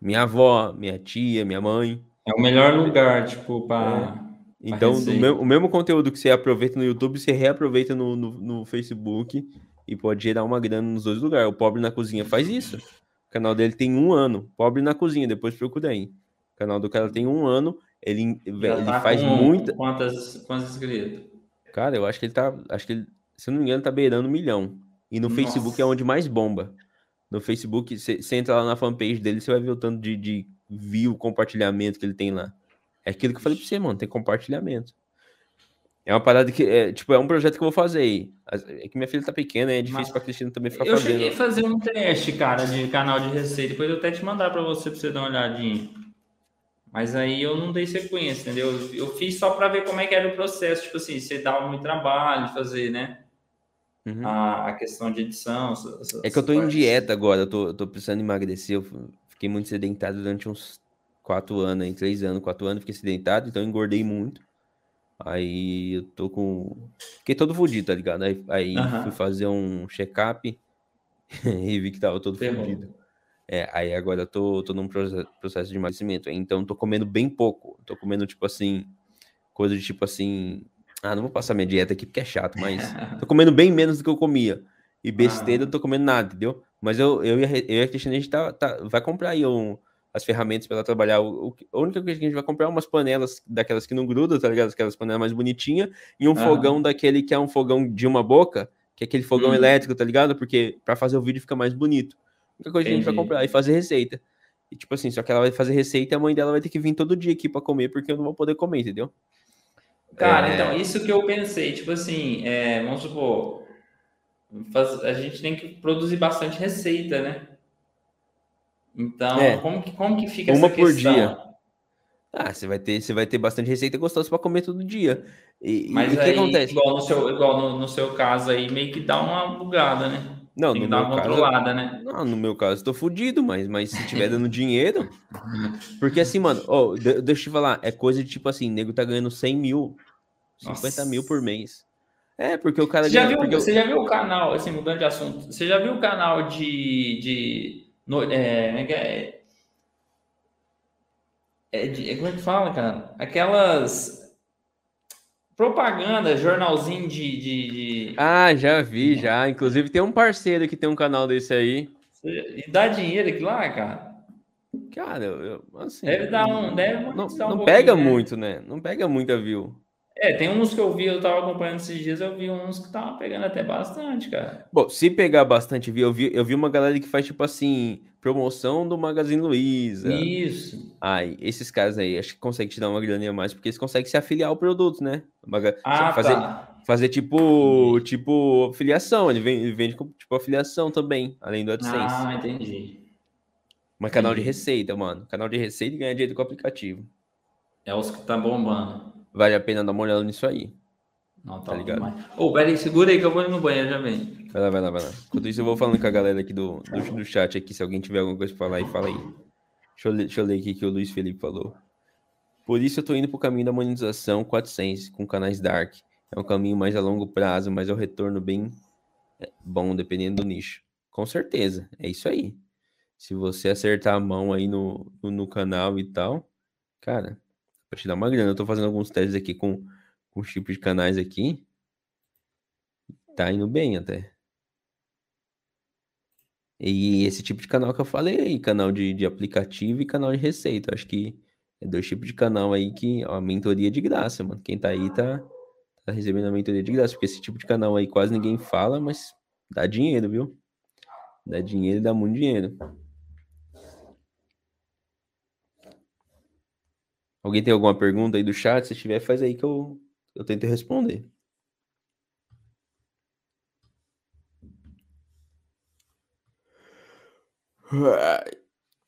Minha avó, minha tia, minha mãe. É o melhor lugar, tipo, para. É. Então, o mesmo conteúdo que você aproveita no YouTube, você reaproveita no, no, no Facebook e pode gerar uma grana nos dois lugares. O Pobre na Cozinha faz isso. O canal dele tem um ano. Pobre na Cozinha, depois procura aí. O canal do cara tem um ano. Ele, ele tá faz muita. Quantas, quantos inscritos? Cara, eu acho que ele tá. Acho que ele, se eu não me engano, tá beirando um milhão. E no Nossa. Facebook é onde mais bomba. No Facebook, você entra lá na fanpage dele, você vai ver o tanto de, de view, compartilhamento que ele tem lá. É aquilo que eu falei pra você, mano, tem compartilhamento. É uma parada que, é, tipo, é um projeto que eu vou fazer aí. É que minha filha tá pequena, é difícil Mas, pra Cristina também ficar eu fazendo. Eu cheguei a fazer um teste, cara, de canal de receita. Depois eu até te mandar pra você, pra você dar uma olhadinha. Mas aí eu não dei sequência, entendeu? Eu fiz só para ver como é que era o processo. Tipo assim, você dava muito trabalho fazer, né? Uhum. A, a, questão de edição. Essas, é que eu tô partes. em dieta agora, eu tô, eu tô precisando emagrecer. Eu fiquei muito sedentário durante uns quatro anos, três anos, quatro anos, fiquei sedentário, então engordei muito. Aí eu tô com. Fiquei todo fodido, tá ligado? Aí, aí uhum. fui fazer um check-up e vi que tava todo fodido. É, aí agora eu tô, tô num processo de emagrecimento. Então tô comendo bem pouco. Tô comendo, tipo assim, coisa de tipo assim. Ah, não vou passar minha dieta aqui porque é chato, mas tô comendo bem menos do que eu comia. E besteira ah. eu tô comendo nada, entendeu? Mas eu, eu, eu e a Cristina, a gente tá, tá, vai comprar aí um, as ferramentas para ela trabalhar. O, o, a única coisa que a gente vai comprar é umas panelas daquelas que não grudam, tá ligado? Aquelas panelas mais bonitinhas, e um fogão daquele que é um fogão de uma boca, que é aquele fogão hum. elétrico, tá ligado? Porque para fazer o vídeo fica mais bonito. A única coisa que a gente vai comprar e fazer receita. E tipo assim, só que ela vai fazer receita e a mãe dela vai ter que vir todo dia aqui para comer, porque eu não vou poder comer, entendeu? Cara, é... então, isso que eu pensei, tipo assim, é, vamos supor, faz, a gente tem que produzir bastante receita, né? Então, é. como, que, como que fica Uma por dia. Ah, você vai ter, você vai ter bastante receita gostosa para comer todo dia. E, Mas o que acontece? Igual, no seu, igual no, no, seu caso aí, meio que dá uma bugada, né? Não, Tem no meu controlada, caso, né? Não, no meu caso, tô fudido, mas, mas se tiver dando dinheiro. Porque assim, mano, oh, deixa eu te falar, é coisa de tipo assim, nego tá ganhando 100 mil, 50 Nossa. mil por mês. É, porque o cara. Você, ganha, já, viu, você eu... já viu o canal, assim, mudando de assunto, você já viu o canal de, de no, é, é, é, é, de, é, como é que fala, cara? Aquelas propaganda, jornalzinho de, de, de, Ah, já vi, já. Inclusive tem um parceiro que tem um canal desse aí. E dá dinheiro aqui lá, cara? Cara, eu, assim, deve dar um. Deve não, não um pega né? muito, né? Não pega muita view. É, tem uns que eu vi, eu tava acompanhando esses dias, eu vi uns que estavam pegando até bastante, cara. Bom, se pegar bastante, eu vi, eu vi uma galera que faz, tipo assim, promoção do Magazine Luiza. Isso. Ai, esses caras aí, acho que consegue te dar uma graninha a mais, porque eles conseguem se afiliar ao produto, né? Ah, fazer, tá. fazer tipo, tipo, afiliação, ele vende, vende tipo afiliação também, além do AdSense. Ah, entendi. Mas canal de receita, mano. Canal de receita e ganha dinheiro com o aplicativo. É os que tá bombando vale a pena dar uma olhada nisso aí. Não, tá, tá ligado? Ô, oh, peraí, segura aí que eu vou no banheiro, já vem. Vai lá, vai lá, vai lá. Enquanto isso, eu vou falando com a galera aqui do, do, do chat aqui. Se alguém tiver alguma coisa pra falar aí, fala aí. Deixa eu, ler, deixa eu ler aqui que o Luiz Felipe falou. Por isso eu tô indo pro caminho da monetização 400 com canais Dark. É um caminho mais a longo prazo, mas é o um retorno bem é, bom, dependendo do nicho. Com certeza, é isso aí. Se você acertar a mão aí no, no, no canal e tal, cara, para te dar uma grana. Eu tô fazendo alguns testes aqui com, com os tipos de canais aqui. Tá indo bem até. E esse tipo de canal que eu falei canal de, de aplicativo e canal de receita. Acho que é dois tipos de canal aí que ó, a mentoria de graça, mano. Quem tá aí tá, tá recebendo a mentoria de graça, porque esse tipo de canal aí quase ninguém fala, mas dá dinheiro, viu? Dá dinheiro dá muito dinheiro. Alguém tem alguma pergunta aí do chat? Se tiver, faz aí que eu, eu tento responder.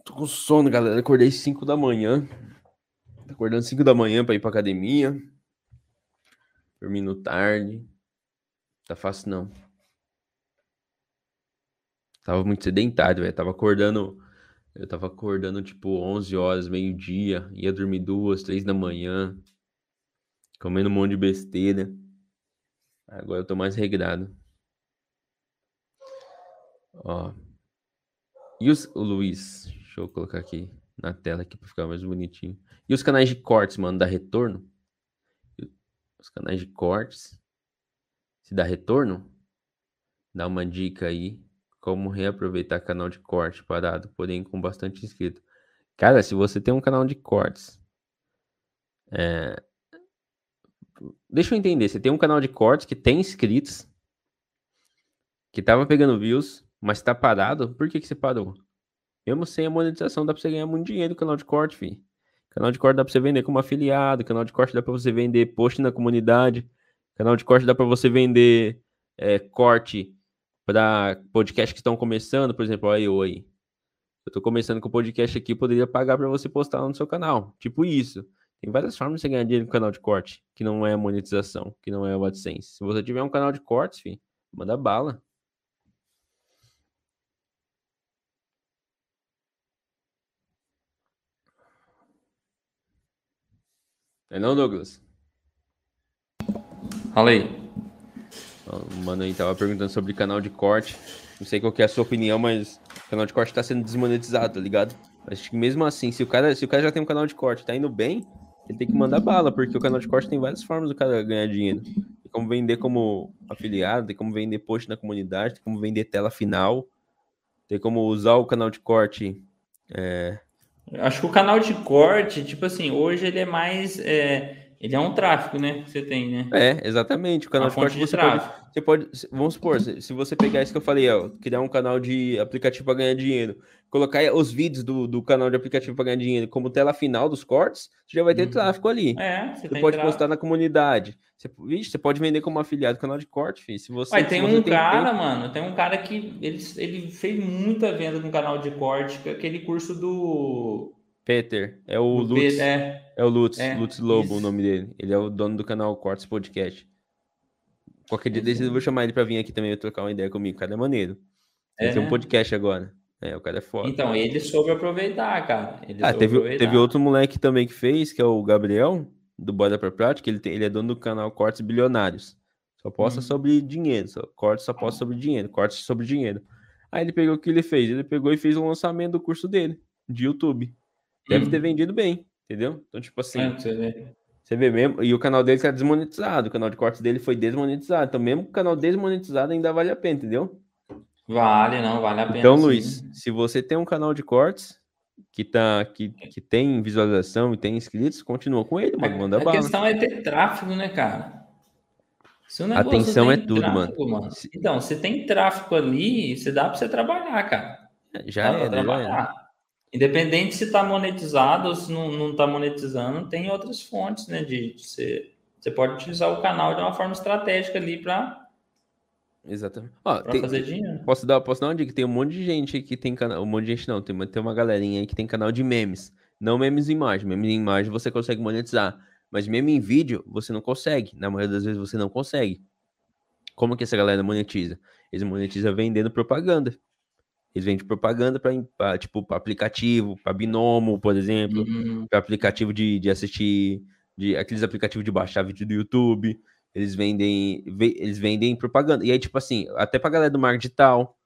Tô com sono, galera. Acordei 5 da manhã. Tô acordando 5 da manhã pra ir pra academia. Dormindo tarde. Tá fácil não. Tava muito sedentário, velho. Tava acordando. Eu tava acordando tipo 11 horas, meio-dia. Ia dormir duas, três da manhã. Comendo um monte de besteira. Agora eu tô mais regrado. Ó. E os, o Luiz, deixa eu colocar aqui na tela aqui para ficar mais bonitinho. E os canais de cortes, mano, dá retorno? Os canais de cortes, se dá retorno? Dá uma dica aí como reaproveitar canal de corte parado, porém com bastante inscrito. Cara, se você tem um canal de cortes, é... deixa eu entender, você tem um canal de cortes que tem inscritos, que tava pegando views, mas tá parado, por que, que você parou? Mesmo sem a monetização, dá pra você ganhar muito dinheiro no canal de corte, fi. Canal de corte dá pra você vender como afiliado, canal de corte dá pra você vender post na comunidade, canal de corte dá pra você vender é, corte para podcast que estão começando, por exemplo, aí aí. Eu tô começando com o podcast aqui, poderia pagar para você postar no seu canal. Tipo isso. Tem várias formas de você ganhar dinheiro no canal de corte, que não é monetização, que não é o AdSense. Se você tiver um canal de cortes, fi, manda bala. É não, Douglas? Fala aí. O mano aí tava perguntando sobre canal de corte. Não sei qual é a sua opinião, mas o canal de corte tá sendo desmonetizado, tá ligado? Acho que mesmo assim, se o cara, se o cara já tem um canal de corte, tá indo bem, ele tem que mandar bala, porque o canal de corte tem várias formas do cara ganhar dinheiro. Tem como vender como afiliado, tem como vender post na comunidade, tem como vender tela final, tem como usar o canal de corte é, Acho que o canal de corte, tipo assim, hoje ele é mais. É, ele é um tráfego, né? Que você tem, né? É, exatamente. O canal Uma de corte de você pode, você pode. Vamos supor, se você pegar isso que eu falei, ó, criar um canal de aplicativo para ganhar dinheiro, colocar os vídeos do, do canal de aplicativo para ganhar dinheiro como tela final dos cortes, você já vai ter uhum. tráfego ali. É, você, você pode tráfego. postar na comunidade. Você, vixe, você pode vender como afiliado do canal de corte, filho. Se você, Ué, tem se um cara, tempo... mano, tem um cara que ele, ele fez muita venda no canal de corte, que aquele curso do. Peter, é o Lutz. É. é. o Lutz, é, Lutz Lobo, isso. o nome dele. Ele é o dono do canal Cortes Podcast. Qualquer dia desses eu vou chamar ele pra vir aqui também trocar uma ideia comigo. O cara é maneiro. Ele é, tem um podcast agora. É, o cara é foda. Então, ele soube aproveitar, cara. Ele ah, teve, aproveitar. teve outro moleque também que fez, que é o Gabriel do Bora pra Prática, ele, tem, ele é dono do canal Cortes Bilionários. Só posta hum. sobre dinheiro, só, cortes só posta sobre dinheiro, cortes sobre dinheiro. Aí ele pegou o que ele fez? Ele pegou e fez o lançamento do curso dele, de YouTube. Deve hum. ter vendido bem, entendeu? Então, tipo assim. É, você, vê. você vê mesmo. E o canal dele tá desmonetizado. O canal de cortes dele foi desmonetizado. Então, mesmo o canal desmonetizado ainda vale a pena, entendeu? Vale, não, vale a pena. Então, sim. Luiz, se você tem um canal de cortes, que, tá, que, que tem visualização e tem inscritos, continua com ele, mano. Manda a bala. A questão é ter tráfego, né, cara? Se o Atenção é tudo, tráfego, mano. mano. Então, se tem tráfego ali, você dá para você trabalhar, cara. Já dá é, trabalhar. Independente se está monetizado ou se não está monetizando, tem outras fontes, né? De, de você, você pode utilizar o canal de uma forma estratégica ali para Exatamente. Ó, pra tem, fazer dinheiro. Posso dar, posso dar uma dica? Tem um monte de gente que tem canal. Um monte de gente não, tem uma, tem uma galerinha aí que tem canal de memes. Não memes em imagem. Memes em imagem você consegue monetizar. Mas meme em vídeo você não consegue. Na maioria das vezes você não consegue. Como que essa galera monetiza? Eles monetizam vendendo propaganda. Eles vendem propaganda para tipo pra aplicativo, para Binomo, por exemplo, uhum. para aplicativo de, de assistir, de aqueles aplicativos de baixar vídeo do YouTube. Eles vendem, eles vendem propaganda. E aí, tipo assim, até pra galera do marketing digital,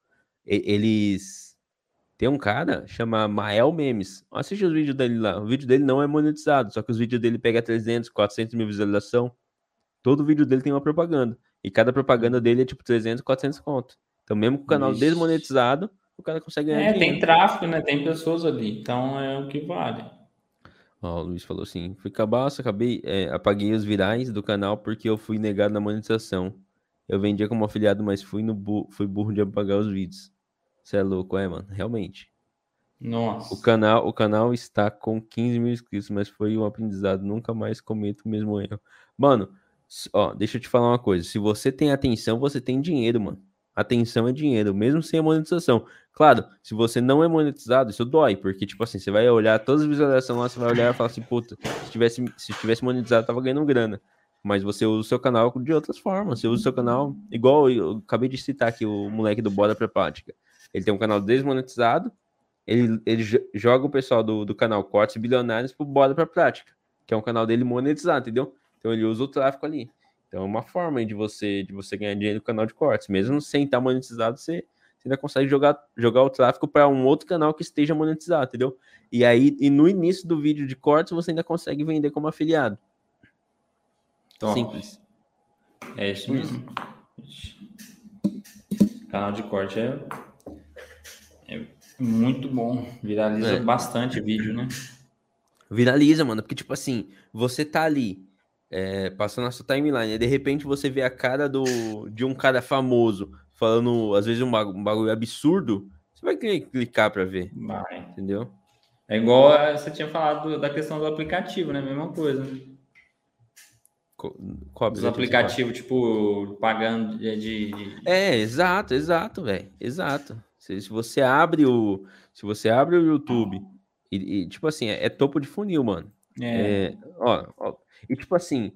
eles. Tem um cara chama Mael Memes. Assiste os vídeos dele lá. O vídeo dele não é monetizado, só que os vídeos dele pega 300, 400 mil visualização. Todo vídeo dele tem uma propaganda. E cada propaganda dele é tipo 300, 400 conto. Então, mesmo com o canal Ixi. desmonetizado, o cara consegue ganhar É, dinheiro. tem tráfego, né? Tem pessoas ali. Então, é o que vale. Ó, o Luiz falou assim: fui cabaço, acabei, é, apaguei os virais do canal porque eu fui negado na monetização. Eu vendia como afiliado, mas fui, no bu fui burro de apagar os vídeos. Você é louco, é, mano, realmente. Nossa. O canal, o canal está com 15 mil inscritos, mas foi um aprendizado. Nunca mais cometo o mesmo erro. Mano, ó, deixa eu te falar uma coisa. Se você tem atenção, você tem dinheiro, mano. Atenção é dinheiro, mesmo sem a monetização. Claro, se você não é monetizado, isso dói, porque, tipo assim, você vai olhar todas as visualizações lá, você vai olhar e falar assim, puta, se tivesse, se tivesse monetizado, tava ganhando grana. Mas você usa o seu canal de outras formas. Você usa o seu canal, igual eu acabei de citar aqui, o moleque do Bora pra Prática. Ele tem um canal desmonetizado, ele, ele joga o pessoal do, do canal Cortes Bilionários pro Bora pra Prática, que é um canal dele monetizado, entendeu? Então ele usa o tráfego ali. Então é uma forma de você de você ganhar dinheiro no canal de cortes. Mesmo sem estar monetizado, você, você ainda consegue jogar, jogar o tráfego para um outro canal que esteja monetizado, entendeu? E aí, e no início do vídeo de cortes, você ainda consegue vender como afiliado. Top. Simples. É isso mesmo. Canal de corte é, é muito bom. Viraliza É. bastante vídeo, né? Viraliza, mano, porque tipo assim, você tá ali é, passando a sua timeline, e de repente você vê a cara do, de um cara famoso falando, às vezes, um bagu- bagulho absurdo, você vai cli- clicar pra ver, Vai. entendeu? É igual você tinha falado do- da questão do aplicativo, né? Mesma coisa. né? Qual Os aplicativos, tipo, pagando de. de- de- É, exato, exato, velho. Exato. Se, se você abre o, se você abre o YouTube e, e, tipo assim, é, é topo de funil, mano. É, É, ó, ó, e tipo assim,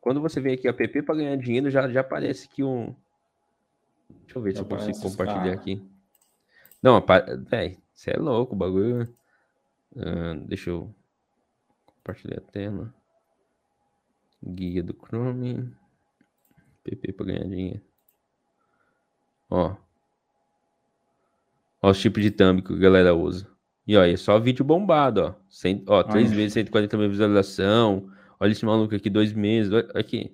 quando você vem aqui a PP para ganhar dinheiro, já já aparece que um Deixa eu ver se Já eu consigo compartilhar aqui. Não, velho, você é louco, o bagulho. Ah, deixa eu compartilhar a tela. Guia do Chrome. PP para ganhar dinheiro. Ó. Ó os tipos de thumb que a galera usa. E ó, é só vídeo bombado, ó. Ó, três Olha. vezes 140 mil visualização. Olha esse maluco aqui, dois meses. Olha aqui.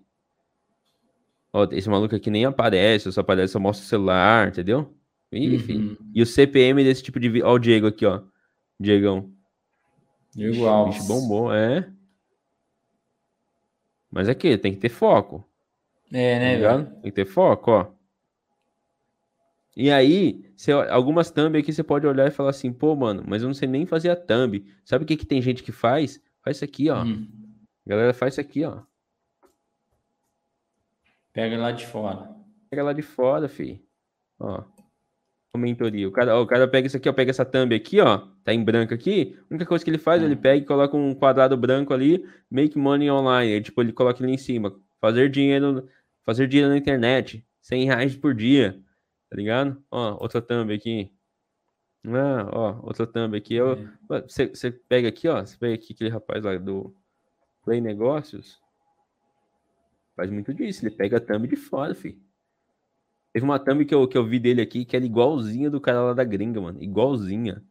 Ó, esse maluco aqui nem aparece, só aparece, só mostra o celular, entendeu? Ih, filho. uhum. E o CPM desse tipo de vídeo. Ó, o Diego aqui, ó. Diegão. Igual. Bicho bombom, é. Mas é que tem que ter foco. É, Tá né, ligado? velho? Tem que ter foco, ó. E aí, você, algumas thumb aqui você pode olhar e falar assim, pô, mano, mas eu não sei nem fazer a thumb. Sabe o que, que tem gente que faz? Faz isso aqui, ó. Hum. Galera faz isso aqui, ó. Pega lá de fora. Pega lá de fora, fi. Ó. Mentoria. O cara, ó, o cara pega isso aqui, ó. Pega essa thumb aqui, ó. Tá em branco aqui. A única coisa que ele faz, ele pega e coloca um quadrado branco ali. Make money online. Aí, tipo, ele coloca ali em cima. Fazer dinheiro, fazer dinheiro na internet. 100 reais por dia. Tá ligado? Ó, outra thumb aqui. Ah, ó, outra thumb aqui. É. Você, você pega aqui, ó. Você pega aqui aquele rapaz lá do Play Negócios. Faz muito disso. Ele pega a thumb de fora, fi. Teve uma thumb que eu, que eu vi dele aqui que era igualzinha do cara lá da gringa, mano. Igualzinha.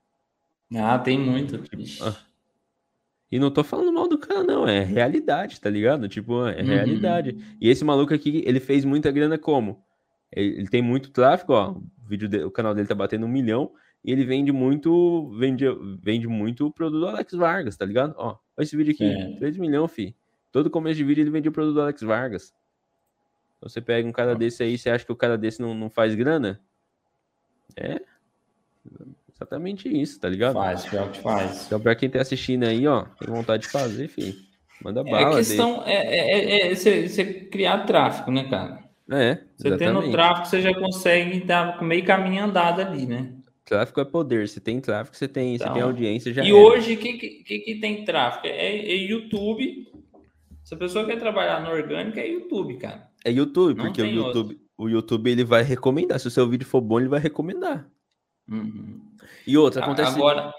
Ah, tem muito. Ixi. ah. E não tô falando mal do cara, não. É realidade, tá ligado? Tipo, é Uhum. realidade. E esse maluco aqui, ele fez muita grana como? Ele, ele tem muito tráfego, ó. O, vídeo de- o canal dele tá batendo um milhão. E ele vende muito. Vende, vende muito produto do Alex Vargas, tá ligado? Ó, esse vídeo aqui. É. 3 milhões, fi. Todo começo de vídeo ele vendia o produto do Alex Vargas. Então você pega um cara desse aí, você acha que o cara desse não, não faz grana? É. Exatamente isso, tá ligado? Faz, pior que faz. Então, pra quem tá assistindo aí, ó, tem vontade de fazer, filho. Manda É bala. a questão é, é, é, é você, você criar tráfego, né, cara? É, Você tendo tráfego, você já consegue dar meio caminho andado ali, né? Tráfico é poder. Se tem tráfico, você tem, você Então, tem audiência, já e era. hoje, o que, que, que tem tráfego? É, é YouTube. Se a pessoa quer trabalhar no orgânico, é YouTube, cara. É YouTube, Não porque o YouTube, o YouTube ele vai recomendar. Se o seu vídeo for bom, ele vai recomendar. Uhum. E outra, acontece. Agora,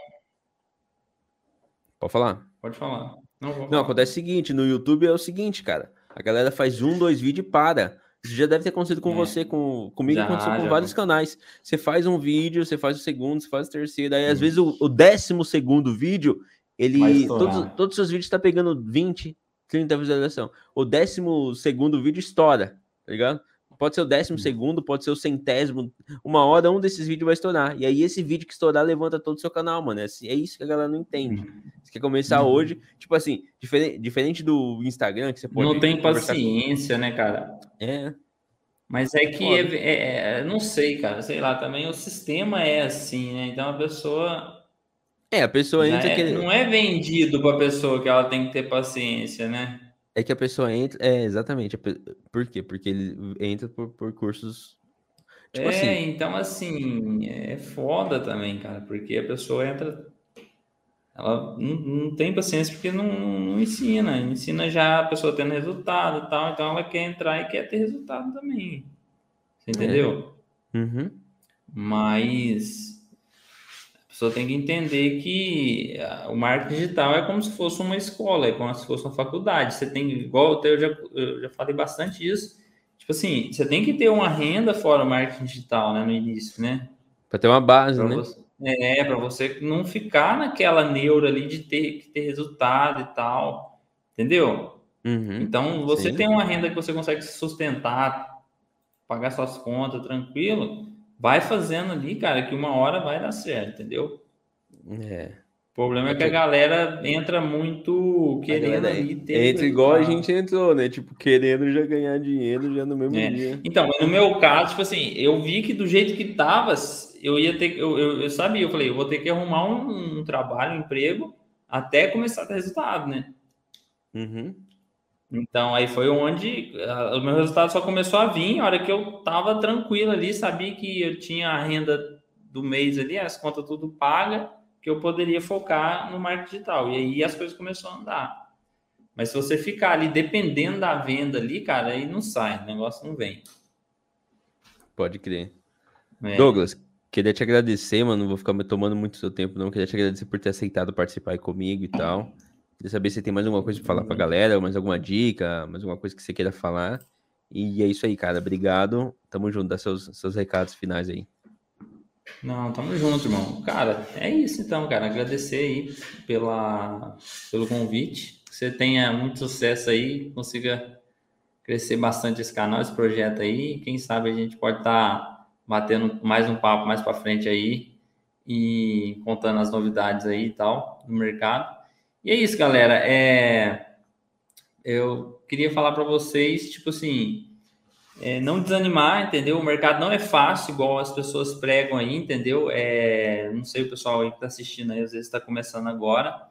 Pode falar? pode falar. Não, Não, falar. acontece o seguinte, no YouTube é o seguinte, cara. A galera faz um, dois vídeos e para. Já deve ter acontecido com É. você, com comigo Já, aconteceu com já. vários canais. Você faz um vídeo, você faz o segundo, você faz o terceiro, aí às Hum. vezes o, o décimo segundo vídeo, ele todos, todos os seus vídeos tá pegando 20, 30 visualização. O décimo segundo vídeo estoura, tá ligado? Pode ser o Hum. décimo segundo, pode ser o centésimo. Uma hora um desses vídeos vai estourar. E aí esse vídeo que estourar levanta todo o seu canal, mano. É, é isso que a galera não entende. Você quer começar Uhum. hoje, tipo assim, diferente, diferente do Instagram, que você pode Não tem conversar com- paciência, né, cara? É. Mas é que, é, é, é, não sei, cara, sei lá, também o sistema é assim, né? Então a pessoa. É, a pessoa entra. É, que... Não é vendido para a pessoa que ela tem que ter paciência, né? É que a pessoa entra. É, exatamente. Por quê? Porque ele entra por, por cursos. Tipo é, assim. então assim, é foda também, cara, porque a pessoa entra ela não, não tem paciência porque não, não, ensina, ensina já a pessoa tendo resultado e tal, então ela quer entrar e quer ter resultado também. Você entendeu? É. Uhum. Mas pessoa tem que entender que o marketing digital é como se fosse uma escola, é como se fosse uma faculdade. Você tem, igual eu já, eu já falei bastante isso, tipo assim, você tem que ter uma renda fora o marketing digital, né, no início, né? Para ter uma base, pra né? Você, é, para você não ficar naquela neura ali de ter que ter resultado e tal, entendeu? Uhum, então, você sim. tem uma renda que você consegue se sustentar, pagar suas contas tranquilo, vai fazendo ali, cara, que uma hora vai dar certo, entendeu? É. O problema é que a galera entra muito querendo ali ter. Entra igual a gente entrou, né? Tipo, querendo já ganhar dinheiro já no mesmo é. dia. Então, no meu caso, tipo assim, eu vi que do jeito que tava, eu ia ter eu, eu, eu sabia, eu falei, eu vou ter que arrumar um, um trabalho, um emprego, até começar a ter resultado, né? Uhum. Então, aí foi onde uh, o meu resultado só começou a vir, a hora que eu tava tranquilo ali, sabia que eu tinha a renda do mês ali, as contas tudo paga que eu poderia focar no marketing digital. E aí as coisas começaram a andar. Mas se você ficar ali dependendo da venda ali, cara, aí não sai, o negócio não vem. Pode crer. É. Douglas, queria te agradecer, mano. Não vou ficar tomando muito seu tempo, não. Queria te agradecer por ter aceitado participar aí comigo e tal. Queria saber se tem mais alguma coisa para falar para a galera, mais alguma dica, mais alguma coisa que você queira falar. E é isso aí, cara. Obrigado. Tamo junto. Dá seus, seus recados finais aí. Não, tamo junto, irmão. Cara, é isso então, cara. Agradecer aí pela, pelo convite. Que você tenha muito sucesso aí, consiga crescer bastante esse canal, esse projeto aí. Quem sabe a gente pode estar tá batendo mais um papo mais para frente aí e contando as novidades aí e tal no mercado. E é isso, galera. É... Eu queria falar para vocês, tipo assim, é, não desanimar, entendeu? O mercado não é fácil, igual as pessoas pregam aí, entendeu? É, não sei o pessoal aí que está assistindo aí, às vezes está começando agora,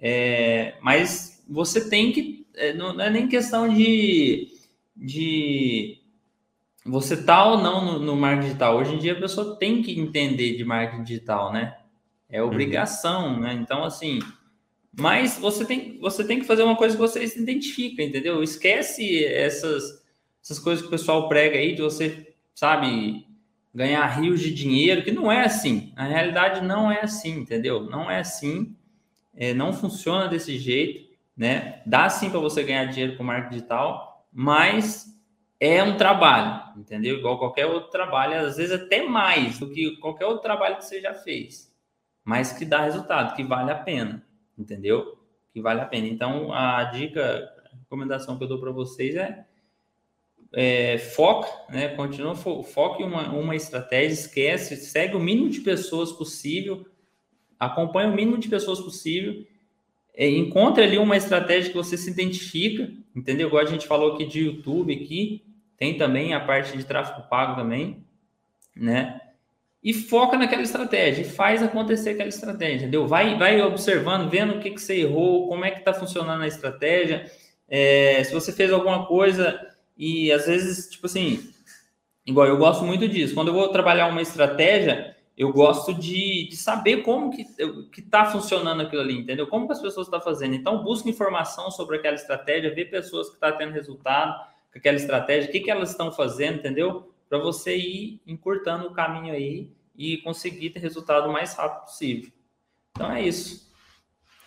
é, mas você tem que, é, não é nem questão de, de você tá ou não no, no, marketing digital. Hoje em dia a pessoa tem que entender de marketing digital, né? É uhum. obrigação, uhum. né? Então, assim, mas você tem, você tem que fazer uma coisa que você se identifica, entendeu? Esquece essas essas coisas que o pessoal prega aí de você, sabe, ganhar rios de dinheiro, que não é assim. Na realidade, não é assim, entendeu? Não é assim, é, não funciona desse jeito, né? Dá sim para você ganhar dinheiro com marketing digital, mas é um trabalho, entendeu? Igual qualquer outro trabalho, às vezes até mais do que qualquer outro trabalho que você já fez, mas que dá resultado, que vale a pena, entendeu? Que vale a pena. Então, a dica, a recomendação que eu dou para vocês é é, foca, né? Continua fo foca em uma, uma estratégia, esquece, segue o mínimo de pessoas possível, acompanha o mínimo de pessoas possível, é, encontre ali uma estratégia que você se identifica, entendeu? Igual a gente falou aqui de YouTube aqui, tem também a parte de tráfego pago também, né? E foca naquela estratégia, e faz acontecer aquela estratégia, entendeu? Vai, vai observando, vendo o que, que você errou, como é que está funcionando a estratégia, é, se você fez alguma coisa e às vezes, tipo assim, igual eu gosto muito disso. Quando eu vou trabalhar uma estratégia, eu gosto de, de saber como que, que tá funcionando aquilo ali, entendeu? Como que as pessoas estão tá fazendo. Então, busca informação sobre aquela estratégia, ver pessoas que estão tá tendo resultado com aquela estratégia, o que, que elas estão fazendo, entendeu? Para você ir encurtando o caminho aí e conseguir ter resultado o mais rápido possível. Então é isso.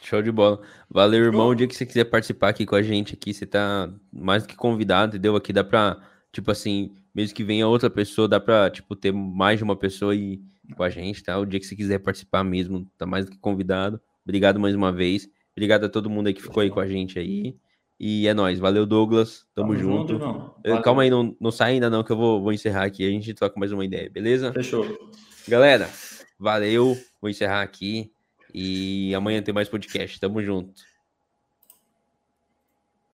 Show de bola. Valeu, irmão. O dia que você quiser participar aqui com a gente aqui, você tá mais do que convidado, entendeu? Aqui dá pra, tipo assim, mesmo que venha outra pessoa, dá pra, tipo, ter mais de uma pessoa aí com a gente, tá? O dia que você quiser participar mesmo, tá mais do que convidado. Obrigado mais uma vez. Obrigado a todo mundo aí que ficou aí com a gente aí. E é nóis. Valeu, Douglas. Tamo, Tamo junto. junto Calma aí, não, não sai ainda não, que eu vou, vou encerrar aqui. A gente troca mais uma ideia, beleza? Fechou. Galera, valeu. Vou encerrar aqui. E amanhã tem mais podcast. Tamo junto.